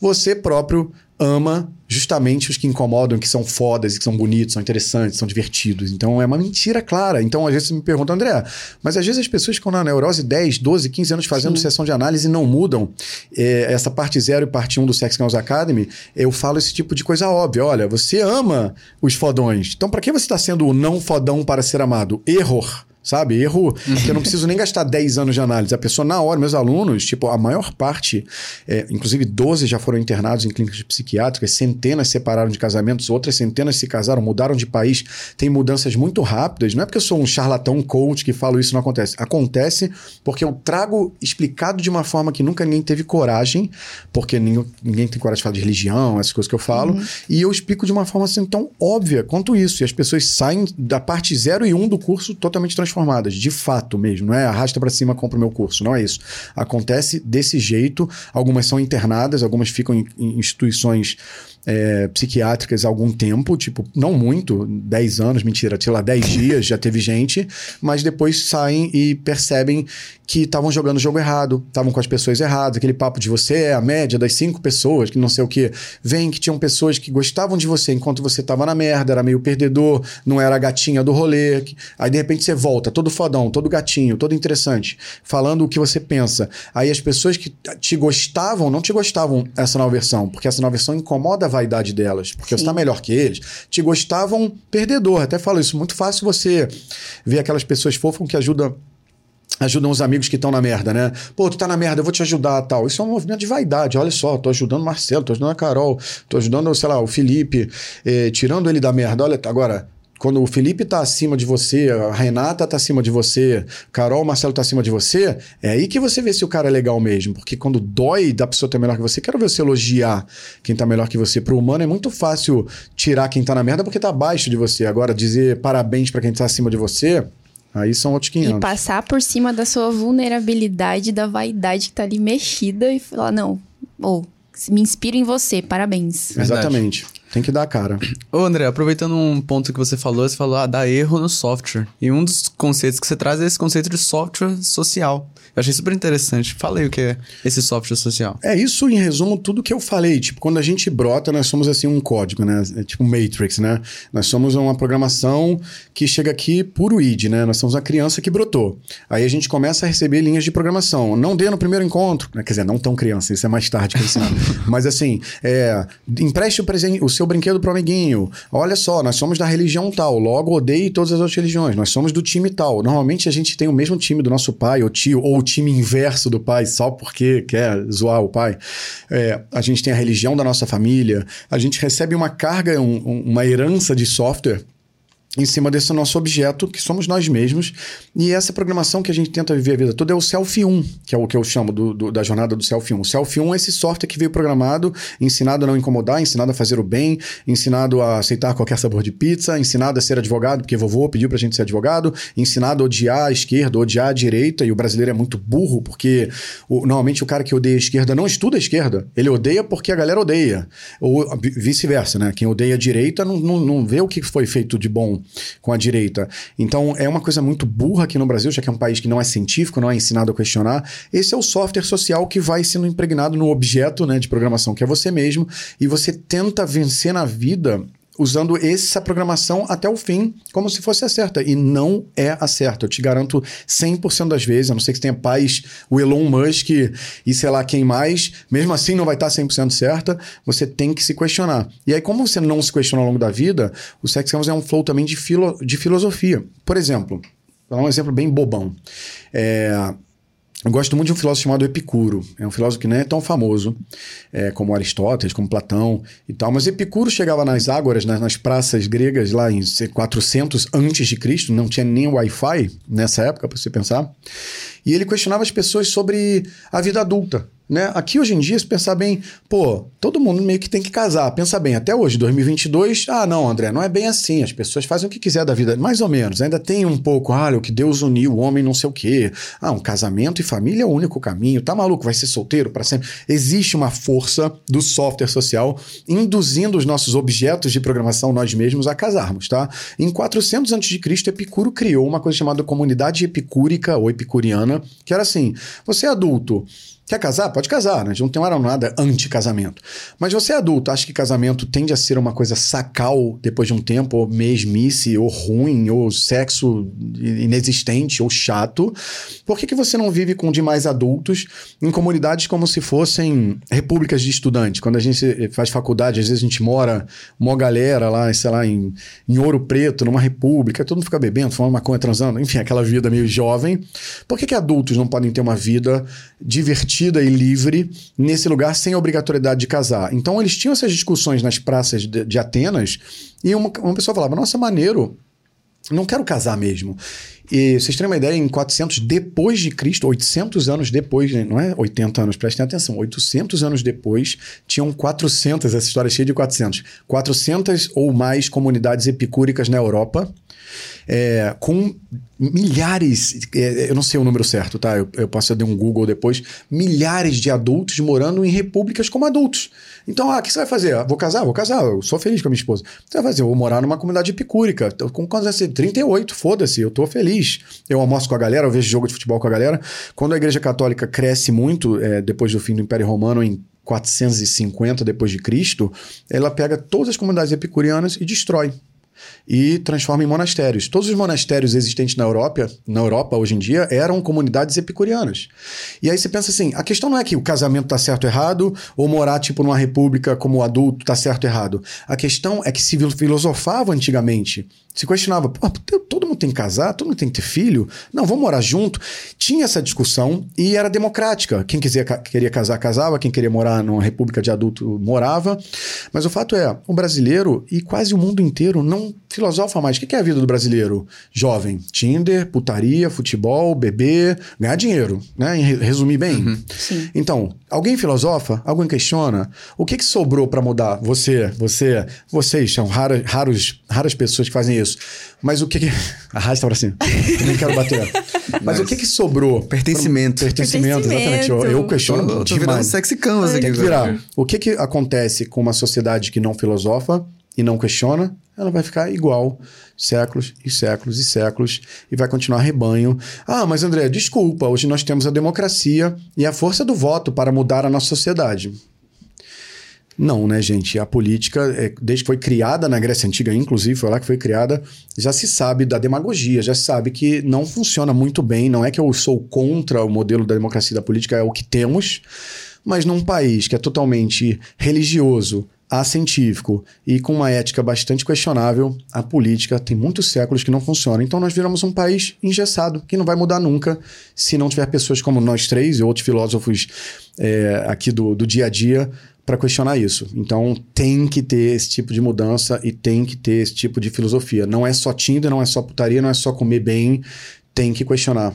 você próprio ama justamente os que incomodam, que são fodas, que são bonitos, são interessantes, são divertidos. Então é uma mentira clara. Então às vezes você me pergunta, André, mas às vezes as pessoas ficam na neurose 10, 12, 15 anos fazendo Sim. sessão de análise e não mudam. É, essa parte 0 e parte 1 um do Sex Girls Academy, eu falo esse tipo de coisa óbvia. Olha, você ama os fodões. Então para que você está sendo o não fodão para ser amado? Error sabe? Erro que eu não preciso nem gastar 10 anos de análise. A pessoa, na hora, meus alunos, tipo, a maior parte, é, inclusive 12 já foram internados em clínicas psiquiátricas, centenas separaram de casamentos, outras centenas se casaram, mudaram de país, tem mudanças muito rápidas. Não é porque eu sou um charlatão coach que falo isso, não acontece. Acontece porque eu trago explicado de uma forma que nunca ninguém teve coragem, porque ninguém, ninguém tem coragem de falar de religião, essas coisas que eu falo, uhum. e eu explico de uma forma assim tão óbvia quanto isso. E as pessoas saem da parte 0 e 1 um do curso totalmente transformadas transformadas, de fato mesmo. Não é arrasta para cima, compra o meu curso. Não é isso. Acontece desse jeito. Algumas são internadas, algumas ficam em, em instituições é, psiquiátricas há algum tempo, tipo, não muito, 10 anos, mentira, sei lá, 10 dias já teve gente, mas depois saem e percebem que estavam jogando o jogo errado, estavam com as pessoas erradas, aquele papo de você é a média das cinco pessoas, que não sei o que, vem que tinham pessoas que gostavam de você enquanto você estava na merda, era meio perdedor, não era a gatinha do rolê, aí de repente você volta, todo fodão, todo gatinho, todo interessante, falando o que você pensa. Aí as pessoas que te gostavam, não te gostavam essa nova versão, porque essa nova versão incomoda vaidade delas, porque Sim. você está melhor que eles, te gostavam perdedor. Até falo isso, muito fácil você ver aquelas pessoas fofas que ajudam ajudam os amigos que estão na merda, né? Pô, tu tá na merda, eu vou te ajudar tal. Isso é um movimento de vaidade. Olha só, tô ajudando o Marcelo, tô ajudando a Carol, tô ajudando, sei lá, o Felipe, eh, tirando ele da merda. Olha, agora, quando o Felipe tá acima de você, a Renata tá acima de você, Carol, Marcelo tá acima de você, é aí que você vê se o cara é legal mesmo. Porque quando dói da pessoa ter melhor que você, quero ver você elogiar quem tá melhor que você. Pro humano é muito fácil tirar quem tá na merda porque tá abaixo de você. Agora, dizer parabéns para quem tá acima de você, Aí são outros 500. E passar por cima da sua vulnerabilidade, da vaidade que tá ali mexida e falar, não, ou oh, me inspiro em você, parabéns. Verdade. Exatamente. Tem que dar a cara. Ô, André, aproveitando um ponto que você falou, você falou, ah, dá erro no software. E um dos conceitos que você traz é esse conceito de software social. Eu achei super interessante. Fala aí o que é esse software social. É isso, em resumo, tudo que eu falei. Tipo, quando a gente brota, nós somos assim um código, né? É tipo Matrix, né? Nós somos uma programação que chega aqui puro id, né? Nós somos uma criança que brotou. Aí a gente começa a receber linhas de programação. Não dê no primeiro encontro. Né? Quer dizer, não tão criança, isso é mais tarde que ensinado. Mas assim, é, empreste o, presente, o seu brinquedo pro amiguinho. Olha só, nós somos da religião tal, logo odeie todas as outras religiões. Nós somos do time tal. Normalmente a gente tem o mesmo time do nosso pai, ou tio, ou time inverso do pai só porque quer zoar o pai. É, a gente tem a religião da nossa família, a gente recebe uma carga, um, uma herança de software em cima desse nosso objeto, que somos nós mesmos. E essa programação que a gente tenta viver a vida toda é o Self 1, que é o que eu chamo do, do, da jornada do Self 1. O Self 1 é esse software que veio programado, ensinado a não incomodar, ensinado a fazer o bem, ensinado a aceitar qualquer sabor de pizza, ensinado a ser advogado, porque vovô pediu pra gente ser advogado, ensinado a odiar a esquerda, odiar a direita, e o brasileiro é muito burro, porque o, normalmente o cara que odeia a esquerda não estuda a esquerda, ele odeia porque a galera odeia. Ou vice-versa, né? Quem odeia a direita não, não, não vê o que foi feito de bom com a direita. Então é uma coisa muito burra aqui no Brasil, já que é um país que não é científico, não é ensinado a questionar. Esse é o software social que vai sendo impregnado no objeto né, de programação, que é você mesmo, e você tenta vencer na vida usando essa programação até o fim, como se fosse a certa. E não é a certa. Eu te garanto 100% das vezes, a não ser que tenha paz, o Elon Musk e sei lá quem mais, mesmo assim não vai estar 100% certa, você tem que se questionar. E aí, como você não se questiona ao longo da vida, o Sex é um flow também de, filo, de filosofia. Por exemplo, vou dar um exemplo bem bobão. É, eu gosto muito de um filósofo chamado Epicuro. É um filósofo que não é tão famoso é, como Aristóteles, como Platão e tal. Mas Epicuro chegava nas ágoras, nas, nas praças gregas lá em 400 antes de Cristo, não tinha nem Wi-Fi nessa época, para você pensar. E ele questionava as pessoas sobre a vida adulta. Né? Aqui hoje em dia, se pensar bem, pô, todo mundo meio que tem que casar. Pensa bem, até hoje, 2022, ah, não, André, não é bem assim. As pessoas fazem o que quiser da vida, mais ou menos. Ainda tem um pouco, ah, o que Deus uniu, o homem não sei o quê. Ah, um casamento e família é o único caminho. Tá maluco? Vai ser solteiro para sempre? Existe uma força do software social induzindo os nossos objetos de programação, nós mesmos, a casarmos, tá? Em 400 a.C., Epicuro criou uma coisa chamada comunidade epicúrica ou epicuriana, que era assim: você é adulto Quer casar? Pode casar, né? A gente não tem nada anti-casamento. Mas você é adulto, acha que casamento tende a ser uma coisa sacal depois de um tempo, ou mesmice, ou ruim, ou sexo inexistente, ou chato? Por que, que você não vive com demais adultos em comunidades como se fossem repúblicas de estudantes? Quando a gente faz faculdade, às vezes a gente mora uma galera lá, sei lá, em, em Ouro Preto, numa república, todo mundo fica bebendo, fumando maconha, transando, enfim, aquela vida meio jovem. Por que, que adultos não podem ter uma vida divertida? E livre nesse lugar sem obrigatoriedade de casar. Então eles tinham essas discussões nas praças de, de Atenas e uma, uma pessoa falava: Nossa, maneiro, não quero casar mesmo. E vocês terem uma ideia, em 400 depois de Cristo, 800 anos depois, né? não é 80 anos, prestem atenção, 800 anos depois, tinham 400, essa história é cheia de 400, 400 ou mais comunidades epicúricas na Europa, é, com milhares, é, eu não sei o número certo, tá? Eu, eu posso dar um Google depois, milhares de adultos morando em repúblicas como adultos. Então, ah, o que você vai fazer? Ah, vou casar? Vou casar, eu sou feliz com a minha esposa. Você vai fazer? Eu vou morar numa comunidade epicúrica. Com quantos anos? 38, foda-se, eu tô feliz. Eu almoço com a galera, eu vejo jogo de futebol com a galera. Quando a igreja católica cresce muito, é, depois do fim do Império Romano, em 450 depois de Cristo, ela pega todas as comunidades epicurianas e destrói e transforma em monastérios. Todos os monastérios existentes na Europa, na Europa hoje em dia, eram comunidades epicurianas. E aí você pensa assim, a questão não é que o casamento está certo ou errado, ou morar tipo numa república como adulto está certo ou errado. A questão é que se filosofava antigamente se questionava, todo mundo tem que casar, todo mundo tem que ter filho, não, vamos morar junto. Tinha essa discussão e era democrática. Quem quiser, queria casar, casava, quem queria morar numa república de adulto, morava. Mas o fato é, o brasileiro e quase o mundo inteiro não filosofa mais. O que é a vida do brasileiro jovem? Tinder, putaria, futebol, beber, ganhar dinheiro, né? Em resumir bem. Uhum. Então, alguém filosofa? Alguém questiona? O que, que sobrou para mudar? Você, você, vocês são raras, raros, raras pessoas que fazem isso. Mas o que que... Arrasta pra cima. Nem quero bater. Mas, Mas o que que sobrou? Pertencimento. Pertencimento, exatamente. Eu, eu questiono tô, tô demais. sexy canvas aqui. Tem que virar. O que que acontece com uma sociedade que não filosofa e não questiona? Ela vai ficar igual séculos e séculos e séculos e vai continuar rebanho. Ah, mas André, desculpa, hoje nós temos a democracia e a força do voto para mudar a nossa sociedade. Não, né, gente? A política, é, desde que foi criada na Grécia Antiga, inclusive, foi lá que foi criada, já se sabe da demagogia, já se sabe que não funciona muito bem. Não é que eu sou contra o modelo da democracia e da política, é o que temos. Mas num país que é totalmente religioso, científico e com uma ética bastante questionável, a política tem muitos séculos que não funciona. Então nós viramos um país engessado, que não vai mudar nunca se não tiver pessoas como nós três e outros filósofos é, aqui do, do dia a dia para questionar isso. Então tem que ter esse tipo de mudança e tem que ter esse tipo de filosofia. Não é só Tinder, não é só putaria, não é só comer bem, tem que questionar.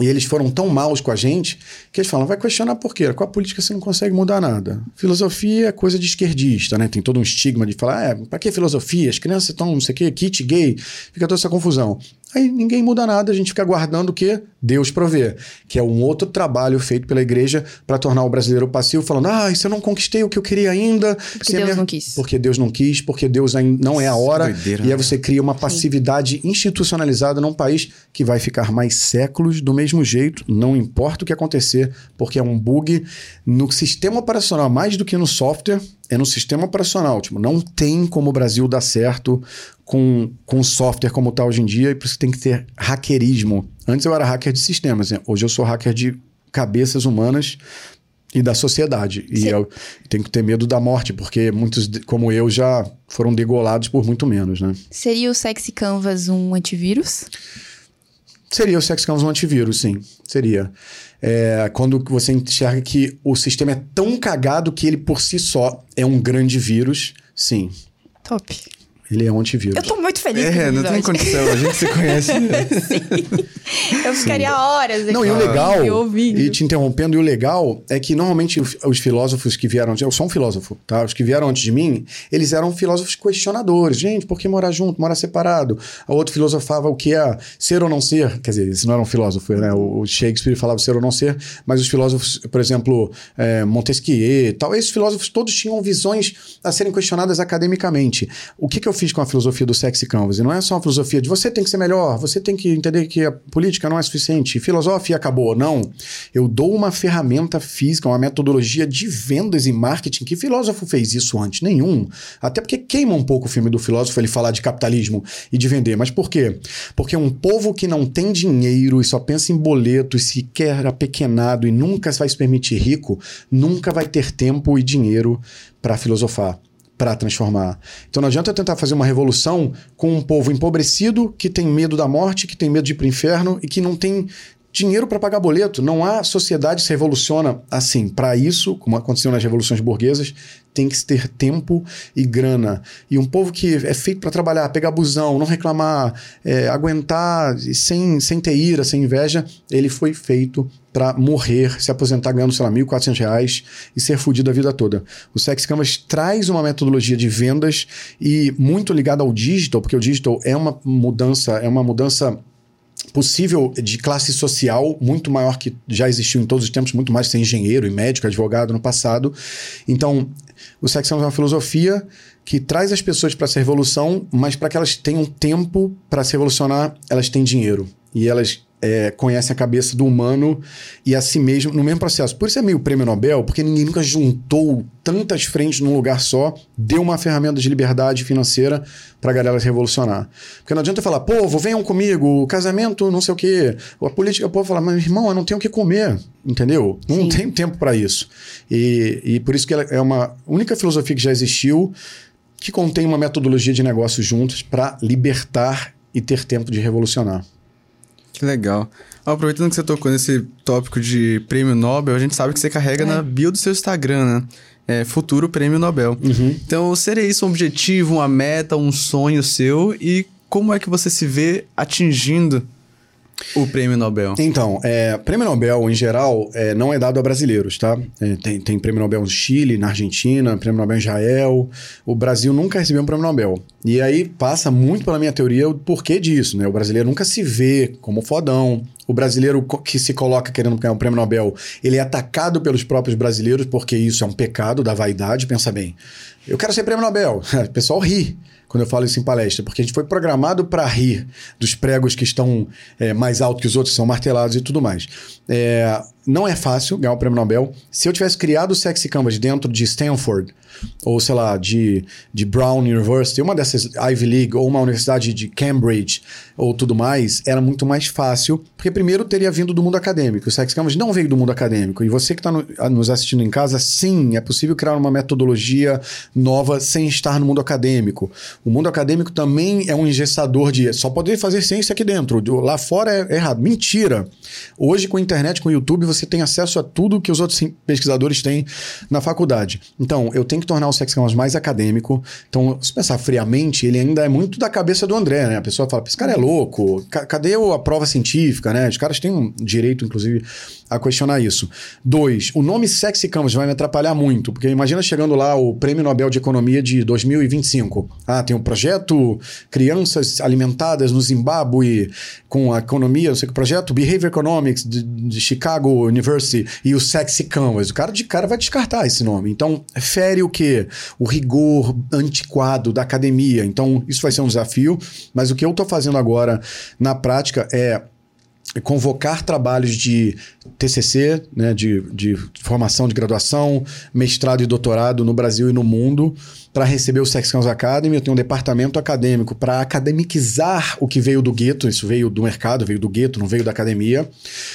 E eles foram tão maus com a gente que eles falam: vai questionar por quê? Com a política você não consegue mudar nada. Filosofia é coisa de esquerdista, né? Tem todo um estigma de falar: é, pra que filosofia? As crianças estão, não sei o quê, kit gay, fica toda essa confusão. Aí ninguém muda nada, a gente fica aguardando o que Deus provê, que é um outro trabalho feito pela igreja para tornar o brasileiro passivo, falando: ah, isso eu não conquistei o que eu queria ainda. Porque Deus minha... não quis. Porque Deus não quis, porque Deus não é a hora. Doideira, e aí né? você cria uma passividade Sim. institucionalizada num país que vai ficar mais séculos do mesmo jeito, não importa o que acontecer, porque é um bug no sistema operacional, mais do que no software, é no sistema operacional. Tipo, não tem como o Brasil dar certo com, com software como está hoje em dia, e por isso tem que ter hackerismo. Antes eu era hacker de sistemas, né? hoje eu sou hacker de cabeças humanas e da sociedade. Sim. E eu tenho que ter medo da morte, porque muitos, como eu, já foram degolados por muito menos, né? Seria o Sexy Canvas um antivírus? Seria o Sexy Canvas um antivírus, sim. Seria. É, quando você enxerga que o sistema é tão cagado que ele por si só é um grande vírus, sim. Top. Ele é um antivírus. Eu tô muito feliz É, não tem condição. A gente se conhece. Sim. Eu ficaria Sim. horas aqui. Não, e o legal, ouvindo. e te interrompendo, e o legal é que normalmente os filósofos que vieram, eu sou um filósofo, tá? Os que vieram antes de mim, eles eram filósofos questionadores. Gente, por que morar junto, morar separado? O outro filosofava o que é ser ou não ser. Quer dizer, esse não era um filósofo, né? O Shakespeare falava ser ou não ser, mas os filósofos, por exemplo, é, Montesquieu e tal, esses filósofos todos tinham visões a serem questionadas academicamente. O que, que eu fiz com a filosofia do sexy canvas. E não é só uma filosofia de você tem que ser melhor, você tem que entender que a política não é suficiente, filosofia acabou. Não. Eu dou uma ferramenta física, uma metodologia de vendas e marketing. Que filósofo fez isso antes? Nenhum. Até porque queima um pouco o filme do filósofo ele falar de capitalismo e de vender. Mas por quê? Porque um povo que não tem dinheiro e só pensa em boleto e se quer apequenado e nunca vai se permitir rico, nunca vai ter tempo e dinheiro para filosofar para transformar. Então não adianta tentar fazer uma revolução com um povo empobrecido que tem medo da morte, que tem medo de ir para o inferno e que não tem dinheiro para pagar boleto. Não há sociedade que se revoluciona assim. Para isso, como aconteceu nas revoluções burguesas, tem que ter tempo e grana. E um povo que é feito para trabalhar, pegar busão, não reclamar, é, aguentar sem, sem ter ira, sem inveja, ele foi feito para morrer, se aposentar ganhando, sei lá, 1.400 reais e ser fudido a vida toda. O Sex Canvas traz uma metodologia de vendas e muito ligada ao digital, porque o digital é uma mudança, é uma mudança possível de classe social muito maior que já existiu em todos os tempos, muito mais que ser engenheiro e médico, advogado no passado. Então, o Sex Canvas é uma filosofia que traz as pessoas para essa revolução, mas para que elas tenham tempo para se revolucionar, elas têm dinheiro. E elas é, conhece a cabeça do humano e a si mesmo no mesmo processo. Por isso é meio prêmio Nobel, porque ninguém nunca juntou tantas frentes num lugar só, deu uma ferramenta de liberdade financeira para a galera se revolucionar. Porque não adianta falar, povo, venham comigo, casamento, não sei o quê. A política, o povo fala, mas irmão, eu não tenho o que comer, entendeu? Não Sim. tenho tempo para isso. E, e por isso que ela é uma única filosofia que já existiu que contém uma metodologia de negócios juntos para libertar e ter tempo de revolucionar. Que legal. Aproveitando que você tocou nesse tópico de prêmio Nobel, a gente sabe que você carrega é. na bio do seu Instagram, né? É, futuro prêmio Nobel. Uhum. Então, seria isso um objetivo, uma meta, um sonho seu? E como é que você se vê atingindo o prêmio Nobel. Então, é, prêmio Nobel, em geral, é, não é dado a brasileiros, tá? É, tem, tem prêmio Nobel no Chile, na Argentina, prêmio Nobel em Israel. O Brasil nunca recebeu um prêmio Nobel. E aí passa muito pela minha teoria o porquê disso, né? O brasileiro nunca se vê como fodão. O brasileiro que se coloca querendo ganhar um prêmio Nobel, ele é atacado pelos próprios brasileiros porque isso é um pecado da vaidade. Pensa bem, eu quero ser prêmio Nobel. O pessoal ri quando eu falo isso em palestra, porque a gente foi programado para rir dos pregos que estão é, mais altos que os outros, que são martelados e tudo mais. É, não é fácil ganhar o prêmio Nobel. Se eu tivesse criado o Sexy Canvas dentro de Stanford, ou sei lá, de, de Brown University, uma dessas Ivy League, ou uma universidade de Cambridge, ou tudo mais, era muito mais fácil, porque primeiro teria vindo do mundo acadêmico. O Sexy Canvas não veio do mundo acadêmico. E você que está no, nos assistindo em casa, sim, é possível criar uma metodologia nova sem estar no mundo acadêmico. O mundo acadêmico também é um ingessador de só poder fazer ciência aqui dentro. Lá fora é, é errado. Mentira. Hoje, com a internet, com o YouTube, você tem acesso a tudo que os outros pesquisadores têm na faculdade. Então, eu tenho que tornar o Sex Canvas mais acadêmico. Então, se pensar friamente, ele ainda é muito da cabeça do André, né? A pessoa fala, esse cara é louco, cadê a prova científica, né? Os caras têm um direito, inclusive, a questionar isso. Dois, o nome Sexy Canvas vai me atrapalhar muito, porque imagina chegando lá o Prêmio Nobel de Economia de 2025. Ah, tem um projeto Crianças Alimentadas no Zimbábue com a economia, não sei que projeto, Behavior Economics de, de Chicago University e o Sexy Canvas. O cara de cara vai descartar esse nome. Então, fere o que? O rigor antiquado da academia. Então, isso vai ser um desafio, mas o que eu estou fazendo agora na prática é convocar trabalhos de TCC, né, de, de formação de graduação, mestrado e doutorado no Brasil e no mundo, para receber o Sex Cans Academy. Eu tenho um departamento acadêmico para academicizar o que veio do gueto, isso veio do mercado, veio do gueto, não veio da academia,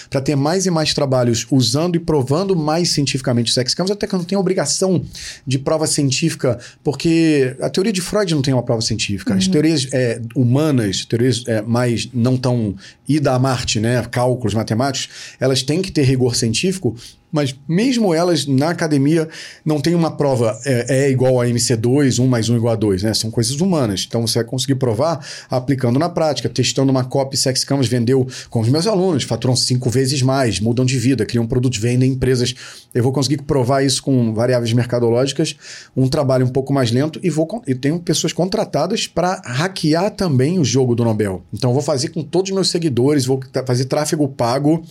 para ter mais e mais trabalhos usando e provando mais cientificamente o Sex Cans, até que eu não tenho obrigação de prova científica, porque a teoria de Freud não tem uma prova científica. Uhum. As teorias é, humanas, teorias é, mais não tão ida a Marte, né, cálculos matemáticos, elas têm que ter rigor científico, mas mesmo elas na academia não tem uma prova é, é, igual a MC2, 1 mais 1 igual a 2, né? São coisas humanas. Então você vai conseguir provar aplicando na prática, testando uma copy Sex Canvas, vendeu com os meus alunos, faturam cinco vezes mais, mudam de vida, criam produtos, vendem empresas. Eu vou conseguir provar isso com variáveis mercadológicas, um trabalho um pouco mais lento e vou eu tenho pessoas contratadas para hackear também o jogo do Nobel. Então eu vou fazer com todos os meus seguidores, vou fazer tráfego pago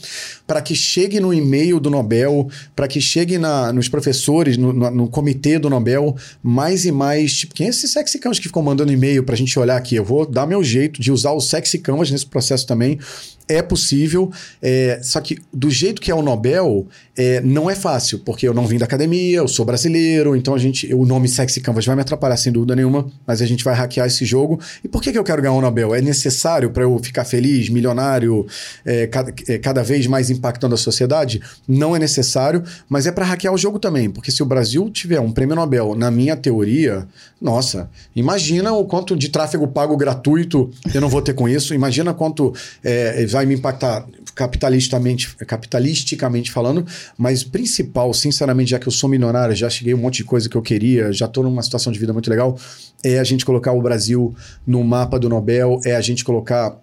para que chegue no e-mail do Nobel Nobel, para que chegue na, nos professores, no, no, no, comitê do Nobel, mais e mais. Tipo, quem é sexy canvas que ficam mandando e-mail para a gente olhar aqui? Eu vou dar meu jeito de usar o sexy canvas nesse processo também é possível, é, só que do jeito que é o Nobel, é, não é fácil, porque eu não vim da academia, eu sou brasileiro, então a gente, o nome Sexy Canvas vai me atrapalhar sem dúvida nenhuma, mas a gente vai hackear esse jogo. E por que, que eu quero ganhar o Nobel? É necessário para eu ficar feliz, milionário, é, cada, é, cada vez mais impactando a sociedade? Não é necessário, mas é para hackear o jogo também, porque se o Brasil tiver um prêmio Nobel, na minha teoria, nossa, imagina o quanto de tráfego pago gratuito eu não vou ter com isso, imagina quanto é, vai me impactar capitalisticamente, capitalisticamente falando, mas principal, sinceramente, já que eu sou milionário, já cheguei um monte de coisa que eu queria, já estou numa situação de vida muito legal, é a gente colocar o Brasil no mapa do Nobel, é a gente colocar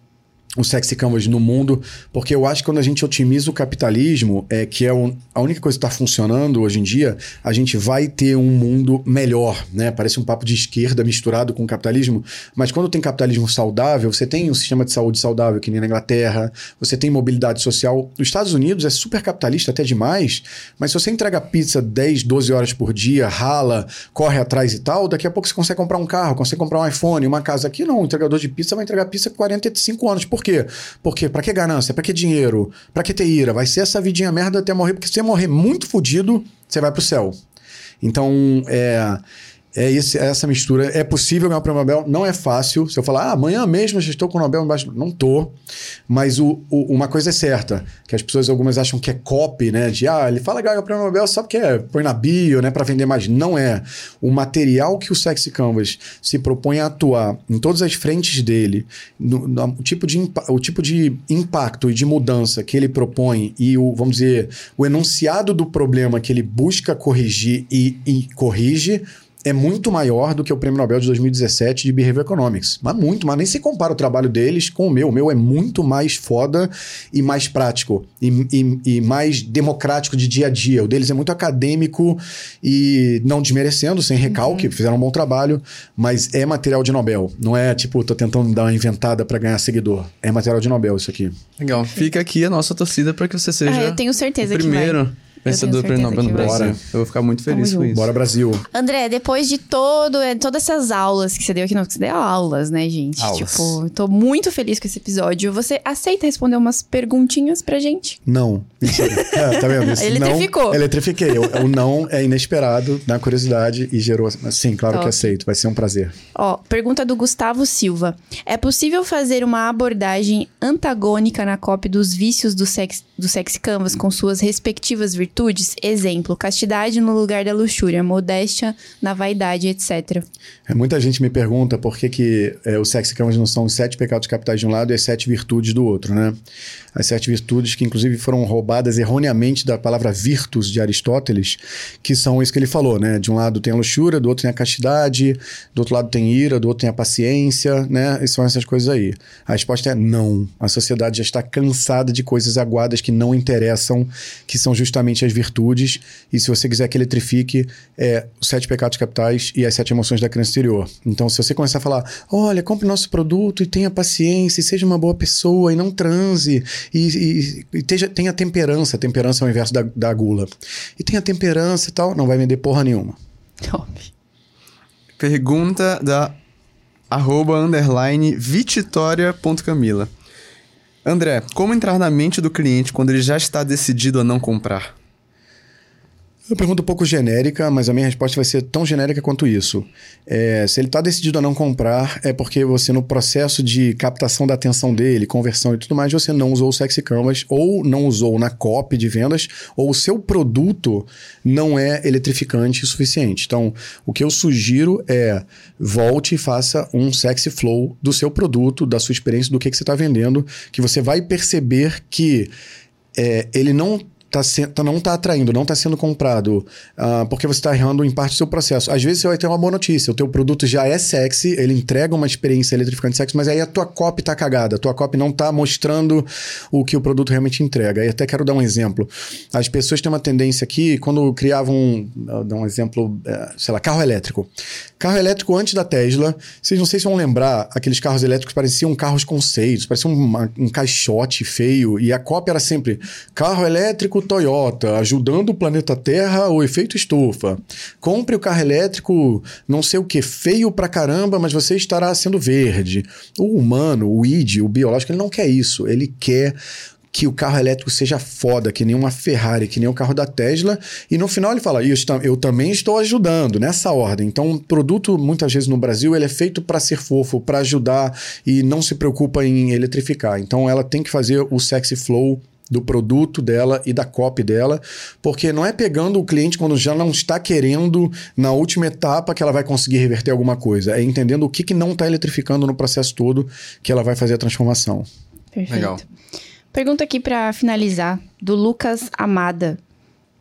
o sexy canvas no mundo, porque eu acho que quando a gente otimiza o capitalismo, é que é um, a única coisa que está funcionando hoje em dia, a gente vai ter um mundo melhor, né? Parece um papo de esquerda misturado com capitalismo, mas quando tem capitalismo saudável, você tem um sistema de saúde saudável, que nem na Inglaterra, você tem mobilidade social. Os Estados Unidos é super capitalista até demais, mas se você entrega pizza 10, 12 horas por dia, rala, corre atrás e tal, daqui a pouco você consegue comprar um carro, consegue comprar um iPhone, uma casa. Aqui não, o entregador de pizza vai entregar pizza 45 anos por quê? Porque pra que ganância? Pra que dinheiro? Pra que ter ira? Vai ser essa vidinha merda até morrer, porque se você morrer muito fodido, você vai pro céu. Então, é é, esse, é essa mistura. É possível ganhar o prêmio Nobel, não é fácil. Se eu falar, ah, amanhã mesmo já estou com o Nobel embaixo. Não tô. Mas o, o, uma coisa é certa, que as pessoas, algumas acham que é copy, né? De, ah, ele fala ganhar o prêmio Nobel só porque é, põe na bio, né? Para vender mais. Não é. O material que o Sexy Canvas se propõe a atuar em todas as frentes dele, no, no, tipo de, o tipo de impacto e de mudança que ele propõe e o, vamos dizer, o enunciado do problema que ele busca corrigir e, e corrige é muito maior do que o Prêmio Nobel de 2017 de Behavior Economics. Mas muito, mas nem se compara o trabalho deles com o meu. O meu é muito mais foda e mais prático e, e, e mais democrático de dia a dia. O deles é muito acadêmico e não desmerecendo, sem recalque, uhum. fizeram um bom trabalho, mas é material de Nobel. Não é tipo, tô tentando dar uma inventada para ganhar seguidor. É material de Nobel isso aqui. Legal. Fica aqui a nossa torcida para que você seja ah, eu tenho certeza o primeiro. Que vai vencedor do Prêmio Nobel no Brasil. Eu vou ficar muito feliz com isso. Bora, Brasil. André, depois de todo, é, todas essas aulas que você deu aqui, não, você deu aulas, né, gente? Aulas. Tipo, tô muito feliz com esse episódio. Você aceita responder umas perguntinhas pra gente? Não. É, tá vendo? Esse Eletrificou. Não, eletrifiquei. O, o, não é inesperado, na curiosidade e gerou. Sim, claro Top. que aceito. Vai ser um prazer. Ó, pergunta do Gustavo Silva. É possível fazer uma abordagem antagônica na cópia dos vícios do sex, do sexy canvas com suas respectivas virtudes? Exemplo castidade no lugar da luxúria, modéstia na vaidade, etc. É, muita gente me pergunta por que, que é, os sexy camas não são os sete pecados capitais de um lado e as sete virtudes do outro, né? As sete virtudes que, inclusive, foram roubadas erroneamente da palavra virtus de Aristóteles, que são isso que ele falou, né? De um lado tem a luxúria, do outro tem a castidade, do outro lado tem ira, do outro tem a paciência, né? E são essas coisas aí. A resposta é não. A sociedade já está cansada de coisas aguadas que não interessam, que são justamente as virtudes e se você quiser que eletrifique, é os sete pecados capitais e as sete emoções da criança exterior. Então, se você começar a falar, olha, compre nosso produto e tenha paciência, e seja uma boa pessoa e não transe, e, e, e teja, tenha temperança, temperança é o inverso da, da gula, e tenha temperança e tal, não vai vender porra nenhuma. Pergunta da arroba underline vititória.camila. André, como entrar na mente do cliente quando ele já está decidido a não comprar? Uma pergunta um pouco genérica, mas a minha resposta vai ser tão genérica quanto isso. É, se ele está decidido a não comprar, é porque você, no processo de captação da atenção dele, conversão e tudo mais, você não usou o Sexy Canvas, ou não usou na copy de vendas, ou o seu produto não é eletrificante o suficiente. Então, o que eu sugiro é volte e faça um Sexy Flow do seu produto, da sua experiência, do que, que você está vendendo, que você vai perceber que é, ele não tá se, tá, não está atraindo, não está sendo comprado, uh, porque você está errando em parte do seu processo. Às vezes você vai ter uma boa notícia, o teu produto já é sexy, ele entrega uma experiência eletrificante sexy, mas aí a tua copy está cagada, a tua copy não está mostrando o que o produto realmente entrega. E até quero dar um exemplo. As pessoas têm uma tendência aqui, quando criavam, dar um exemplo, eh, sei lá, carro elétrico. Carro elétrico antes da Tesla, vocês não sei se vão lembrar, aqueles carros elétricos pareciam carros conceitos, pareciam um, um caixote feio, e a cópia era sempre carro elétrico Toyota, ajudando o planeta Terra o efeito estufa. Compre o carro elétrico, não sei o que, feio pra caramba, mas você estará sendo verde. O humano, o id, o biológico, ele não quer isso. Ele quer que o carro elétrico seja foda, que nem uma Ferrari, que nem o carro da Tesla. E no final ele fala, eu também estou ajudando nessa ordem. Então, o produto, muitas vezes no Brasil, ele é feito para ser fofo, para ajudar e não se preocupa em eletrificar. Então, ela tem que fazer o sexy flow do produto dela e da copy dela, porque não é pegando o cliente quando já não está querendo na última etapa que ela vai conseguir reverter alguma coisa, é entendendo o que, que não está eletrificando no processo todo que ela vai fazer a transformação. Perfeito. Legal. Pergunta aqui para finalizar, do Lucas Amada.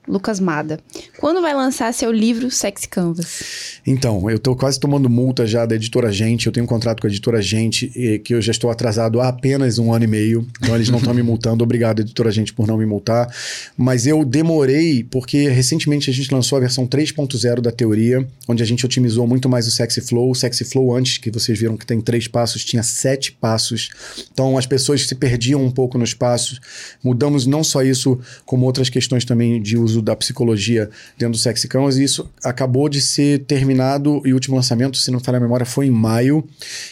Lucas Mada. Quando vai lançar seu livro Sexy Canvas? Então, eu estou quase tomando multa já da editora Gente. Eu tenho um contrato com a editora Gente que eu já estou atrasado há apenas um ano e meio. Então, eles não estão me multando. Obrigado, editora Gente, por não me multar. Mas eu demorei porque recentemente a gente lançou a versão 3.0 da teoria, onde a gente otimizou muito mais o Sexy Flow. O Sexy Flow, antes que vocês viram que tem três passos, tinha sete passos. Então, as pessoas se perdiam um pouco nos passos. Mudamos não só isso, como outras questões também de uso da psicologia dentro do Sexy Canvas. E isso acabou de ser terminado e o último lançamento, se não falha a memória, foi em maio.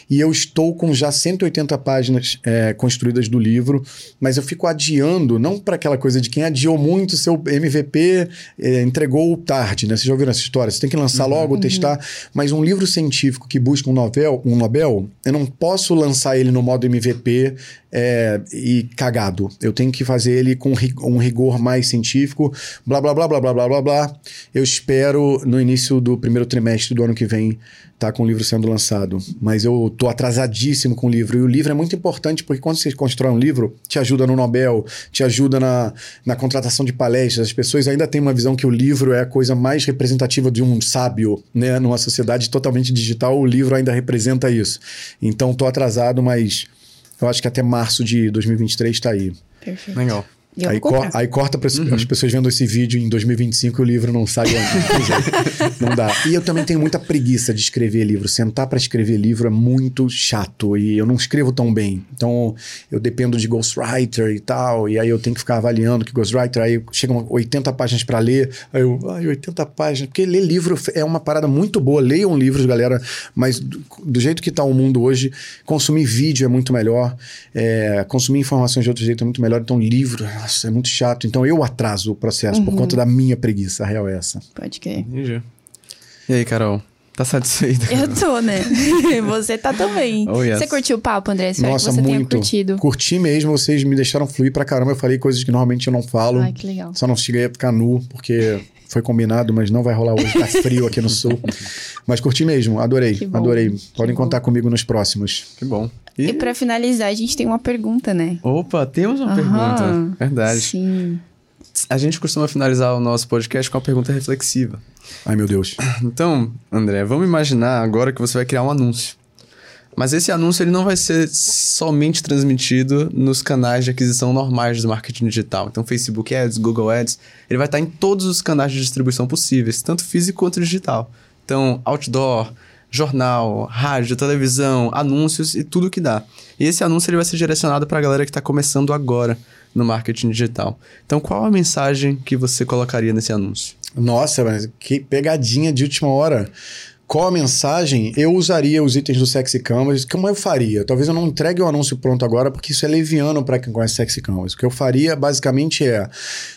E eu estou com já 180 páginas é, construídas do livro, mas eu fico adiando, não para aquela coisa de quem adiou muito seu MVP, é, entregou tarde, né? Vocês já ouviram essa história? Você tem que lançar uhum, logo, testar. Mas um livro científico que busca um Nobel, um Nobel, eu não posso lançar ele no modo MVP é, e cagado. Eu tenho que fazer ele com um rigor mais científico, blá, blá, blá, blá, blá, blá, blá, blá. Eu espero no início do primeiro trimestre do ano que vem tá com o livro sendo lançado. Mas eu tô atrasadíssimo com o livro. E o livro é muito importante porque quando você constrói um livro, te ajuda no Nobel, te ajuda na, na contratação de palestras. As pessoas ainda têm uma visão que o livro é a coisa mais representativa de um sábio, né? Numa sociedade totalmente digital, o livro ainda representa isso. Então tô atrasado, mas eu acho que até março de 2023 está aí. Perfeito. Legal. Aí, co aí, corta para uhum. as pessoas vendo esse vídeo em 2025 e o livro não sai antes. não dá. E eu também tenho muita preguiça de escrever livro. Sentar para escrever livro é muito chato e eu não escrevo tão bem. Então eu dependo de ghostwriter e tal. E aí eu tenho que ficar avaliando que ghostwriter. Aí chegam 80 páginas para ler. Aí eu, ai, 80 páginas. Porque ler livro é uma parada muito boa. Leiam livros, galera. Mas do, do jeito que está o mundo hoje, consumir vídeo é muito melhor. É, consumir informações de outro jeito é muito melhor. Então livro nossa, é muito chato. Então eu atraso o processo uhum. por conta da minha preguiça. A real é essa. Pode crer. Entendi. E aí, Carol? Tá satisfeita? Eu tô, né? você tá também. Oh, yes. Você curtiu o papo, André? Espero Nossa, que você muito. tenha curtido. Curti mesmo, vocês me deixaram fluir pra caramba. Eu falei coisas que normalmente eu não falo. Ai, que legal. Só não cheguei a ficar nu, porque foi combinado, mas não vai rolar hoje. Tá frio aqui no sul. Mas curti mesmo, adorei. Adorei. Podem contar comigo nos próximos. Que bom. E, e para finalizar, a gente tem uma pergunta, né? Opa, temos uma pergunta. Verdade. Sim. A gente costuma finalizar o nosso podcast com uma pergunta reflexiva. Ai, meu Deus. Então, André, vamos imaginar agora que você vai criar um anúncio. Mas esse anúncio ele não vai ser somente transmitido nos canais de aquisição normais do marketing digital. Então, Facebook Ads, Google Ads, ele vai estar em todos os canais de distribuição possíveis, tanto físico quanto digital. Então, outdoor, jornal, rádio, televisão, anúncios e tudo que dá. E esse anúncio ele vai ser direcionado para a galera que está começando agora no marketing digital. Então, qual a mensagem que você colocaria nesse anúncio? Nossa, mas que pegadinha de última hora. Qual a mensagem? Eu usaria os itens do Sexy Canvas. Como eu faria? Talvez eu não entregue o anúncio pronto agora, porque isso é leviano para quem conhece Sexy Canvas. O que eu faria, basicamente, é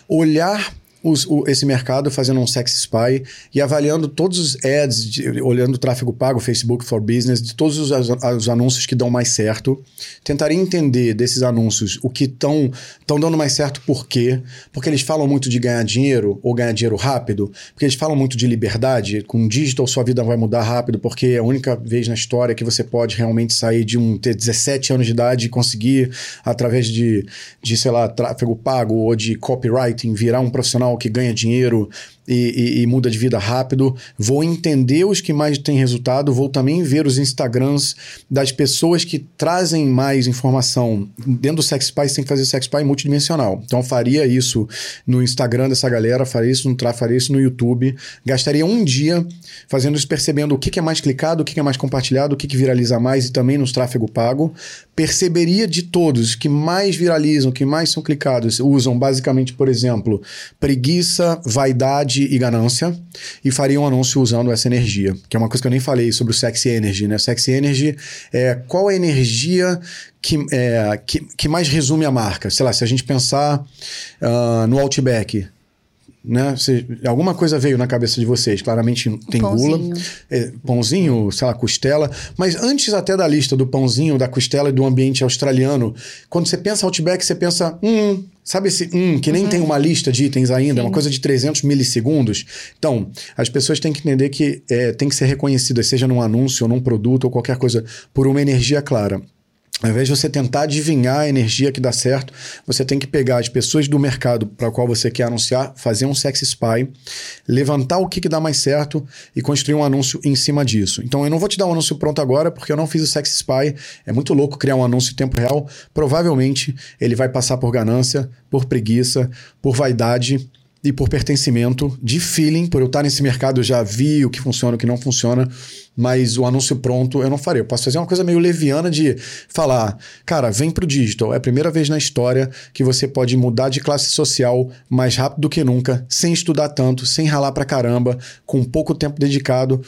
olhar os, o, esse mercado fazendo um sex spy e avaliando todos os ads, de, olhando o tráfego pago, Facebook for Business, de todos os, os anúncios que dão mais certo. Tentaria entender desses anúncios o que estão dando mais certo por quê. Porque eles falam muito de ganhar dinheiro ou ganhar dinheiro rápido. Porque eles falam muito de liberdade. Com digital sua vida vai mudar rápido porque é a única vez na história que você pode realmente sair de um ter 17 anos de idade e conseguir através de, de sei lá, tráfego pago ou de copywriting virar um profissional que ganha dinheiro e, e, e, muda de vida rápido. Vou entender os que mais têm resultado. Vou também ver os Instagrams das pessoas que trazem mais informação. Dentro do SexPy, você tem que fazer SexPy multidimensional. Então, faria isso no Instagram dessa galera, faria isso no faria isso no YouTube. Gastaria um dia fazendo isso, percebendo o que, que é mais clicado, o que, que é mais compartilhado, o que, que viraliza mais e também nos tráfego pago. Perceberia de todos que mais viralizam, que mais são clicados, usam basicamente, por exemplo, preguiça, vaidade e ganância e faria um anúncio usando essa energia, que é uma coisa que eu nem falei sobre o Sexy Energy, né? Sexy Energy é qual a energia que, é, que, que mais resume a marca? Sei lá, se a gente pensar uh, no Outback, né? Se, alguma coisa veio na cabeça de vocês. Claramente tem pãozinho. gula, é, pãozinho, sei lá, costela. Mas antes até da lista do pãozinho, da costela e do ambiente australiano, quando você pensa Outback, você pensa, hum, sabe esse hum, que nem uhum. tem uma lista de itens ainda, é uma coisa de 300 milissegundos. Então, as pessoas têm que entender que é, tem que ser reconhecidas, seja num anúncio ou num produto ou qualquer coisa, por uma energia clara. Ao invés de você tentar adivinhar a energia que dá certo, você tem que pegar as pessoas do mercado para o qual você quer anunciar, fazer um sex spy, levantar o que, que dá mais certo e construir um anúncio em cima disso. Então eu não vou te dar um anúncio pronto agora porque eu não fiz o sex spy. É muito louco criar um anúncio em tempo real. Provavelmente ele vai passar por ganância, por preguiça, por vaidade e por pertencimento, de feeling, por eu estar nesse mercado, eu já vi o que funciona, o que não funciona, mas o anúncio pronto eu não farei. Eu posso fazer uma coisa meio leviana de falar, cara, vem pro digital. É a primeira vez na história que você pode mudar de classe social mais rápido do que nunca, sem estudar tanto, sem ralar pra caramba, com pouco tempo dedicado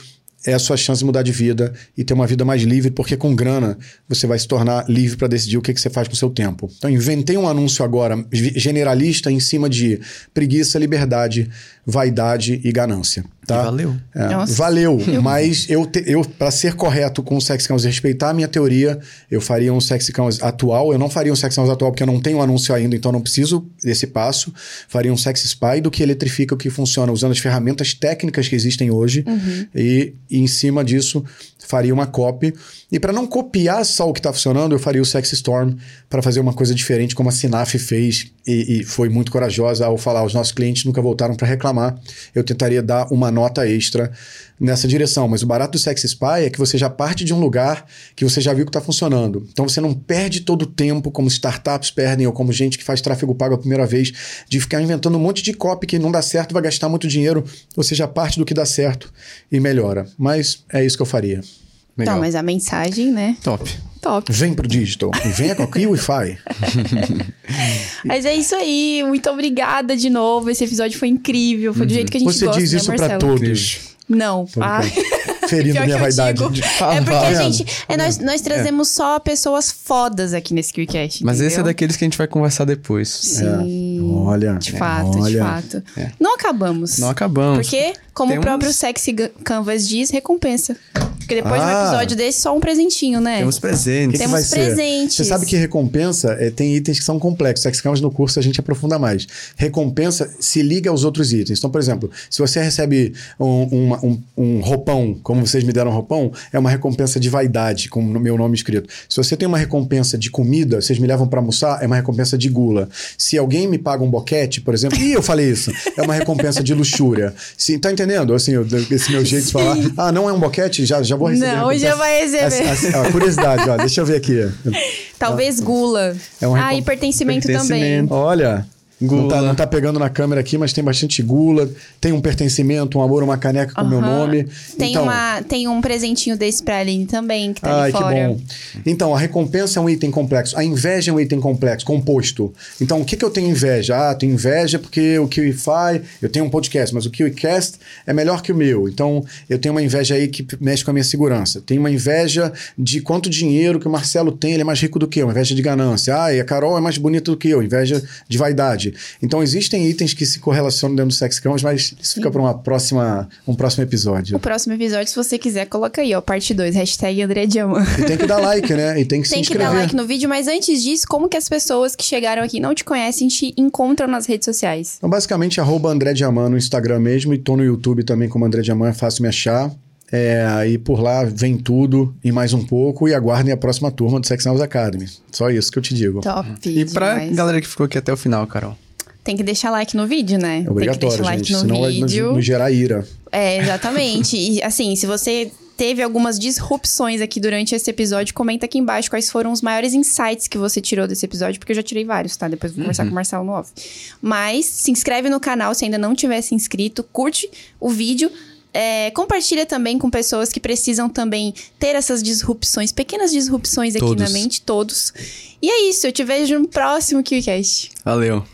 é a sua chance de mudar de vida e ter uma vida mais livre, porque com grana você vai se tornar livre para decidir o que, que você faz com o seu tempo. Então, inventei um anúncio agora generalista em cima de preguiça, liberdade, vaidade e ganância. Tá? E valeu. É, valeu, mas eu, te, eu para ser correto com o Sex Counts e respeitar a minha teoria, eu faria um Sex Counts atual. Eu não faria um Sex Counts atual porque eu não tenho anúncio ainda, então não preciso desse passo. Faria um Sex Spy do que eletrifica o que funciona usando as ferramentas técnicas que existem hoje Uhum. e, e em cima disso faria uma copy. E para não copiar só o que está funcionando, eu faria o Sex Storm para fazer uma coisa diferente, como a Sinaf fez e, e foi muito corajosa ao falar. Os nossos clientes nunca voltaram para reclamar. Eu tentaria dar uma nota extra nessa direção. Mas o barato do Sex Spy é que você já parte de um lugar que você já viu que está funcionando. Então você não perde todo o tempo, como startups perdem, ou como gente que faz tráfego pago a primeira vez, de ficar inventando um monte de copy que não dá certo, vai gastar muito dinheiro. Você já parte do que dá certo e melhora. Mas é isso que eu faria. Legal. Então, mas a mensagem, né? Top. Top. Vem pro digital e venha com a Wi-Fi. Mas é isso aí. Muito obrigada de novo. Esse episódio foi incrível. Foi do jeito que a gente Você gosta, diz né, isso para todos. Não. Ah, Ferindo minha vaidade. digo. Fala, É porque a gente. É, nós, nós trazemos só pessoas fodas aqui nesse QCast. Mas esse é entendeu? daqueles que a gente vai conversar depois. Sim. Olha, De fato, de olha. fato. Não acabamos. Não acabamos. Porque, como Temos- o próprio Sexy Canvas diz, recompensa. Porque depois de um Ah. episódio desse, só um presentinho, né? Temos presentes. que, que Temos ser? presentes. Você sabe que recompensa é, tem itens que são complexos. Sex Camas no curso a gente aprofunda mais. Recompensa se liga aos outros itens. Então, por exemplo, se você recebe um, uma- um- um roupão, como vocês me deram um roupão, é uma recompensa de vaidade, com o meu nome escrito. Se você tem uma recompensa de comida, vocês me levam para almoçar, é uma recompensa de gula. Se alguém me paga um boquete, por exemplo, ih, eu falei isso, é uma recompensa de luxúria. Se, tá entendendo? Assim, eu- esse meu jeito de falar. Ah, não é um boquete? Já, já vou receber. Não, já vai receber. Essa- essa- a curiosidade, ó, deixa eu ver aqui. Talvez gula. É um ah, recom- e pertencimento, também. Pertencimento. Olha, não tá, Gula. não tá pegando na câmera aqui, mas tem bastante gula, tem um pertencimento, um amor, uma caneca com o meu nome. Tem, então, uma, tem um presentinho desse pra Aline também, que tá Ai, ali que bom. Então, a recompensa é um item complexo. A inveja é um item complexo, composto. Então, o que, que eu tenho inveja? Ah, tenho inveja porque o KiwiFi... Eu tenho um podcast, mas o KiwiCast é melhor que o meu. Então, eu tenho uma inveja aí que mexe com a minha segurança. Tenho uma inveja de quanto dinheiro que o Marcelo tem, ele é mais rico do que eu. Uma inveja de ganância. Ah, e a Carol é mais bonita do que eu. Inveja de vaidade. Então, existem itens que se correlacionam dentro do Sex Camas, mas isso fica para uma próxima, um próximo episódio. O próximo episódio, se você quiser, coloca aí, ó, parte 2, hashtag André Diamant. E tem que dar like, né? E tem que Tem se que inscrever. dar like no vídeo, mas antes disso, como que as pessoas que chegaram aqui e não te conhecem te encontram nas redes sociais? Então, basicamente, arroba André Diamant no Instagram mesmo e tô no YouTube também como André Diamant, é fácil me achar. É, aí por lá vem tudo e mais um pouco e aguardem a próxima turma do Sex House Academy. Só isso que eu te digo. Top. E pra demais. galera que ficou aqui até o final, Carol. Tem que deixar like no vídeo, né? É obrigatório, Tem que deixar like gente. no Senão vai nos, vídeo. gerar ira. É, exatamente. e assim, se você teve algumas disrupções aqui durante esse episódio, comenta aqui embaixo quais foram os maiores insights que você tirou desse episódio, porque eu já tirei vários, tá? Depois eu vou conversar com o Marcelo no off. Mas se inscreve no canal se ainda não tiver se inscrito, curte o vídeo. É, compartilha também com pessoas que precisam também ter essas disrupções, pequenas disrupções aqui Todos. na mente, todos. E é isso, eu te vejo no próximo KiwiCast. Valeu.